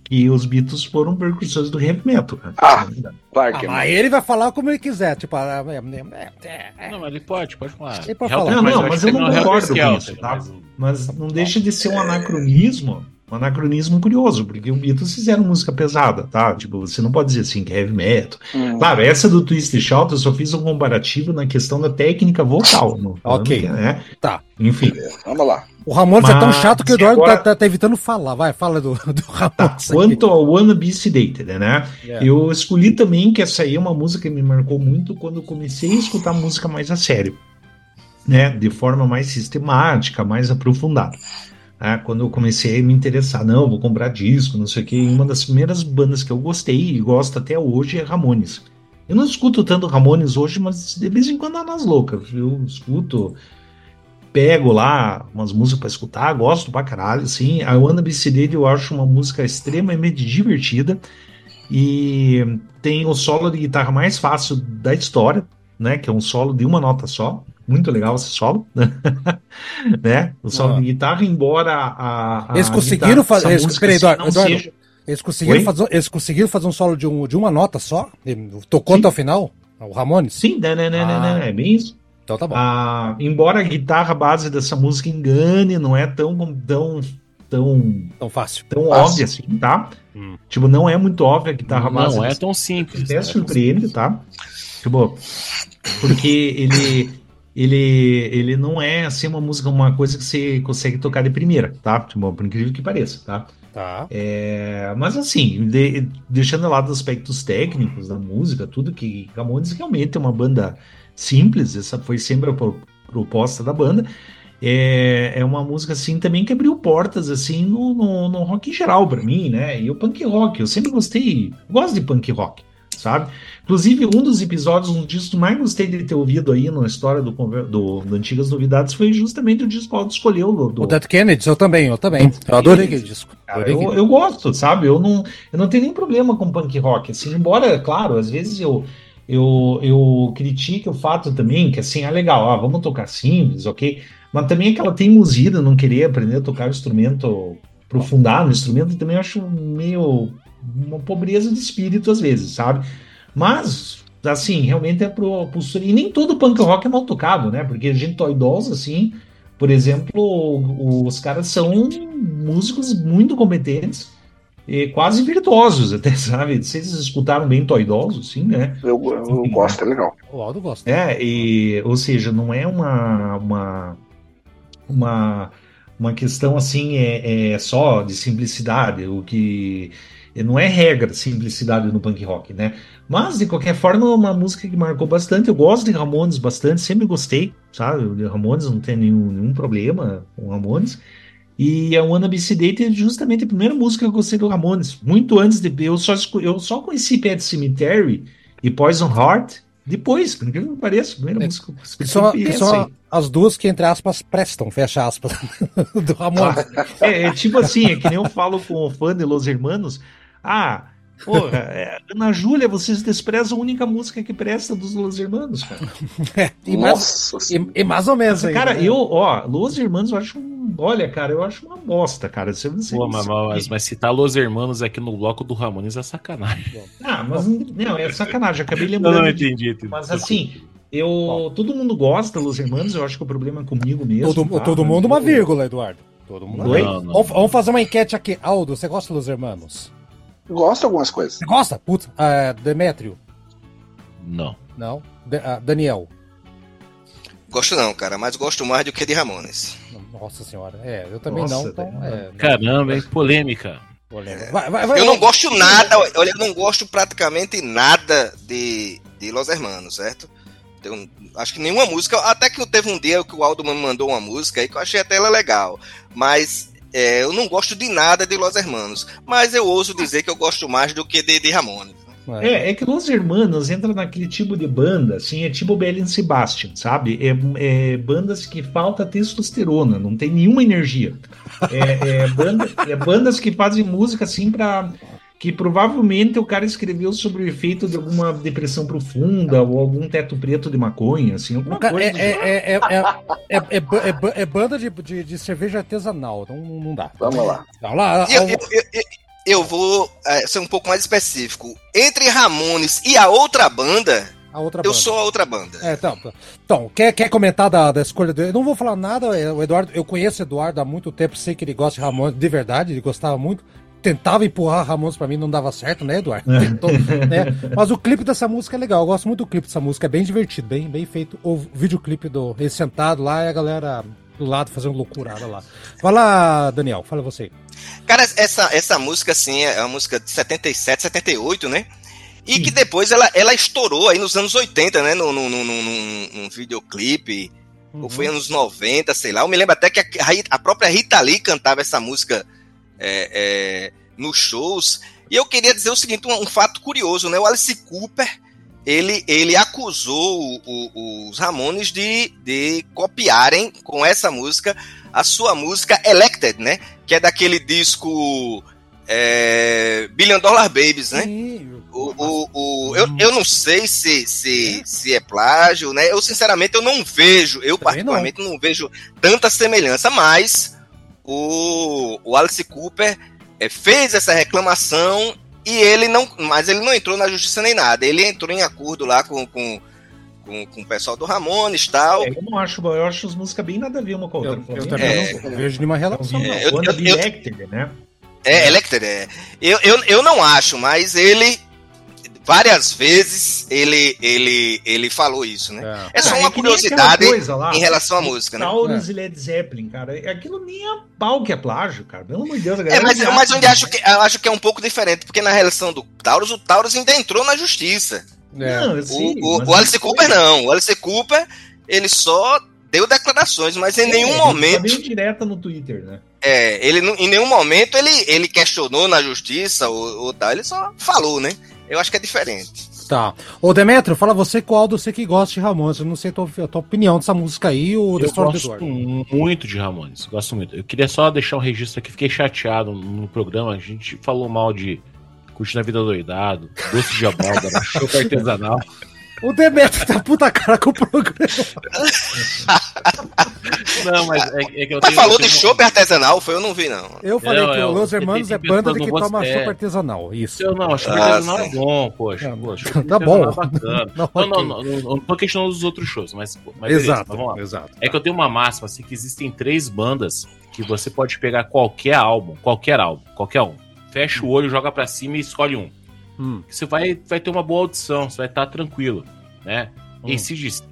que os Beatles foram percussores do heavy metal, cara. Ah, claro que ah, Aí ele vai falar como ele quiser, tipo... Ah, é, é, é, não, mas ele pode, pode falar. Ele pode falar. Não, não, mas eu não concordo com isso, tá? Mas não deixa de ser um anacronismo um anacronismo curioso, porque o Beatles fizeram música pesada, tá? Tipo, você não pode dizer assim que é heavy metal. Hum. Claro, essa do Twist Shout eu só fiz um comparativo na questão da técnica vocal. no- *laughs* Ok. Né? Tá. Enfim. Vamos lá. O Ramones é tão Mas chato que o Eduardo agora- tá, tá- tá evitando falar. Vai, fala do, *laughs* do Tá, Ramones. aí. quanto ao Wanna Be Sedated, né? É. Eu escolhi também que essa aí é uma música que me marcou muito quando eu comecei a escutar música mais a sério, né? De forma mais sistemática, mais aprofundada. Né? Quando eu comecei a me interessar, não, vou comprar disco, não sei o que. Uma das primeiras bandas que eu gostei e gosto até hoje é Ramones. Eu não escuto tanto Ramones hoje, mas de vez em quando é nas loucas. Eu escuto, pego lá umas músicas pra escutar, gosto pra caralho, assim. A Wanna Be eu acho uma música extremamente divertida e tem o solo de guitarra mais fácil da história, né? Que é um solo de uma nota só. Muito legal esse solo, *laughs* né? O solo Ah. de guitarra, embora a, a Eles conseguiram fazer- essa eles- música peraí, Eduardo, não Eduardo. seja- Eles conseguiram, Oi? fazer, eles conseguiram fazer um solo de, um, de uma nota só? Tocou Sim. até o final? O Ramones? Sim, né, né, né, né, Ah. né, é bem isso. Então tá bom. Ah, embora a guitarra base dessa música engane, não é tão tão tão, Tão fácil. tão Fácil. óbvia assim, tá? Hum. Tipo, não é muito óbvia a guitarra base. Não é tão simples. até não é tão surpreende, tá? Tipo, porque ele ele ele não é assim uma música, uma coisa que você consegue tocar de primeira, tá? Tipo, por incrível que pareça, tá? Tá. É, mas assim, de- deixando de lado os aspectos técnicos da música, tudo que Ramones realmente é uma banda simples, essa foi sempre a pro- proposta da banda. É, é uma música assim também que abriu portas assim no, no, no rock em geral pra mim, né? E o punk rock, eu sempre gostei, gosto de punk rock, sabe? Inclusive, um dos episódios, um disco que mais gostei de ter ouvido aí na história do, do, do Antigas Novidades foi justamente o disco que escolheu do, do, O Dead Kennedy, eu também, eu também. Eu adorei aquele disco. Cara, eu, eu gosto, sabe? Eu não, eu não tenho nenhum problema com punk rock. Assim, embora, claro, às vezes eu, eu, eu critique o fato também que, assim, é legal, ah, vamos tocar simples, ok? Mas também aquela teimosia de não querer aprender a tocar o instrumento, aprofundar no instrumento, também acho meio uma pobreza de espírito às vezes, sabe? Mas, assim, realmente é pro, pro e nem todo punk rock é mal tocado, né? Porque a gente Dolls, assim, por exemplo, os caras são músicos muito competentes e quase virtuosos, até, *laughs* sabe? Vocês escutaram bem Toy Dolls, assim, né? Eu, eu gosto, é legal. O Aldo gosta. É, e, ou seja, não é uma, uma, uma, uma questão assim, é, é só de simplicidade, o que não é regra simplicidade no punk rock, né? Mas, de qualquer forma, é uma música que marcou bastante. Eu gosto de Ramones bastante, sempre gostei, sabe? De Ramones, não tem nenhum, nenhum problema com Ramones. E a Wanna Be Sedated é justamente a primeira música que eu gostei do Ramones. Muito antes de. Eu só, eu só conheci Pet Cemetery e Poison Heart depois, por incrível que pareça. A primeira É, música que eu essa são aí. as duas que, entre aspas, prestam, fecha aspas, *laughs* do Ramones. É, é tipo assim, é que nem eu falo com o fã de Los Hermanos. Ah, porra, *laughs* é, Ana Júlia, vocês desprezam a única música que presta dos Los Hermanos, cara. *laughs* E mais, e, e mais ou menos aí. Cara, né? eu, ó, Los Hermanos eu acho um. Olha, cara, eu acho uma bosta, cara. Você não sei. Pô, mas, mas, mas citar Los Hermanos aqui no bloco do Ramones é sacanagem. *laughs* Ah, mas não, é sacanagem, acabei Não, lembrando. não de- entendi. entendi. Mas assim, eu. Todo mundo gosta dos Hermanos, eu acho que o problema é comigo mesmo. todo, tá? todo mundo uma vírgula, Eduardo. Todo mundo vírgula. Não, não. Vamos, vamos fazer uma enquete aqui. Aldo, você gosta dos Hermanos? Gosto de algumas coisas. Você gosta? Putz, ah, Demétrio? Não. Não. De- ah, Daniel? Gosto não, cara, mas gosto mais do que de Ramones. Nossa senhora. É, eu também Nossa, não. Então, é, Caramba, hein? Polêmica. polêmica. Vai, vai, vai, Eu não gosto nada, olha, eu não gosto praticamente nada de, de Los Hermanos, certo? Então, acho que nenhuma música, até que teve um dia que o Aldo me mandou uma música aí que eu achei até ela legal, mas é, eu não gosto de nada de Los Hermanos, mas eu ouso dizer que eu gosto mais do que de, de Ramones. É, é que Los Hermanos entra naquele tipo de banda, assim, é tipo Belen Sebastian, sabe? É, é bandas que falta testosterona, não tem nenhuma energia. É, é banda- é bandas que fazem música assim pra. Que provavelmente o cara escreveu sobre o efeito de alguma depressão profunda ou algum teto preto de maconha, assim, alguma Cara, coisa. é, é, é, é, é, é, ba- é ba- é banda de, de, de cerveja artesanal, então não dá. Vamos lá. Vamos lá, E Eu, eu, eu- eu- vou é, ser um pouco mais específico. Entre Ramones e a outra banda, A outra Eu banda. sou a outra banda. É, então, então quer, quer comentar da, da escolha dele? Eu não vou falar nada, é, o Eduardo, eu conheço o Eduardo há muito tempo, sei que ele gosta de Ramones, de verdade, ele gostava muito. Tentava empurrar Ramones pra mim, não dava certo, né, Eduardo? *laughs* Tentou, né? Mas o clipe dessa música é legal, eu gosto muito do clipe dessa música, é bem divertido, bem, bem feito. O videoclipe do ele sentado lá e a galera do lado fazendo loucurada lá. Fala, Daniel, fala você. Cara, essa, essa música, assim, é uma música de 77, 78, né? E que depois ela, ela estourou aí nos anos 80, né? Num, num, num, num, num videoclipe. Ou foi anos 90, sei lá. Eu me lembro até que a, a própria Rita Lee cantava essa música é, é, nos shows. E eu queria dizer o seguinte, um, um, fato curioso, né? O Alice Cooper, ele, ele acusou o, o, os Ramones de, de copiarem com essa música a sua música Elected, né? Que é daquele disco é, Billion Dollar Babies, né? Sim, O, o, o, eu, eu não sei se, se, se é plágio, né? Eu, sinceramente, eu não vejo, eu Também particularmente não. vejo tanta semelhança, mas o, o Alice Cooper é, fez essa reclamação e ele não. Mas ele não entrou na justiça nem nada. Ele entrou em acordo lá com, com, com, com o pessoal do Ramones e tal. É, eu não acho, eu acho as músicas bem nada a ver uma com a outra. Eu, eu também É. não vejo nenhuma relação. Não, não. É, eu- banda eu- de eu- Lecter, né? É, Electer, é. Eu, eu, eu não acho, mas ele. Várias vezes ele, ele, ele falou isso, né? É. É só Ah, uma aquela curiosidade lá, em relação à música, né? Taurus e Led Zeppelin, cara. Aquilo nem é pau que é plágio, cara. Pelo amor de Deus, a É, galera mas, já- mas onde acho que, eu acho que é um pouco diferente, porque na relação do Taurus, o Taurus ainda entrou na justiça. É. Não, eu O, o, o Alice não Cooper não. O Alice Cooper, ele só deu declarações, mas em nenhum É, momento. Tá bem direta no Twitter, né? É, ele não- em nenhum momento ele, ele questionou na justiça ou, ou tal, ele só falou, né? Eu acho que é diferente. Tá. Ô, Demetrio, fala você qual você que gosta de Ramones. Eu não sei a tua, a tua opinião dessa música aí, o Eu do gosto Eduardo. muito de Ramones, gosto muito. Eu queria só deixar um registro aqui, fiquei chateado no programa, a gente falou mal de Curtindo a Vida Doidado, Doce de Abóbora, *laughs* Choco Artesanal. O Demetrio tá puta cara com o programa. *laughs* Não, mas é, é que eu Mas tenho- falou eu de tenho- chopp artesanal, foi? Eu não vi, não. Eu falei Não, que é, o Los Hermanos tem é banda pessoas de que não toma gostam- chopp é. artesanal. Isso. Eu não, acho que o Ah, artesanal é sim. bom, poxa. Tá poxa Tá o bom. é bacana. *laughs* Não, Não, não, ok. não, não, não tô questionando os outros shows, mas, mas beleza, Exato, mas vamos lá. exato. É que eu tenho uma máxima, assim, que existem três bandas que você pode pegar qualquer álbum, qualquer álbum, qualquer um. Fecha o olho, joga pra cima e escolhe um. Hum. Que Você vai, vai ter uma boa audição, você vai estar tranquilo, né? Hum. ACDC,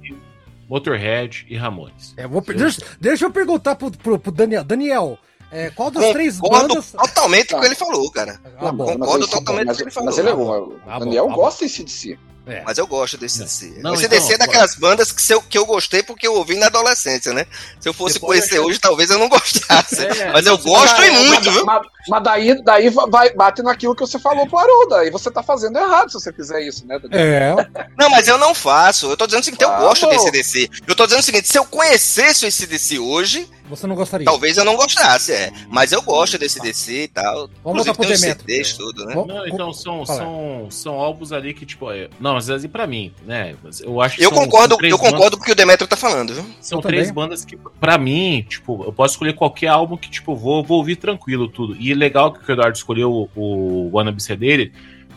Motorhead e Ramones. É, vou, deixa, deixa eu perguntar pro, pro, pro Daniel. Daniel, é, qual das três Concordo bandas. totalmente com o que ele falou, cara. Ah, bom. Concordo totalmente com o que ele falou. mas ele é bom. Tá O Daniel tá bom. gosta de si. É. Mas eu gosto desse DC. Não, esse então, DC é daquelas bandas que, se eu, que eu gostei porque eu ouvi na adolescência, né? Se eu fosse Depois conhecer eu- hoje, talvez eu não gostasse. É, mas eu gosto e muito, mas, viu? Mas, mas daí, daí vai, bate naquilo que você falou pro Haroldo. Aí você tá fazendo errado se você fizer isso, né, Daniel? É, *laughs* Não, mas eu não faço. Eu tô dizendo o seguinte, eu Ah, gosto desse DC. Eu tô dizendo o seguinte, se eu conhecesse esse DC hoje, você não gostaria. talvez eu não gostasse, é. Mas eu gosto desse DC e tal. Vamos voltar pro tem os Demetrio. CDs, tudo, né? Vamos- Não, então são, Fala. são, são álbuns ali que, tipo, é... não, mas assim, pra mim, né? Eu acho que Eu são- concordo, são eu concordo com o que o Demetrio tá falando, viu? São Eu três também. bandas que, pra mim, tipo, eu posso escolher qualquer álbum que, tipo, vou, vou ouvir tranquilo tudo. E é legal que o Eduardo escolheu o, o Wanna Be Ser dele,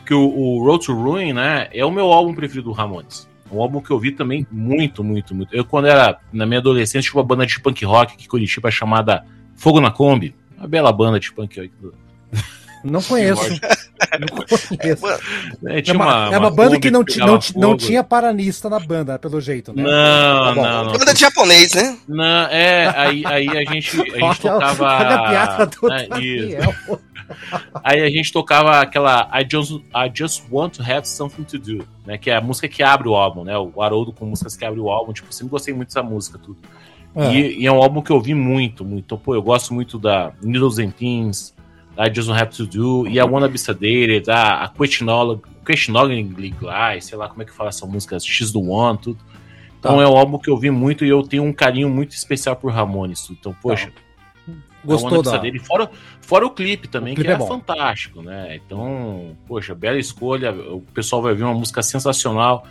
que o, o Road to Ruin, né, é o meu álbum preferido do Ramones. Um álbum que eu vi também muito, muito, muito. Eu, quando era na minha adolescência, tinha uma banda de punk rock aqui em Curitiba chamada Fogo na Kombi. Uma bela banda de punk rock. Não conheço. Não conheço. É, É uma, é uma banda que não, pegava não, não tinha paranista na banda, pelo jeito, né? Não, Tá não, não. banda de japonês, né? Não, é, aí, aí a gente, a gente tocava. *laughs* olha a piada do É. Daniel. Aí a gente tocava aquela I just, I just Want to Have Something to Do, né? Que é a música que abre o álbum, né? O Haroldo com músicas que abre o álbum. Tipo, sempre gostei muito dessa música, tudo. É. E, e é um álbum que eu ouvi muito, muito. Então, pô, eu gosto muito da Needles and Pins, I Just Don't Have to Do, e a Wanna Be Sedated, a, a Questioningly Glass, sei lá como é que fala essa música, X do One, tudo. Então Tá. é um álbum que eu vi muito e eu tenho um carinho muito especial por Ramones. tudo. Então, poxa, Gostou da dele. Fora, fora o clipe também, O clipe que é é, fantástico, né? Então, poxa, bela escolha. O pessoal vai ver uma música sensacional.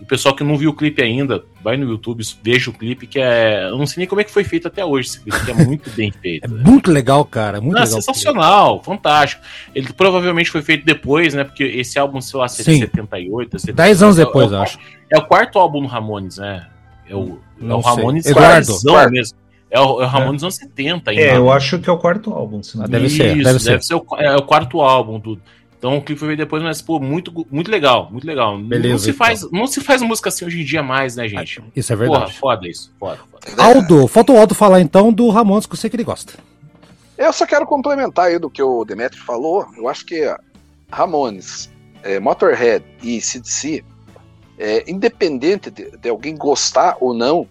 O pessoal que não viu o clipe ainda, vai no YouTube, veja o clipe, que é. Eu não sei nem como é que foi feito até hoje esse clipe, que é muito bem *laughs* feito. É muito legal, cara. Muito não, legal. Sensacional, fantástico. Ele provavelmente foi feito depois, né? Porque esse álbum, sei lá, é de 78, 78. Dez anos depois, é, eu acho. É o quarto álbum do Ramones, né? É o, é o Ramones Eduardo, mesmo. É o, é o Ramones é. anos 70 ainda. É, eu acho que é o quarto álbum. Ah, deve ser, deve, deve ser. ser o, é, o quarto álbum do. Então o clipe foi depois, mas pô, muito, muito legal, muito legal. Beleza, não se então. faz, não se faz música assim hoje em dia mais, né, gente? Isso é verdade. Porra, foda isso, foda, foda. Aldo, falta o Aldo falar então do Ramones que eu sei que ele gosta. Eu só quero complementar aí do que o Demetrio falou. Eu acho que Ramones, é, Motorhead e CDC, é, independente de, de, alguém gostar ou não,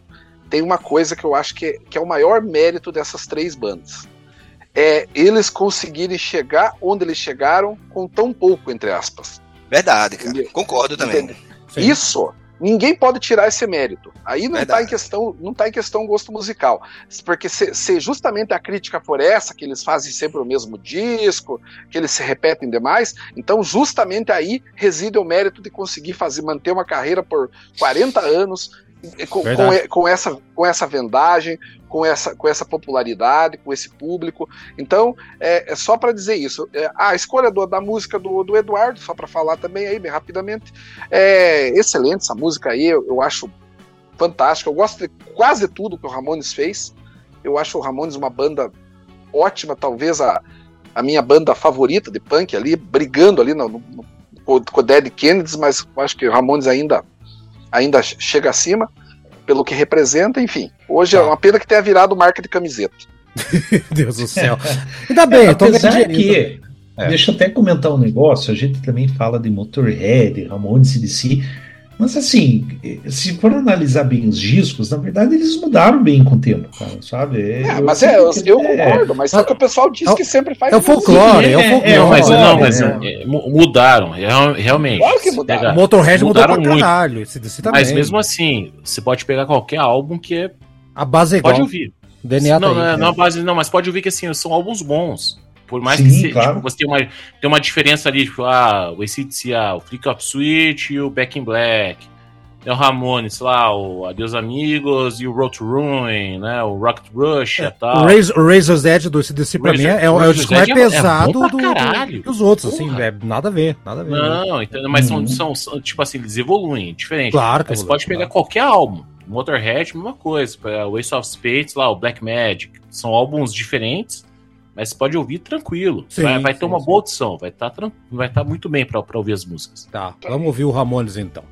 tem uma coisa que eu acho que é, que é o maior mérito dessas três bandas é eles conseguirem chegar onde eles chegaram com tão pouco, entre aspas. Verdade, cara. Entendeu? Concordo também. Isso, ninguém pode tirar esse mérito. Aí não está em questão, não tá em questão gosto musical, porque se, se, justamente a crítica for essa que eles fazem sempre o mesmo disco, que eles se repetem demais, então justamente aí reside o mérito de conseguir fazer manter uma carreira por 40 anos com, com, com, essa, com essa vendagem, com essa, com essa popularidade, com esse público. Então, é, é só para dizer isso. É, a escolha do, da música do, do Eduardo, só para falar também aí, bem rapidamente, é excelente essa música aí, eu, eu acho fantástica. Eu gosto de quase tudo que o Ramones fez. Eu acho o Ramones uma banda ótima, talvez a, a minha banda favorita de punk ali, brigando ali no, no, no, com o Dead Kennedys, mas acho que o Ramones ainda, ainda chega acima pelo que representa, enfim. Hoje tá. é uma pena que tenha virado marca de camiseta. *laughs* Deus do céu. *laughs* Ainda bem, é, tô apesar que, é. deixa eu até comentar um negócio, a gente também fala de Motorhead, Ramones CDC, mas assim, se for analisar bem os discos, na verdade eles mudaram bem com o tempo, cara, sabe? É, mas é, eu, eu concordo, mas só que o pessoal diz que sempre faz. É o folclore, é, o folclore. É, mas, não, mas mudaram, realmente. Claro que mudaram. O Motorhead mudaram mudou pra muito. caralho, esse, esse Mas mesmo assim, você pode pegar qualquer álbum que é. A base é igual. Pode ouvir. DNA não, tá aí, não, não, base, não, mas pode ouvir que assim, são álbuns bons. Por mais Sim, que se, claro. tipo, você tenha uma, tem uma diferença ali, tipo, ah, o ACDC, ah, o Flick of Switch e o Back in Black é o Ramones lá, o Adeus Amigos e o Road to Ruin, né? O Rocket Rush é, e tal. O, Razor, o Razor's Edge do CDC pra mim é, é, o disco mais é pesado é do, do, dos outros, assim, Porra. assim, é nada a ver, nada a ver. Não, entendeu? mas uhum. são, são, tipo assim, eles evoluem, diferente. Claro que Você pode pegar claro. qualquer álbum. Motorhead, mesma coisa. O Ace of Spades lá, o Black Magic. São álbuns diferentes, mas você pode ouvir tranquilo. Sim, vai, vai sim, ter uma sim. boa audição, vai estar tá, vai tá muito bem para ouvir as músicas. Tá, vamos ouvir o Ramones então.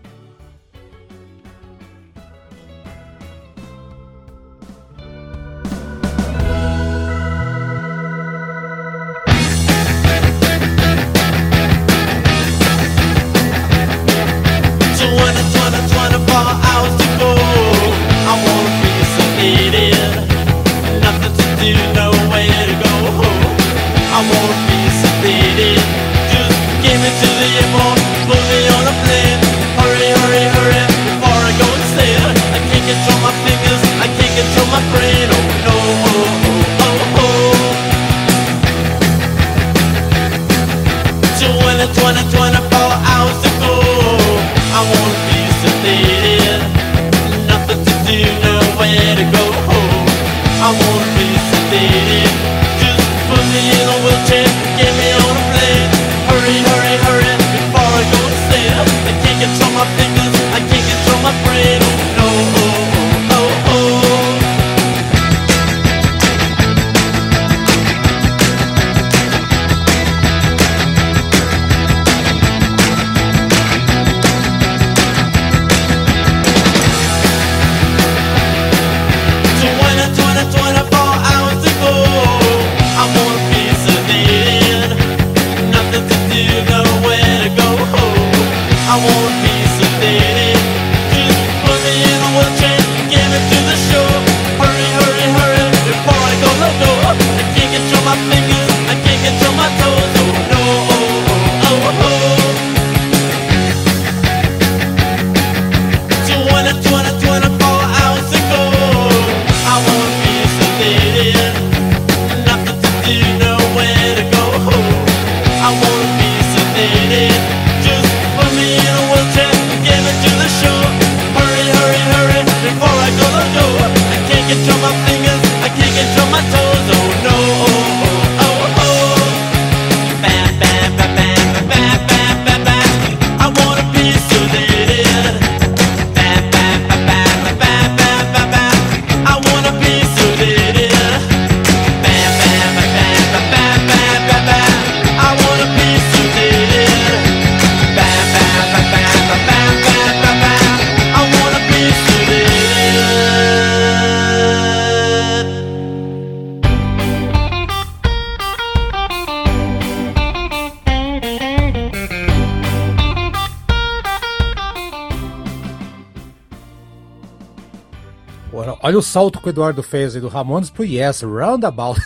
Salto que o Eduardo fez aí do Ramones pro Yes, Roundabout.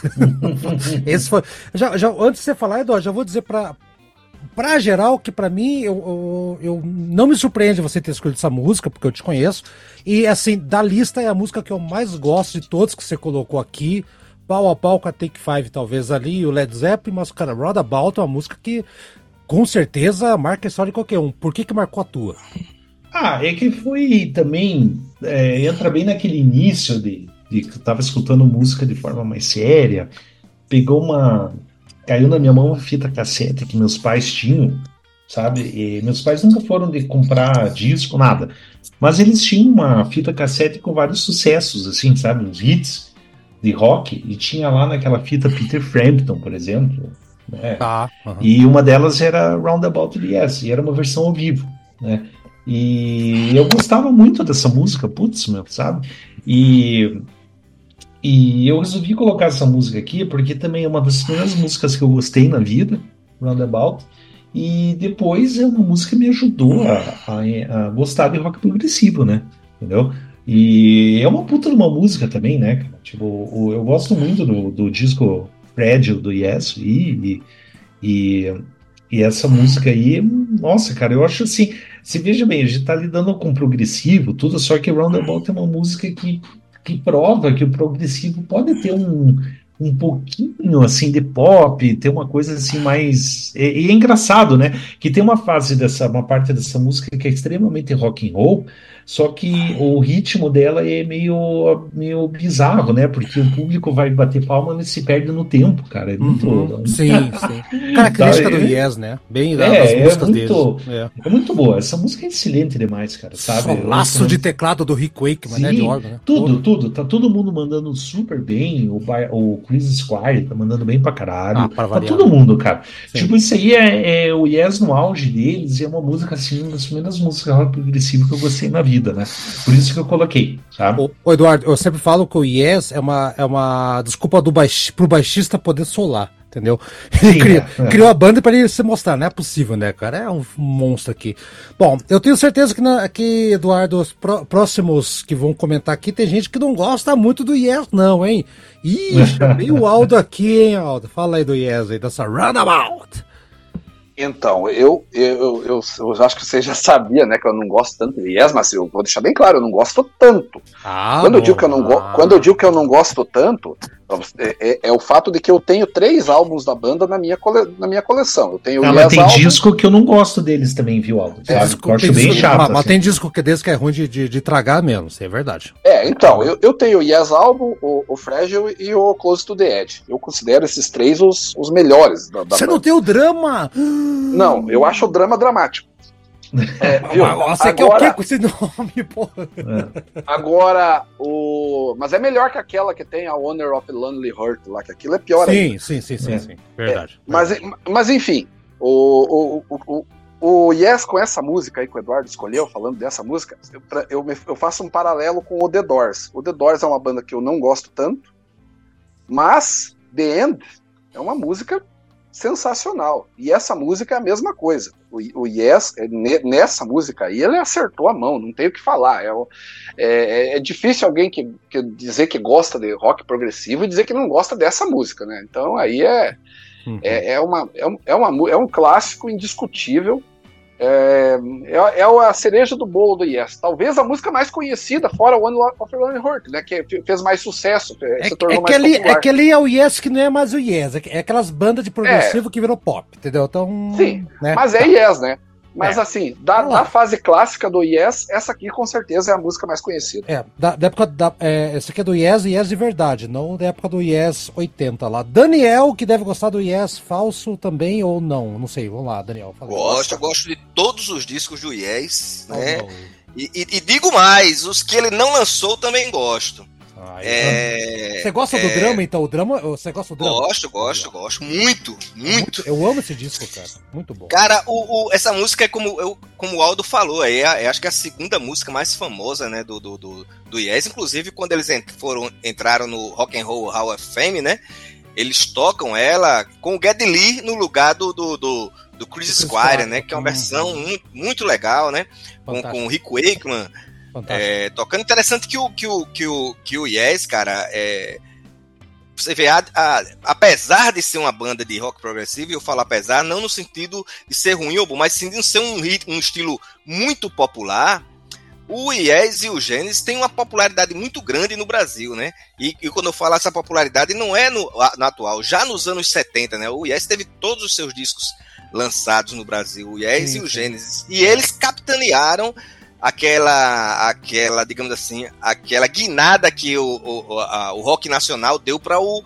*laughs* Esse foi. Já, já, antes de você falar, Eduardo, já vou dizer pra, pra geral que pra mim eu, eu, eu, não me surpreende você ter escolhido essa música, porque eu te conheço. E assim, da lista é a música que eu mais gosto de todos que você colocou aqui. Pau a pau com a Take Five, talvez ali, o Led Zeppelin, mas, cara, Roundabout é uma música que com certeza marca a história de qualquer um. Por que, que marcou a tua? Ah, é que foi também. É, entra bem naquele início de, de que eu tava escutando música de forma mais séria. Pegou uma. Caiu na minha mão uma fita cassete que meus pais tinham, sabe? E meus pais nunca foram de comprar disco, nada. Mas eles tinham uma fita cassete com vários sucessos, assim, sabe? Uns hits de rock. E tinha lá naquela fita Peter Frampton, por exemplo. Né? Tá. aham. E uma delas era Roundabout the Yes, e era uma versão ao vivo, né? E eu gostava muito dessa música, putz, meu, sabe? E, e eu resolvi colocar essa música aqui porque também é uma das primeiras músicas que eu gostei na vida, Roundabout. E depois é uma música que me ajudou a, a- a gostar de rock progressivo, né? Entendeu? E é uma puta de uma música também, né? Tipo, eu gosto muito do, do disco Fragile do Yes e, e, e essa música aí, nossa, cara, eu acho assim. Se veja bem, a gente tá lidando com progressivo, tudo, só que Roundabout é uma música que, que prova que o progressivo pode ter um, um pouquinho assim de pop, ter uma coisa assim mais. E, e é engraçado, né? Que tem uma fase dessa, uma parte dessa música que é extremamente rock and roll, só que o ritmo dela é meio, meio bizarro, né? Porque o público vai bater palma e se perde no tempo, cara. É muito. Uhum. Sim, *laughs* sim. Característica Tá, do é- Yes, né? Bem da- É, das é músicas muito- deles. É. É muito boa. Essa música é excelente demais, cara. Sabe? Solaço de teclado do Rick Wakeman, né? De Sim, órgão, né? Tudo, tudo. Tá todo mundo mandando super bem. O, o Chris Squire tá mandando bem pra caralho. Ah, pra tá todo mundo, cara. Sim. Tipo, isso aí é, é o Yes no auge deles. E é uma música, assim, uma das primeiras músicas rock progressivo que eu gostei na vida, né? Por isso que eu coloquei, sabe? Ô, ô, Eduardo, eu sempre falo que o Yes é uma, é uma desculpa do baix, pro baixista poder solar, entendeu? Ele Sim, criou, é, é. criou a banda pra ele se mostrar, não é possível, né, cara? É um monstro aqui. Bom, eu tenho certeza que, na, que Eduardo, os pró- próximos que vão comentar aqui, tem gente que não gosta muito do Yes, não, hein? Ih, chamei *laughs* o Aldo aqui, hein, Aldo? Fala aí do Yes aí, dessa Runabout. Então, eu, eu, eu, eu acho que você já sabia, né, que eu não gosto tanto de Yes, mas eu vou deixar bem claro, eu não gosto tanto. Ah, quando, eu digo que eu não go- quando eu digo que eu não gosto tanto, é, é- é o fato de que eu tenho três álbuns da banda na minha, cole- na minha coleção. Eu tenho Ah, mas tem álbum, disco que eu não gosto deles também, viu, Aldo? Sabe? disco- tem bem disco- chato. Mas, mas assim. tem disco que desse que é ruim de, de, de tragar mesmo, isso é verdade. É, então, eu, eu tenho o Yes álbum, o, o Fragile e o Close to the Edge. Eu considero esses três os, os melhores da, da Você banda. não tem o drama? Não, eu acho o drama dramático. É, viu? Mas Você quer o quê Agora, com esse nome, *laughs* porra? agora, o. Mas é melhor que aquela que tem a Honor of Lonely Heart lá, que aquilo é pior ainda. Sim, sim, sim, sim, É. sim. Verdade. Mas, mas enfim, o, o, o, o, o Yes com essa música aí que o Eduardo escolheu, falando dessa música, eu, pra- eu, me- eu faço um paralelo com o The Doors. O The Doors é uma banda que eu não gosto tanto, mas The End é uma música sensacional. E essa música é a mesma coisa. O, o Yes, é, ne- nessa música aí, ele acertou a mão, não tem o que falar. É, o- é, é difícil alguém que, que dizer que gosta de rock progressivo e dizer que não gosta dessa música, né? Então aí é, Uhum. é, é, uma, é, um, é, uma, é um clássico indiscutível. É, é, é a cereja do bolo do Yes. Talvez a música mais conhecida, fora One of Lonely Heart, né? Que fe- fez mais sucesso, É, se tornou é, que mais ali, popular. é que ali é o Yes que não é mais o Yes. É, é aquelas bandas de progressivo que virou pop, entendeu? Então. Sim, né? Mas é Yes, né? Mas É. assim, da, da fase clássica do Yes, essa aqui com certeza é a música mais conhecida. É, da, da época da. É, esse aqui é do Yes e Yes de verdade, não da época do Yes 80 lá. Daniel, que deve gostar do Yes falso também, ou não? Não sei, vamos lá, Daniel. Fala. Gosto, eu gosto de todos os discos do Yes, né? não. E, e- e digo mais, os que ele não lançou também gosto. Ah, É, Você gosta do é, drama, então? O drama. Você gosta do drama? Gosto, gosto, gosto. Muito, muito. Eu amo esse disco, cara. Muito bom. Cara, o, o- essa música é como, eu, como o Aldo falou, é, é acho que é a segunda música mais famosa, né, do, do, do, do Yes. Inclusive, quando eles foram, entraram no Rock and Roll Hall of Fame, né, eles tocam ela com o Geddy Lee no lugar do, do, do, do Chris Chris Squire, né, que é uma Uhum. versão muito, muito legal, né, com, com o Rick Wakeman. É, tocando. Interessante que o, que o, que o, que o Yes, cara, é, você vê, a, a, apesar de ser uma banda de rock progressivo, eu falo apesar, não no sentido de ser ruim ou bom, mas sim de ser um, um estilo muito popular, o Yes e o Genesis têm uma popularidade muito grande no Brasil, né? E, e quando eu falo essa popularidade, não é no, no, atual, já nos anos 70, né? O Yes teve todos os seus discos lançados no Brasil, o Yes sim, e o Genesis. E eles capitanearam aquela, aquela, digamos assim, aquela guinada que o, o, a, o rock nacional deu para o,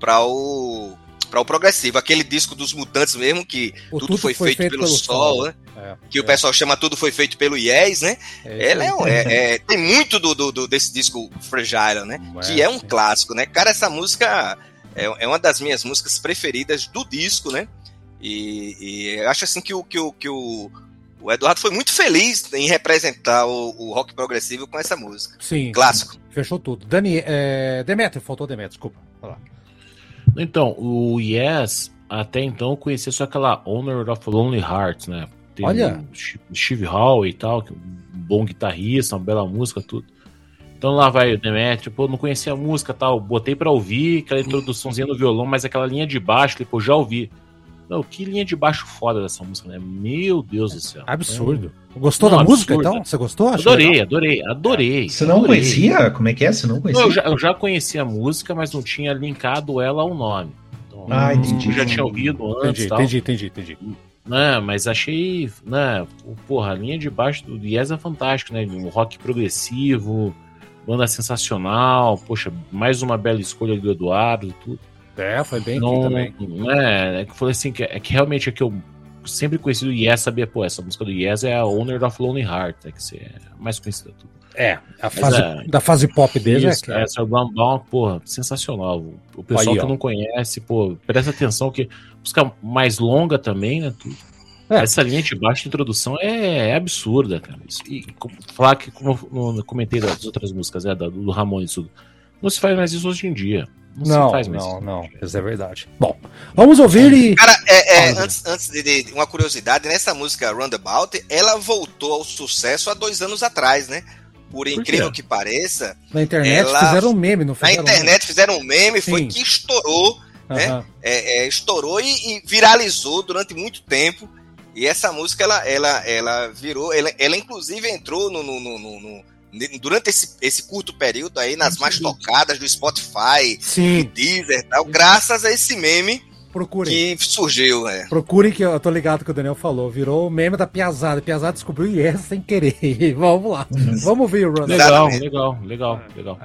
para o, para o progressivo, aquele disco dos mutantes mesmo que tudo, tudo, foi, foi feito, feito, pelo, pelo sol, sol, né? É, que é. o pessoal chama tudo foi feito pelo Yes, né? É, Ela é, é, é, tem muito do, do, do, desse disco Fragile, né? que é um clássico, né? Cara, essa música é, é uma das minhas músicas preferidas do disco, né? E, e acho assim que o, que o, que o o Eduardo foi muito feliz em representar o, o rock progressivo com essa música. Sim. Clássico. Fechou tudo. Dani, é... Demetrio, faltou Demetrio, desculpa. Então, o Yes, até então, conhecia só aquela Honor of Lonely Hearts, né? Tem Olha. O Steve Hall e tal, que é um bom guitarrista, uma bela música, tudo. Então lá vai o Demetrio, pô, não conhecia a música tal, botei pra ouvir, aquela introduçãozinha no violão, mas aquela linha de baixo, pô, já ouvi. Não, que linha de baixo foda dessa música, né? Meu Deus do céu. Absurdo. É... Gostou não, da música, então? Você gostou? adorei, legal? adorei, adorei. Você não adorei. conhecia? Como é que é? Você não conhecia? eu, já, eu já conhecia a música, mas não tinha linkado ela ao nome. Então, ah, entendi. Eu já tinha ouvido antes. Entendi, tal. entendi, entendi, entendi. Né, mas achei, né, porra, a linha de baixo do Yes é fantástico, né? Um rock progressivo, banda sensacional, poxa, mais uma bela escolha do Eduardo e tudo. É, foi bem não, também. É, é falei assim, que, é que realmente é que eu sempre conheci do Yes, sabia, pô, essa música do Yes é a Owner of Lonely Heart, é que você é mais conhecida tudo. É, a fase, é, da fase pop dele isso, é, essa Rundown, porra, sensacional. O pessoal Aí, que não conhece, pô, presta atenção que música mais longa também, né, tudo. É. Essa linha de baixo de introdução é, é absurda, cara. E falar que, como eu comentei das outras músicas, é, do, do Ramones, tudo, não se faz mais isso hoje em dia. Não, não faz não, não, isso é verdade. Bom, vamos ouvir e. Cara, é, é, antes, antes de, de, uma curiosidade, nessa música Roundabout, ela voltou ao sucesso há dois anos atrás, né? Por incrível Por que pareça. Na internet ela... fizeram um meme, não fizeram? Na internet fizeram um meme, Sim. foi que estourou, uhum. né? É, é, estourou e, e, viralizou durante muito tempo. E essa música, ela, ela, ela virou, ela, ela inclusive entrou no, no, no, no durante esse, esse curto período aí nas mais tocadas do Spotify, Sim. do Deezer tal, graças a esse meme Procurem. que surgiu, é. Procurem que eu tô ligado que o Daniel falou, virou o meme da Piazada. Piazada descobriu e é sem querer. *laughs* Vamos lá. Vamos ver o Run. Legal, legal, legal, legal.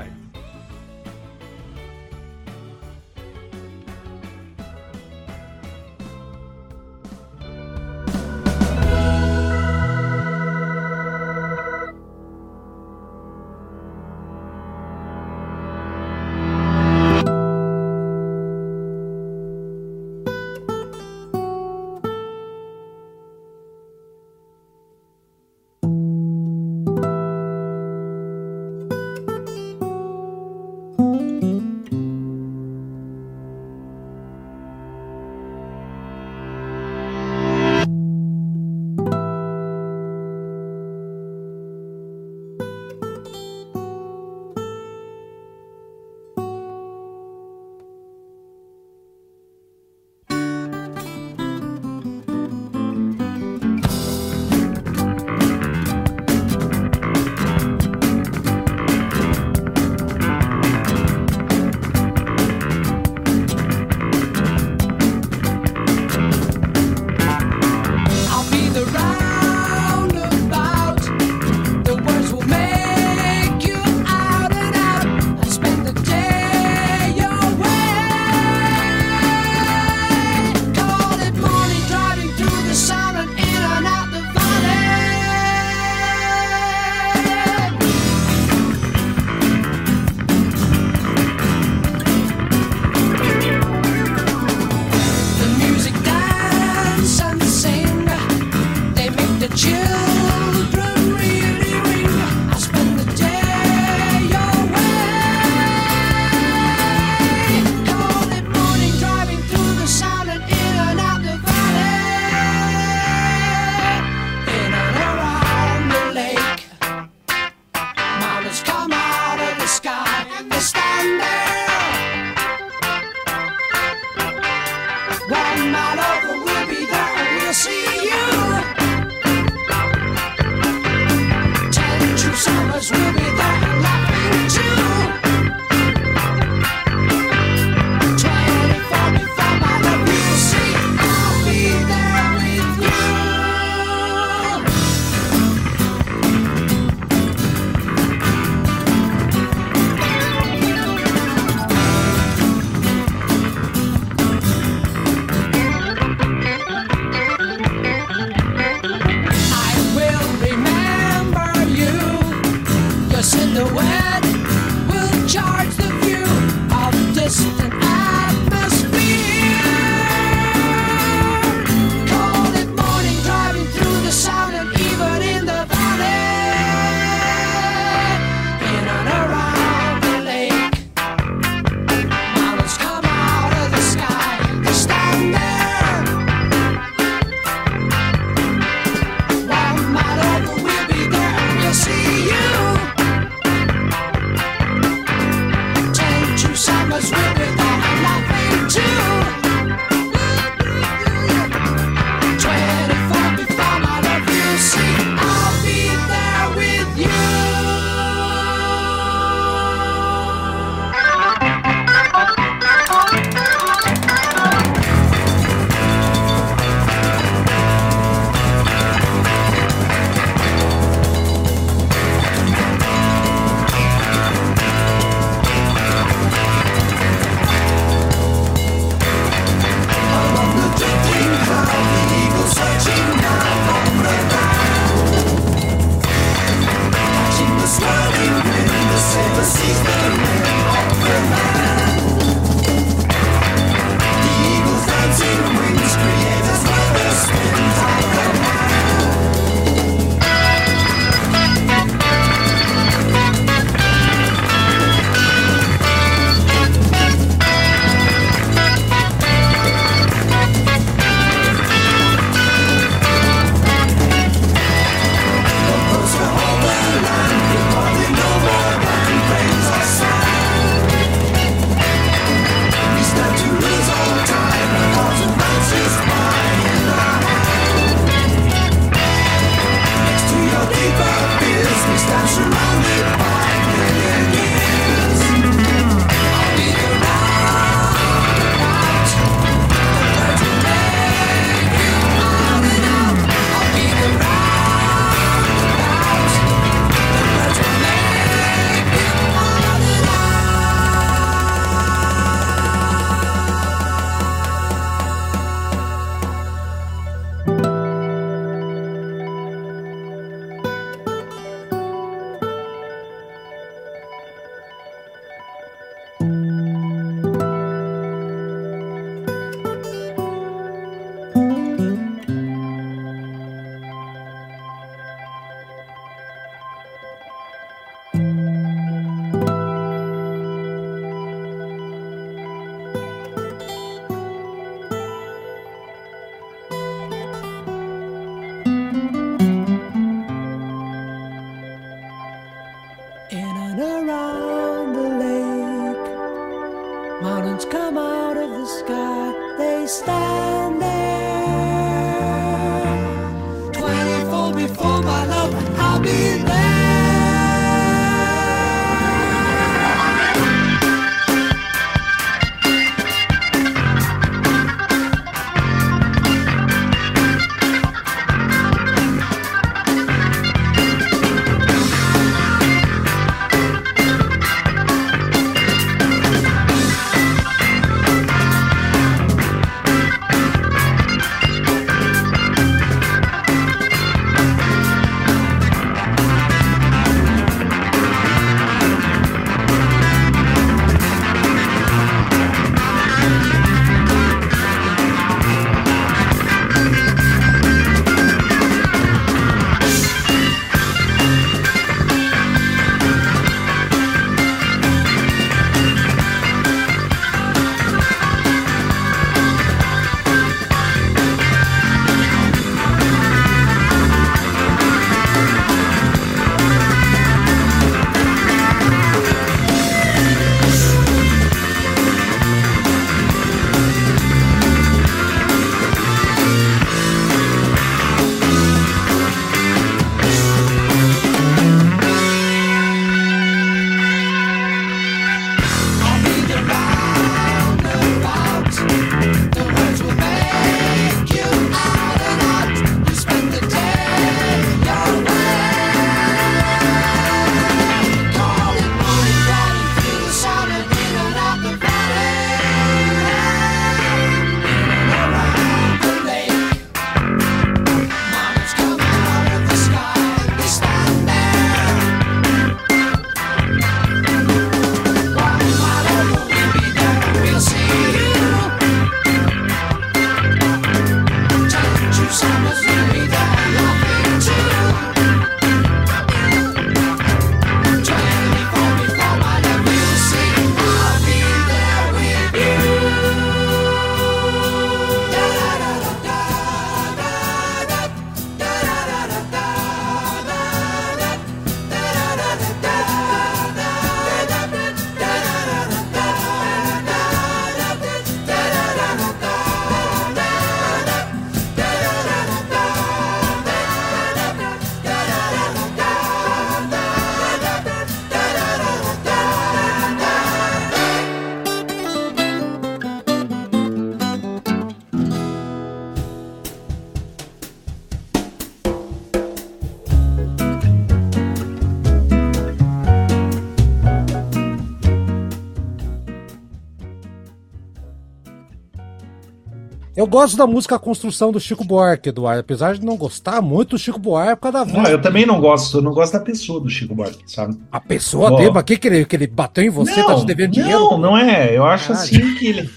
Gosto da música A Construção do Chico Buarque, Eduardo. Apesar de não gostar muito do Chico Buarque por causa da voz. Não, eu também não gosto, eu não gosto da pessoa do Chico Buarque, sabe? A pessoa Ó. dele, mas que, que, ele, que ele bateu em você, tá te devendo dinheiro? Não, não é. Eu acho assim que ele.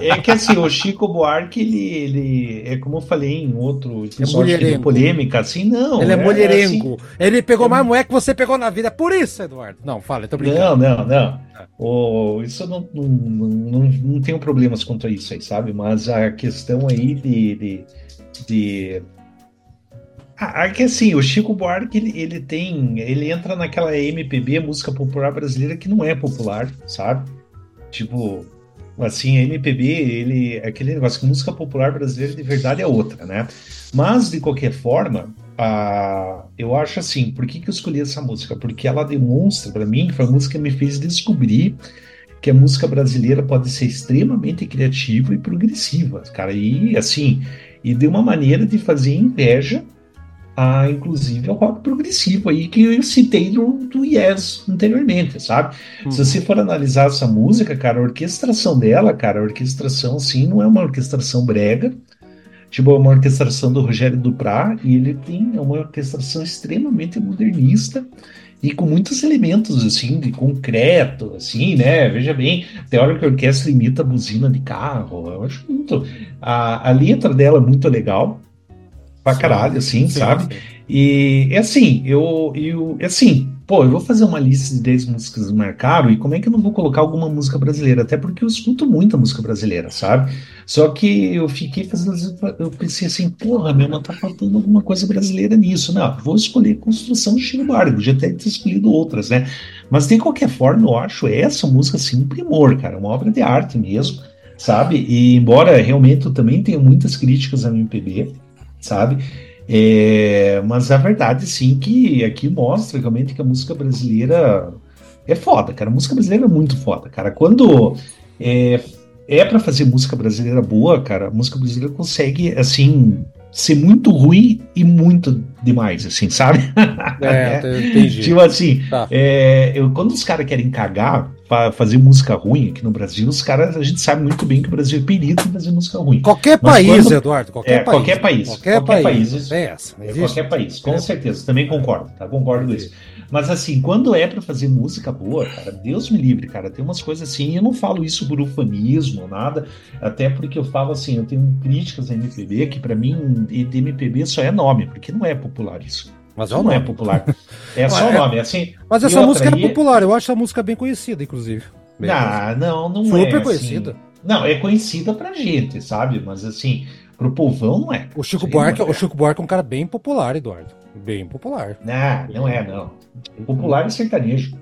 É que assim, o Chico Buarque, ele, ele é como eu falei em outro episódio que deu mulherengo. polêmica, assim, não. ele é, assim, mulherengo. ele pegou mais mulher que você pegou na vida. É por isso, Eduardo. Não, fala, eu tô Não, brincando. não, não. O, isso eu não, não, não, não, não tenho problemas quanto a isso aí, sabe? Mas a questão aí de. de, de... Ah, é que assim, o Chico Buarque ele, ele tem. Ele entra naquela MPB, música popular brasileira, que não é popular, sabe? Tipo, assim, a MPB, ele. Aquele negócio que música popular brasileira de verdade é outra, né? Mas, de qualquer forma, ah, eu acho assim, por que, que eu escolhi essa música? Porque ela demonstra para mim, foi a música que me fez descobrir que a música brasileira pode ser extremamente criativa e progressiva, cara. E assim, e de uma maneira de fazer inveja a, inclusive, ao rock progressivo aí que eu citei do, do Yes anteriormente, sabe? Se você for analisar essa música, cara, a orquestração dela, cara, a orquestração, assim, não é uma orquestração brega, tipo, é uma orquestração do Rogério Duprá, e ele tem é uma orquestração extremamente modernista e com muitos elementos, assim, de concreto, assim, né? Veja bem, tem hora que a orquestra imita a buzina de carro, eu acho muito... A, a letra dela é muito legal, pra caralho, assim, Sim, sabe? sim. E é assim, eu, eu é assim, pô, eu vou fazer uma lista de 10 músicas que marcaram e como é que eu não vou colocar alguma música brasileira? Até porque eu escuto muita música brasileira, sabe? Só que eu fiquei fazendo, eu pensei assim, porra, meu, mas tá faltando alguma coisa brasileira nisso. Não, vou escolher Construção do Chico eu já até ter escolhido outras, né? Mas de qualquer forma, eu acho essa música assim um primor, cara, uma obra de arte mesmo, sabe? E embora realmente eu também tenha muitas críticas à MPB, sabe? É, mas a verdade, sim, que aqui mostra realmente que a música brasileira é foda, cara. A música brasileira é muito foda, cara. Quando é, é para fazer música brasileira boa, cara, a música brasileira consegue, assim, ser muito ruim e muito demais, assim, sabe? É, *laughs* entendi. tipo assim, tá. é, eu, quando os caras querem cagar para fazer música ruim aqui no Brasil, os caras, a gente sabe muito bem que o Brasil é perito em fazer música ruim. Qualquer Mas país, quando, Eduardo, qualquer, é, país, qualquer país. Qualquer, qualquer país. país é essa, é, qualquer país, com certeza, também concordo, tá? Concordo com isso. Mas assim, quando é para fazer música boa, cara, Deus me livre, cara, tem umas coisas assim, eu não falo isso por ufanismo, nada, até porque eu falo assim, eu tenho críticas a MPB, que para mim, MPB só é nome, porque não é popular isso. Mas é não é popular. *laughs* É só o nome, é assim. Mas essa música é popular, eu acho essa música bem conhecida, inclusive. Bem ah, não, não Super é. Super conhecida. Assim, não, é conhecida pra gente, sabe? Mas assim, pro povão não é. O Chico Buarque, é. o Chico Buarque é um cara bem popular, Eduardo. Bem popular. Não, não é, não. Popular é sertanejo.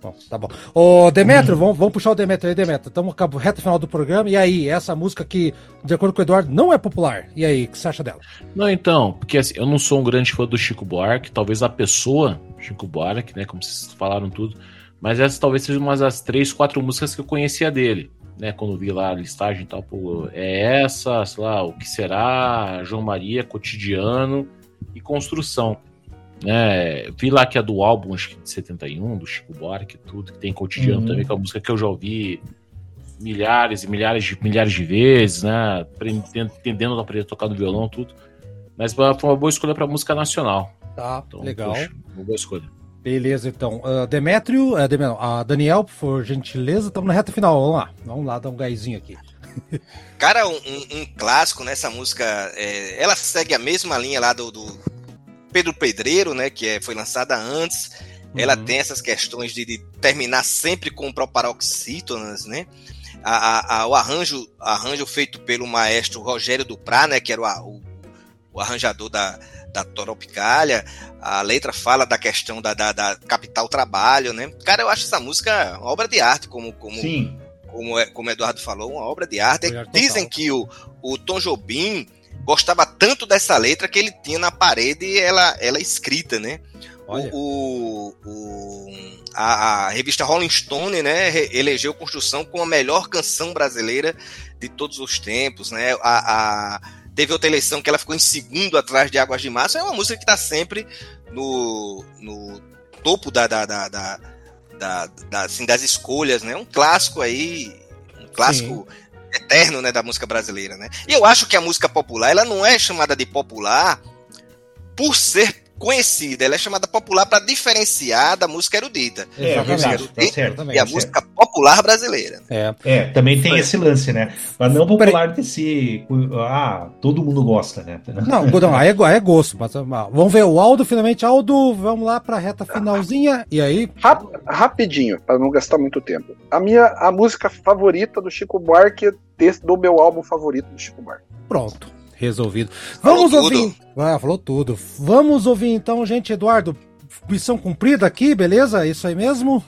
Bom, tá bom. Ô, Demetrio, vamos, vamos puxar o Demetrio aí, Demetrio. Estamos no reta final do programa. E aí, essa música que, de acordo com o Eduardo, não é popular. E aí, o que você acha dela? Não, então, porque assim, eu não sou um grande fã do Chico Buarque. Talvez a pessoa, Chico Buarque, né, como vocês falaram tudo. Mas essa talvez seja uma das três, quatro músicas que eu conhecia dele. Né, quando vi lá a listagem e tal, pô, é essa, sei lá, o que será, João Maria, Cotidiano e Construção. Né? Vi lá que é do álbum, acho que de 71, do Chico Buarque e tudo, que tem cotidiano uhum. também, que é uma música que eu já ouvi milhares e milhares de, milhares de vezes, né? Entendendo aprender a tocar no violão, tudo. Mas foi uma boa escolha para música nacional. Tá, então, legal. Poxa, uma boa escolha. Beleza, então. Uh, Demétrio, uh, Demetrio, uh, Daniel, por gentileza, estamos na reta final. Vamos lá, vamos lá dar um gásinho aqui. Cara, um, um, um clássico nessa música, é, ela segue a mesma linha lá do, do Pedro Pedreiro, né, que é, foi lançada antes, uhum. ela tem essas questões de, de, terminar sempre com proparoxítonas, né? A, a, a, o arranjo, arranjo feito pelo maestro Rogério Duprá, né, que era o, o, o arranjador da, da Toropicália, a letra fala da questão da, da, da, capital trabalho, né? Cara, eu acho essa música uma obra de arte, como, como, como, é, como o Eduardo falou, uma obra de arte. Dizem que o, o Tom Jobim gostava tanto dessa letra que ele tinha na parede ela, ela escrita, né? O, o, a, a, revista Rolling Stone, né, elegeu Construção como a melhor canção brasileira de todos os tempos, né? A, a, teve outra eleição que ela ficou em segundo atrás de Águas de Março. É uma música que está sempre no, no topo da, da, da, da, da assim, das escolhas, né? Um clássico aí, um clássico Sim eterno, né, da música brasileira, né? E eu acho que a música popular, ela não é chamada de popular por ser conhecida, ela é chamada popular para diferenciar da música erudita. É, a música erudita tá certo, e a música popular brasileira. É, é também tem esse lance, né? Mas não popular de si, ah, todo mundo gosta, né? *laughs* Não, não é, é gosto. Mas, vamos ver o Aldo, finalmente. Aldo, vamos lá para a reta finalzinha. E aí? Rap, rapidinho, para não gastar muito tempo. A minha a música favorita do Chico Buarque do meu álbum favorito do Chico Buarque. Pronto resolvido. Vamos falou ouvir. Tudo. Ah, falou tudo. Vamos ouvir então, gente. Eduardo, missão cumprida aqui, beleza? Isso aí mesmo?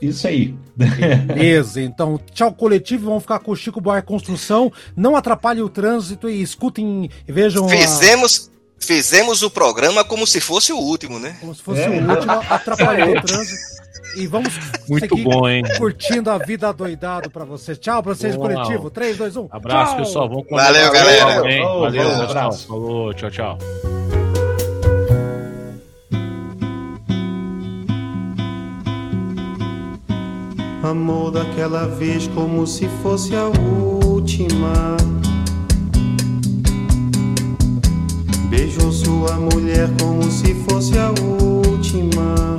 Isso aí. Beleza, *laughs* então tchau coletivo, vamos ficar com o Chico Buarque Construção. Não atrapalhe o trânsito e escutem e vejam. Fizemos, a... fizemos o programa como se fosse o último, né? Como se fosse é. o último, atrapalhou o trânsito. E vamos Muito bom, hein? curtindo a vida doidado pra vocês. Tchau pra vocês, Uau. coletivo. 3, 2, 1. Abraço, tchau. pessoal. Vamos Valeu, galera. Valeu, Valeu abraço. Falou, tchau, tchau. Amor daquela vez como se fosse a última. Beijou sua mulher como se fosse a última.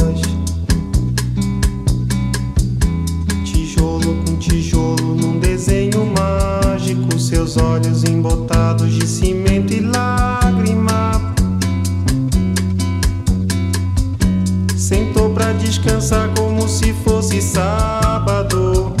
os olhos embotados de cimento e lágrima. Sentou pra descansar como se fosse sábado.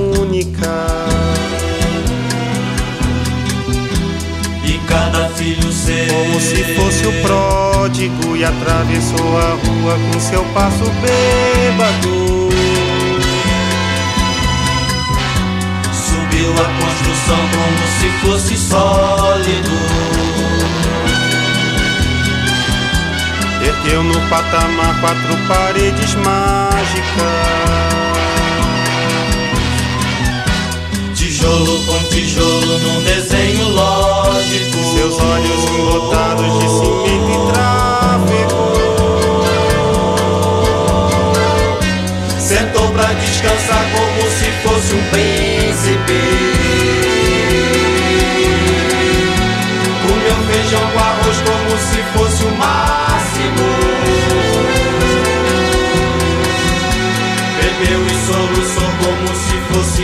Cada filho seu. Como se fosse o pródigo e atravessou a rua com seu passo bêbado. Subiu a construção como se fosse sólido. Ergueu no patamar quatro paredes mágicas. Tijolo com tijolo num desenho lógico. Seus olhos embotados de cimento e tráfego. Sentou pra descansar como se fosse um príncipe. Comeu feijão com arroz como se fosse o máximo. Bebeu e soluçou como se fosse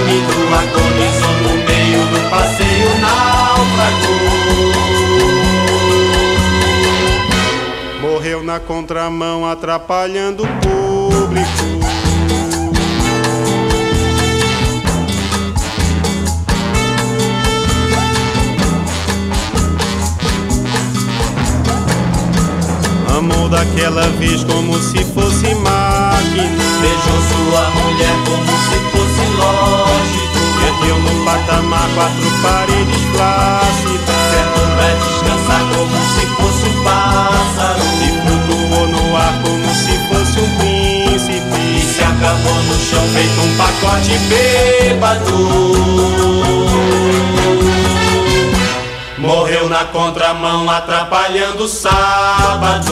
Contramão, atrapalhando o público. Amou daquela vez como se fosse máquina. Beijou sua mulher como se fosse lógico. Ergueu no patamar quatro paredes plácidas. Sentou pra descansar como se fosse pássaro. E flutuou no ar como se fosse um príncipe. E se acabou no chão feito um pacote bêbado. Morreu na contramão atrapalhando o sábado.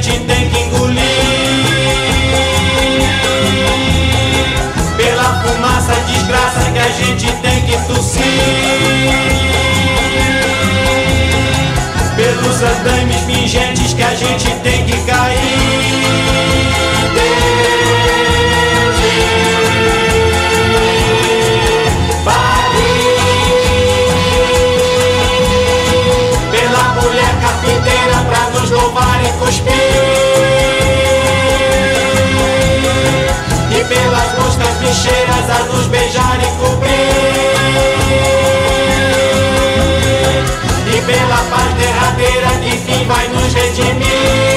gente tem que engolir. Pela fumaça, desgraça que a gente tem que tossir. nos beijar e cobrir. E pela paz derradeira que fim vai nos redimir.